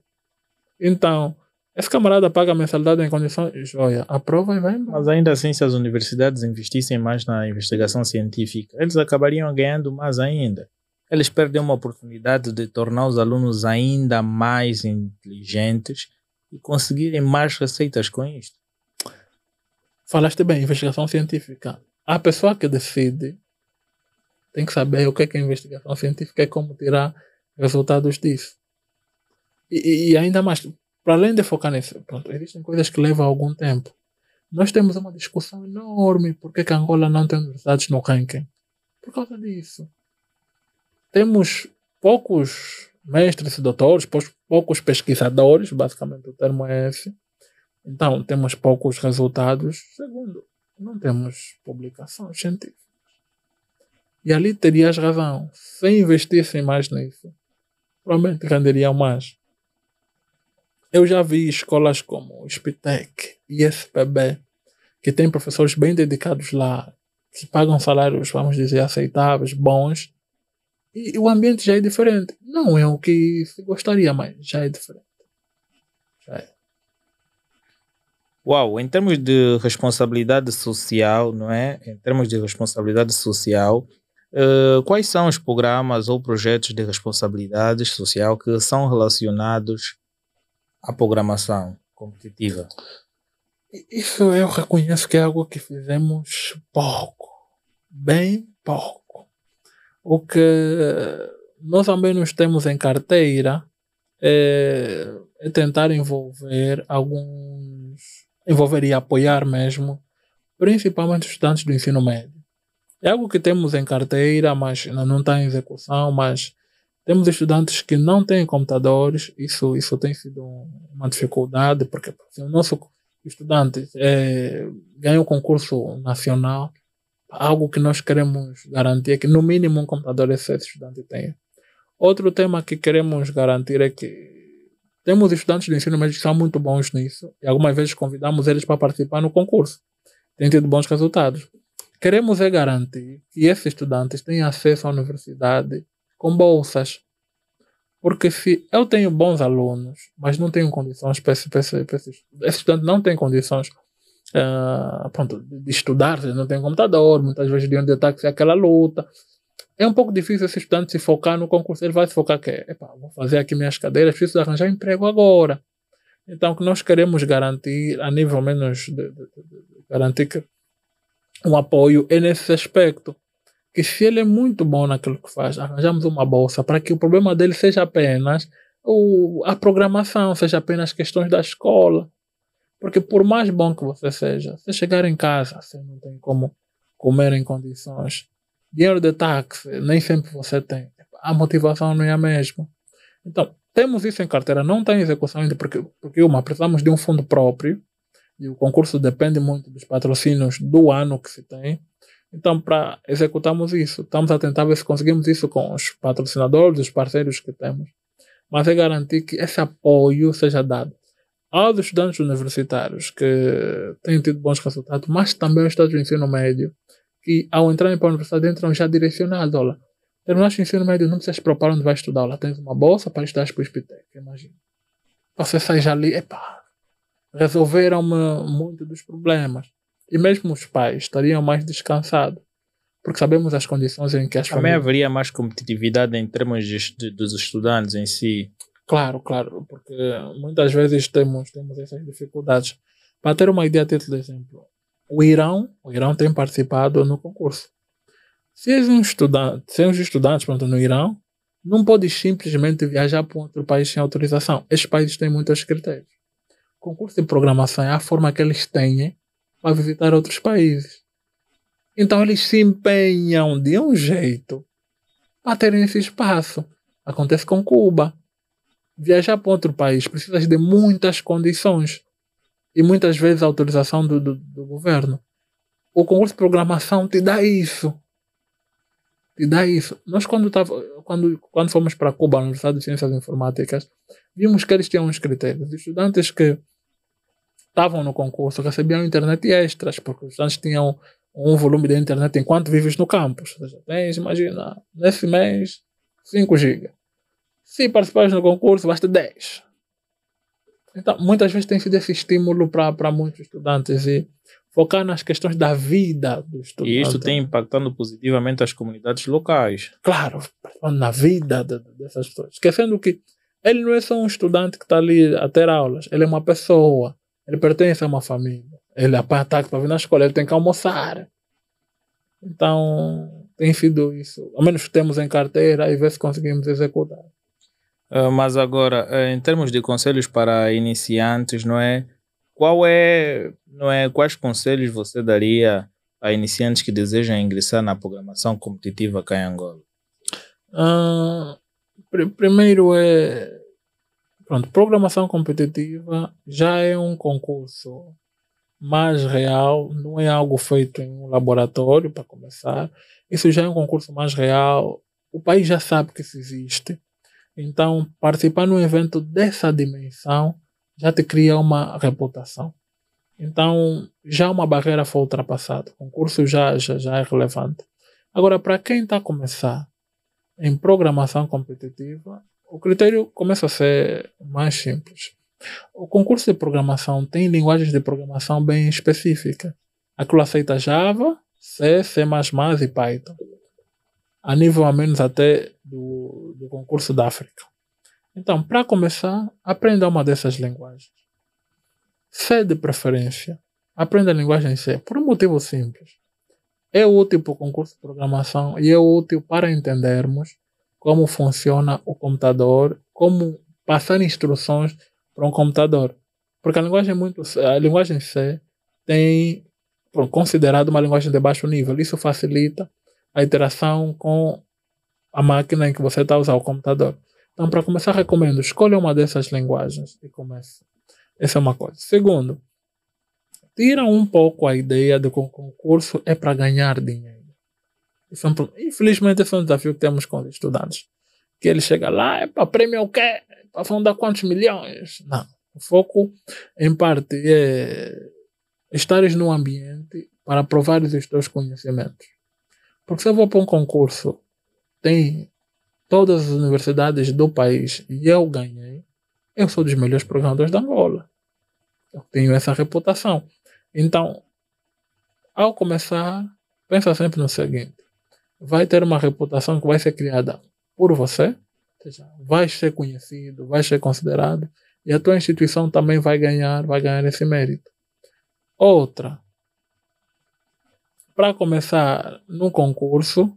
[SPEAKER 2] Então, esse camarada paga a mensalidade em condições joia, aprova e vai embora.
[SPEAKER 1] Mas ainda assim, se as universidades investissem mais na investigação científica, eles acabariam ganhando mais ainda. Eles perdem uma oportunidade de tornar os alunos ainda mais inteligentes e conseguirem mais receitas com isto.
[SPEAKER 2] Falaste bem, investigação científica. A pessoa que decide tem que saber o que é, que é investigação científica e como tirar resultados disso. E, e ainda mais, para além de focar nisso, pronto, existem coisas que levam algum tempo. Nós temos uma discussão enorme por que Angola não tem universidades no ranking. Por causa disso. Temos poucos mestres e doutores, poucos pesquisadores, basicamente o termo é esse, então, temos poucos resultados. Segundo, não temos publicações científicas. E ali terias razão. Se investissem mais nisso, provavelmente renderiam mais. Eu já vi escolas como Spitec e SPB, que têm professores bem dedicados lá, que pagam salários, vamos dizer, aceitáveis, bons, e o ambiente já é diferente. Não é o que se gostaria, mas já é diferente. Já é.
[SPEAKER 1] Uau, em termos de responsabilidade social, não é? Em termos de responsabilidade social, uh, quais são os programas ou projetos de responsabilidade social que são relacionados à programação competitiva?
[SPEAKER 2] Isso eu reconheço que é algo que fizemos pouco, bem pouco. O que nós também nos temos em carteira é, é tentar envolver alguns envolveria apoiar mesmo, principalmente os estudantes do ensino médio. É algo que temos em carteira, mas não está em execução, mas temos estudantes que não têm computadores, isso, isso tem sido uma dificuldade, porque se o nosso estudante é, ganha um concurso nacional, algo que nós queremos garantir é que no mínimo um computador esse estudante tenha. Outro tema que queremos garantir é que temos estudantes de ensino médio que são muito bons nisso e algumas vezes convidamos eles para participar no concurso. Têm tido bons resultados. Queremos é garantir que esses estudantes tenham acesso à universidade com bolsas. Porque se eu tenho bons alunos, mas não tenho condições para esse, esse, esse, esse estudante não tem condições uh, pronto, de estudar, não tem computador, muitas vezes de onde está aquela luta, é um pouco difícil esse estudante se focar no concurso. Ele vai se focar que, epa, vou fazer aqui minhas cadeiras, preciso arranjar emprego agora. Então, o que nós queremos garantir, a nível menos de, de, de, garantir que um apoio é nesse aspecto. Que se ele é muito bom naquilo que faz, arranjamos uma bolsa para que o problema dele seja apenas o, a programação, seja apenas questões da escola. Porque por mais bom que você seja, se chegar em casa, você não tem como comer em condições dinheiro de táxi, nem sempre você tem. A motivação não é a mesma. Então, temos isso em carteira, não tem execução ainda, porque, porque uma, precisamos de um fundo próprio, e o concurso depende muito dos patrocínios do ano que se tem. Então, para executarmos isso, estamos a tentar ver se conseguimos isso com os patrocinadores, os parceiros que temos, mas é garantir que esse apoio seja dado aos estudantes universitários que têm tido bons resultados, mas também aos estudantes do ensino médio, que ao entrarem para a universidade entram já direcionados. Olha, terminaste o ensino médio, não precisas preparar onde vai estudar. Olha, tens uma bolsa para estudar para o ISPTEC, imagina. Você sai já ali, epá, resolveram-me muito dos problemas. E mesmo os pais estariam mais descansados, porque sabemos as condições em que as
[SPEAKER 1] Também famílias... haveria mais competitividade em termos de, dos estudantes em si.
[SPEAKER 2] Claro, claro, porque muitas vezes temos, temos essas dificuldades. Para ter uma ideia, ter de exemplo, o Irão, o Irão tem participado no concurso. Se és um estudante, se és um estudante pronto, no Irão, não podes simplesmente viajar para outro país sem autorização. Estes países têm muitos critérios. Concurso de programação é a forma que eles têm para visitar outros países. Então eles se empenham de um jeito para terem esse espaço. Acontece com Cuba. Viajar para outro país precisa de muitas condições e muitas vezes a autorização do, do, do governo. O concurso de programação te dá isso. Te dá isso. Nós, quando, tava, quando, quando fomos para Cuba, na Universidade de Ciências Informáticas, vimos que eles tinham uns critérios. Os estudantes que estavam no concurso recebiam internet extras, porque os estudantes tinham um volume de internet enquanto vives no campus. Ou seja, tens, imagina, nesse mês, 5 GB. Se participares no concurso, basta 10. Então, muitas vezes tem sido esse estímulo para muitos estudantes e focar nas questões da vida do estudante.
[SPEAKER 1] E isso tem impactando positivamente as comunidades locais.
[SPEAKER 2] Claro, na vida dessas pessoas. Esquecendo que ele não é só um estudante que está ali a ter aulas, ele é uma pessoa, ele pertence a uma família. Ele apanha ataque para vir na escola, ele tem que almoçar. Então, tem sido isso. Ao menos temos em carteira e ver se conseguimos executar.
[SPEAKER 1] Uh, mas agora, uh, em termos de conselhos para iniciantes, não é? Qual é, não é? Quais conselhos você daria a iniciantes que desejam ingressar na programação competitiva cá em Angola?
[SPEAKER 2] Uh, pr primeiro é pronto, programação competitiva já é um concurso mais real, não é algo feito em um laboratório para começar. Isso já é um concurso mais real. O país já sabe que isso existe então, participar num evento dessa dimensão já te cria uma reputação. Então, já uma barreira foi ultrapassada. O concurso já, já, já é relevante. Agora, para quem está a começar em programação competitiva, o critério começa a ser mais simples. O concurso de programação tem linguagens de programação bem específicas. Aquilo aceita Java, C, C++ e Python a nível a menos até do, do concurso da África. Então, para começar, aprenda uma dessas linguagens. C de preferência. Aprenda a linguagem C, por um motivo simples. É útil para o concurso de programação e é útil para entendermos como funciona o computador, como passar instruções para um computador. Porque a linguagem, muito, a linguagem C tem considerado uma linguagem de baixo nível. Isso facilita a interação com a máquina em que você está a usar o computador. Então, para começar, recomendo, escolha uma dessas linguagens e comece. Essa é uma coisa. Segundo, tira um pouco a ideia de que o concurso é para ganhar dinheiro. Isso é um, infelizmente, esse é um desafio que temos com os estudantes. Que ele chega lá, é para prêmio o quê? Para fundar quantos milhões? Não. O foco, em parte, é estares num ambiente para provar os teus conhecimentos. Porque se eu vou para um concurso, tem todas as universidades do país e eu ganhei, eu sou dos melhores programadores da Angola. Eu tenho essa reputação. Então, ao começar, pensa sempre no seguinte: vai ter uma reputação que vai ser criada por você, ou seja, vai ser conhecido, vai ser considerado, e a tua instituição também vai ganhar, vai ganhar esse mérito. Outra, para começar no concurso,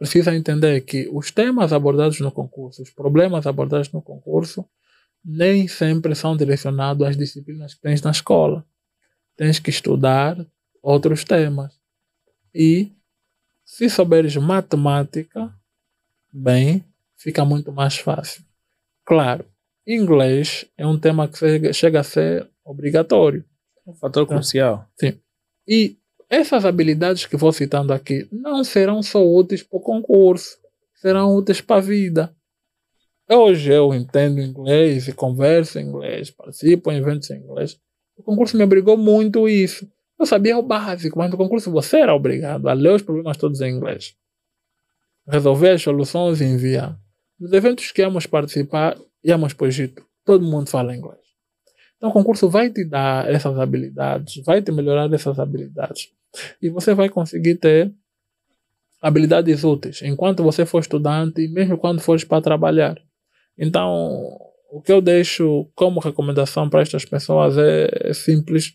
[SPEAKER 2] precisa entender que os temas abordados no concurso, os problemas abordados no concurso, nem sempre são direcionados às disciplinas que tens na escola. Tens que estudar outros temas. E se souberes matemática, bem, fica muito mais fácil. Claro, inglês é um tema que chega a ser obrigatório.
[SPEAKER 1] Um fator
[SPEAKER 2] Tá.
[SPEAKER 1] crucial.
[SPEAKER 2] Sim. E essas habilidades que vou citando aqui não serão só úteis para o concurso, serão úteis para a vida. Hoje eu entendo inglês e converso em inglês, participo em eventos em inglês. O concurso me obrigou muito isso. Eu sabia o básico, mas no concurso você era obrigado a ler os problemas todos em inglês, resolver as soluções e enviar. Nos eventos que íamos participar, íamos para o Egito, todo mundo fala inglês. Então o concurso vai te dar essas habilidades, vai te melhorar essas habilidades. E você vai conseguir ter habilidades úteis enquanto você for estudante e mesmo quando fores para trabalhar. Então, o que eu deixo como recomendação para estas pessoas é, é simples.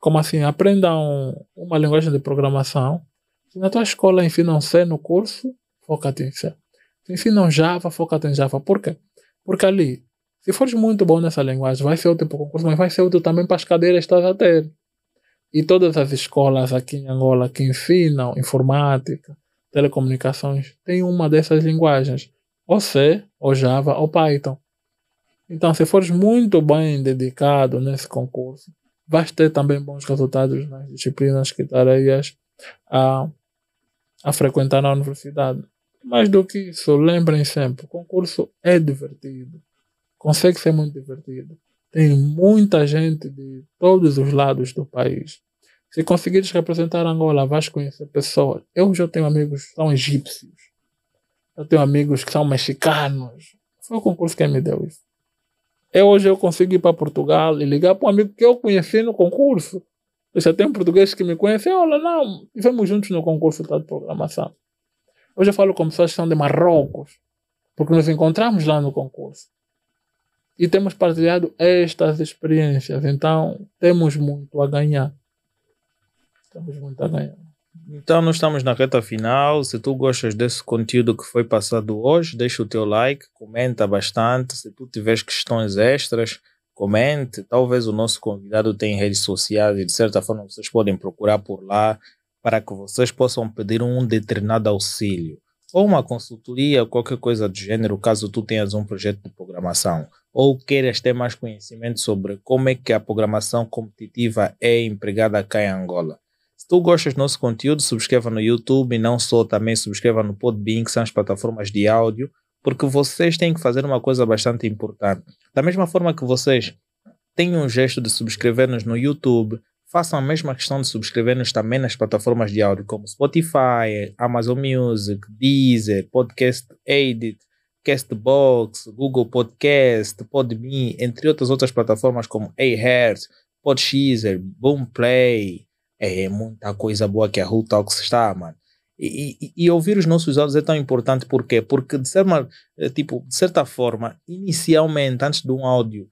[SPEAKER 2] Como assim? Aprendam uma linguagem de programação. Se na tua escola ensinam C no curso, foca-te em C. Se ensinam Java, foca-te em Java. Por quê? Porque ali, se fores muito bom nessa linguagem, vai ser útil para o concurso, mas vai ser útil também para as cadeiras que estás a ter. E todas as escolas aqui em Angola que ensinam informática, telecomunicações, têm uma dessas linguagens. Ou C, ou Java, ou Python. Então, se fores muito bem dedicado nesse concurso, vais ter também bons resultados nas disciplinas que estarás a, a frequentar na universidade. Mais do que isso, lembrem sempre, o concurso é divertido. Consegue ser muito divertido. Tem muita gente de todos os lados do país. Se conseguires representar Angola, vais conhecer pessoas. Eu já tenho amigos que são egípcios. Eu tenho amigos que são mexicanos. Foi o concurso que me deu isso. Eu, hoje eu consigo ir para Portugal e ligar para um amigo que eu conheci no concurso. Eu já tenho português que me conhecem. Olha, não, estivemos juntos no concurso de programação. Hoje eu falo com pessoas que são de Marrocos, porque nos encontramos lá no concurso. E temos partilhado estas experiências. Então, temos muito a ganhar. Temos muito a ganhar.
[SPEAKER 1] Então, nós estamos na reta final. Se tu gostas desse conteúdo que foi passado hoje, deixa o teu like, comenta bastante. Se tu tiveres questões extras, comente. Talvez o nosso convidado tenha redes sociais e, de certa forma, vocês podem procurar por lá para que vocês possam pedir um determinado auxílio. Ou uma consultoria, qualquer coisa do gênero, caso tu tenhas um projeto de programação. Ou queiras ter mais conhecimento sobre como é que a programação competitiva é empregada cá em Angola. Se tu gostas do nosso conteúdo, subscreva no YouTube e não só, também subscreva no Podbean, que são as plataformas de áudio, porque vocês têm que fazer uma coisa bastante importante. Da mesma forma que vocês têm um gesto de subscrever-nos no YouTube, façam a mesma questão de subscrever-nos também nas plataformas de áudio, como Spotify, Amazon Music, Deezer, Podcast Edit, Castbox, Google Podcast, Podme, entre outras outras plataformas como Ahertz, Podchaser, Boomplay, é muita coisa boa que a Who Talks está, mano. E, e, e, ouvir os nossos áudios é tão importante por quê? Porque de, certa, tipo, de certa forma, inicialmente, antes de um áudio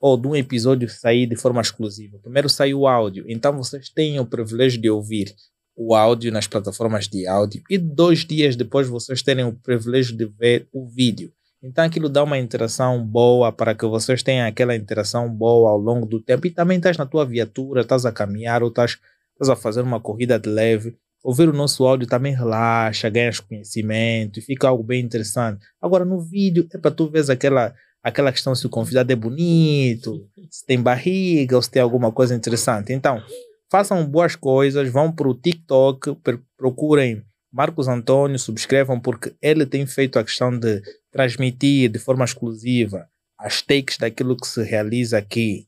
[SPEAKER 1] ou de um episódio sair de forma exclusiva, primeiro sai o áudio, então vocês têm o privilégio de ouvir o áudio nas plataformas de áudio e dois dias depois vocês terem o privilégio de ver o vídeo. Então aquilo dá uma interação boa para que vocês tenham aquela interação boa ao longo do tempo e também estás na tua viatura, estás a caminhar ou estás estás a fazer uma corrida de leve, ouvir o nosso áudio também relaxa, ganhas conhecimento e fica algo bem interessante. Agora, no vídeo, é para tu ver aquela, aquela questão se o convidado é bonito, se tem barriga ou se tem alguma coisa interessante. Então, façam boas coisas, vão para o TikTok, procurem Marcos Antônio, subscrevam, porque ele tem feito a questão de transmitir de forma exclusiva as takes daquilo que se realiza aqui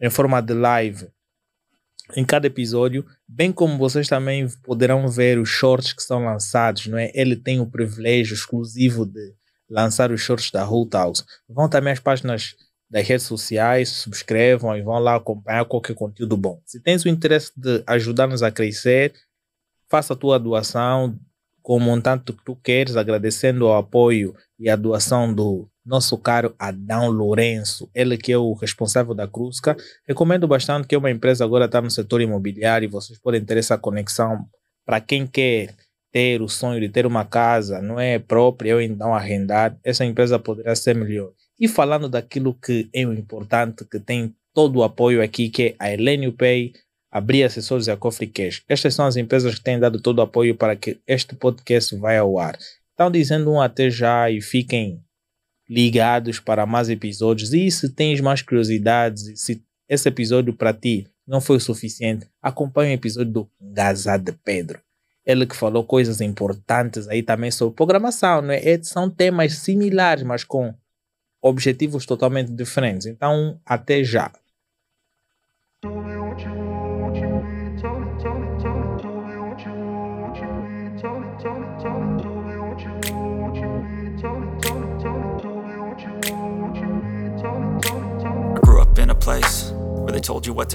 [SPEAKER 1] em forma de live em cada episódio, bem como vocês também poderão ver os shorts que são lançados, não é? Ele tem o privilégio exclusivo de lançar os shorts da Whole Talks. Vão também às páginas das redes sociais, subscrevam e vão lá acompanhar qualquer conteúdo bom. Se tens o interesse de ajudar-nos a crescer, faça a tua doação com o montante que tu queres, agradecendo o apoio e a doação do nosso caro Adão Lourenço, ele que é o responsável da Cruzca. Recomendo bastante que uma empresa agora está no setor imobiliário e vocês podem ter essa conexão para quem quer ter o sonho de ter uma casa, não é própria ou então arrendar, essa empresa poderá ser melhor. E falando daquilo que é o importante, que tem todo o apoio aqui, que é a Elenio Pay, Abrir Assessores e a Cofre Cash. Estas são as empresas que têm dado todo o apoio para que este podcast vá ao ar. Estão dizendo um até já e fiquem ligados para mais episódios. E se tens mais curiosidades, se esse episódio para ti não foi o suficiente, acompanhe o episódio do Gaza de Pedro. Ele que falou coisas importantes aí também sobre programação, né? São temas similares, mas com objetivos totalmente diferentes. Então, até já.
[SPEAKER 3] Place where they told you what to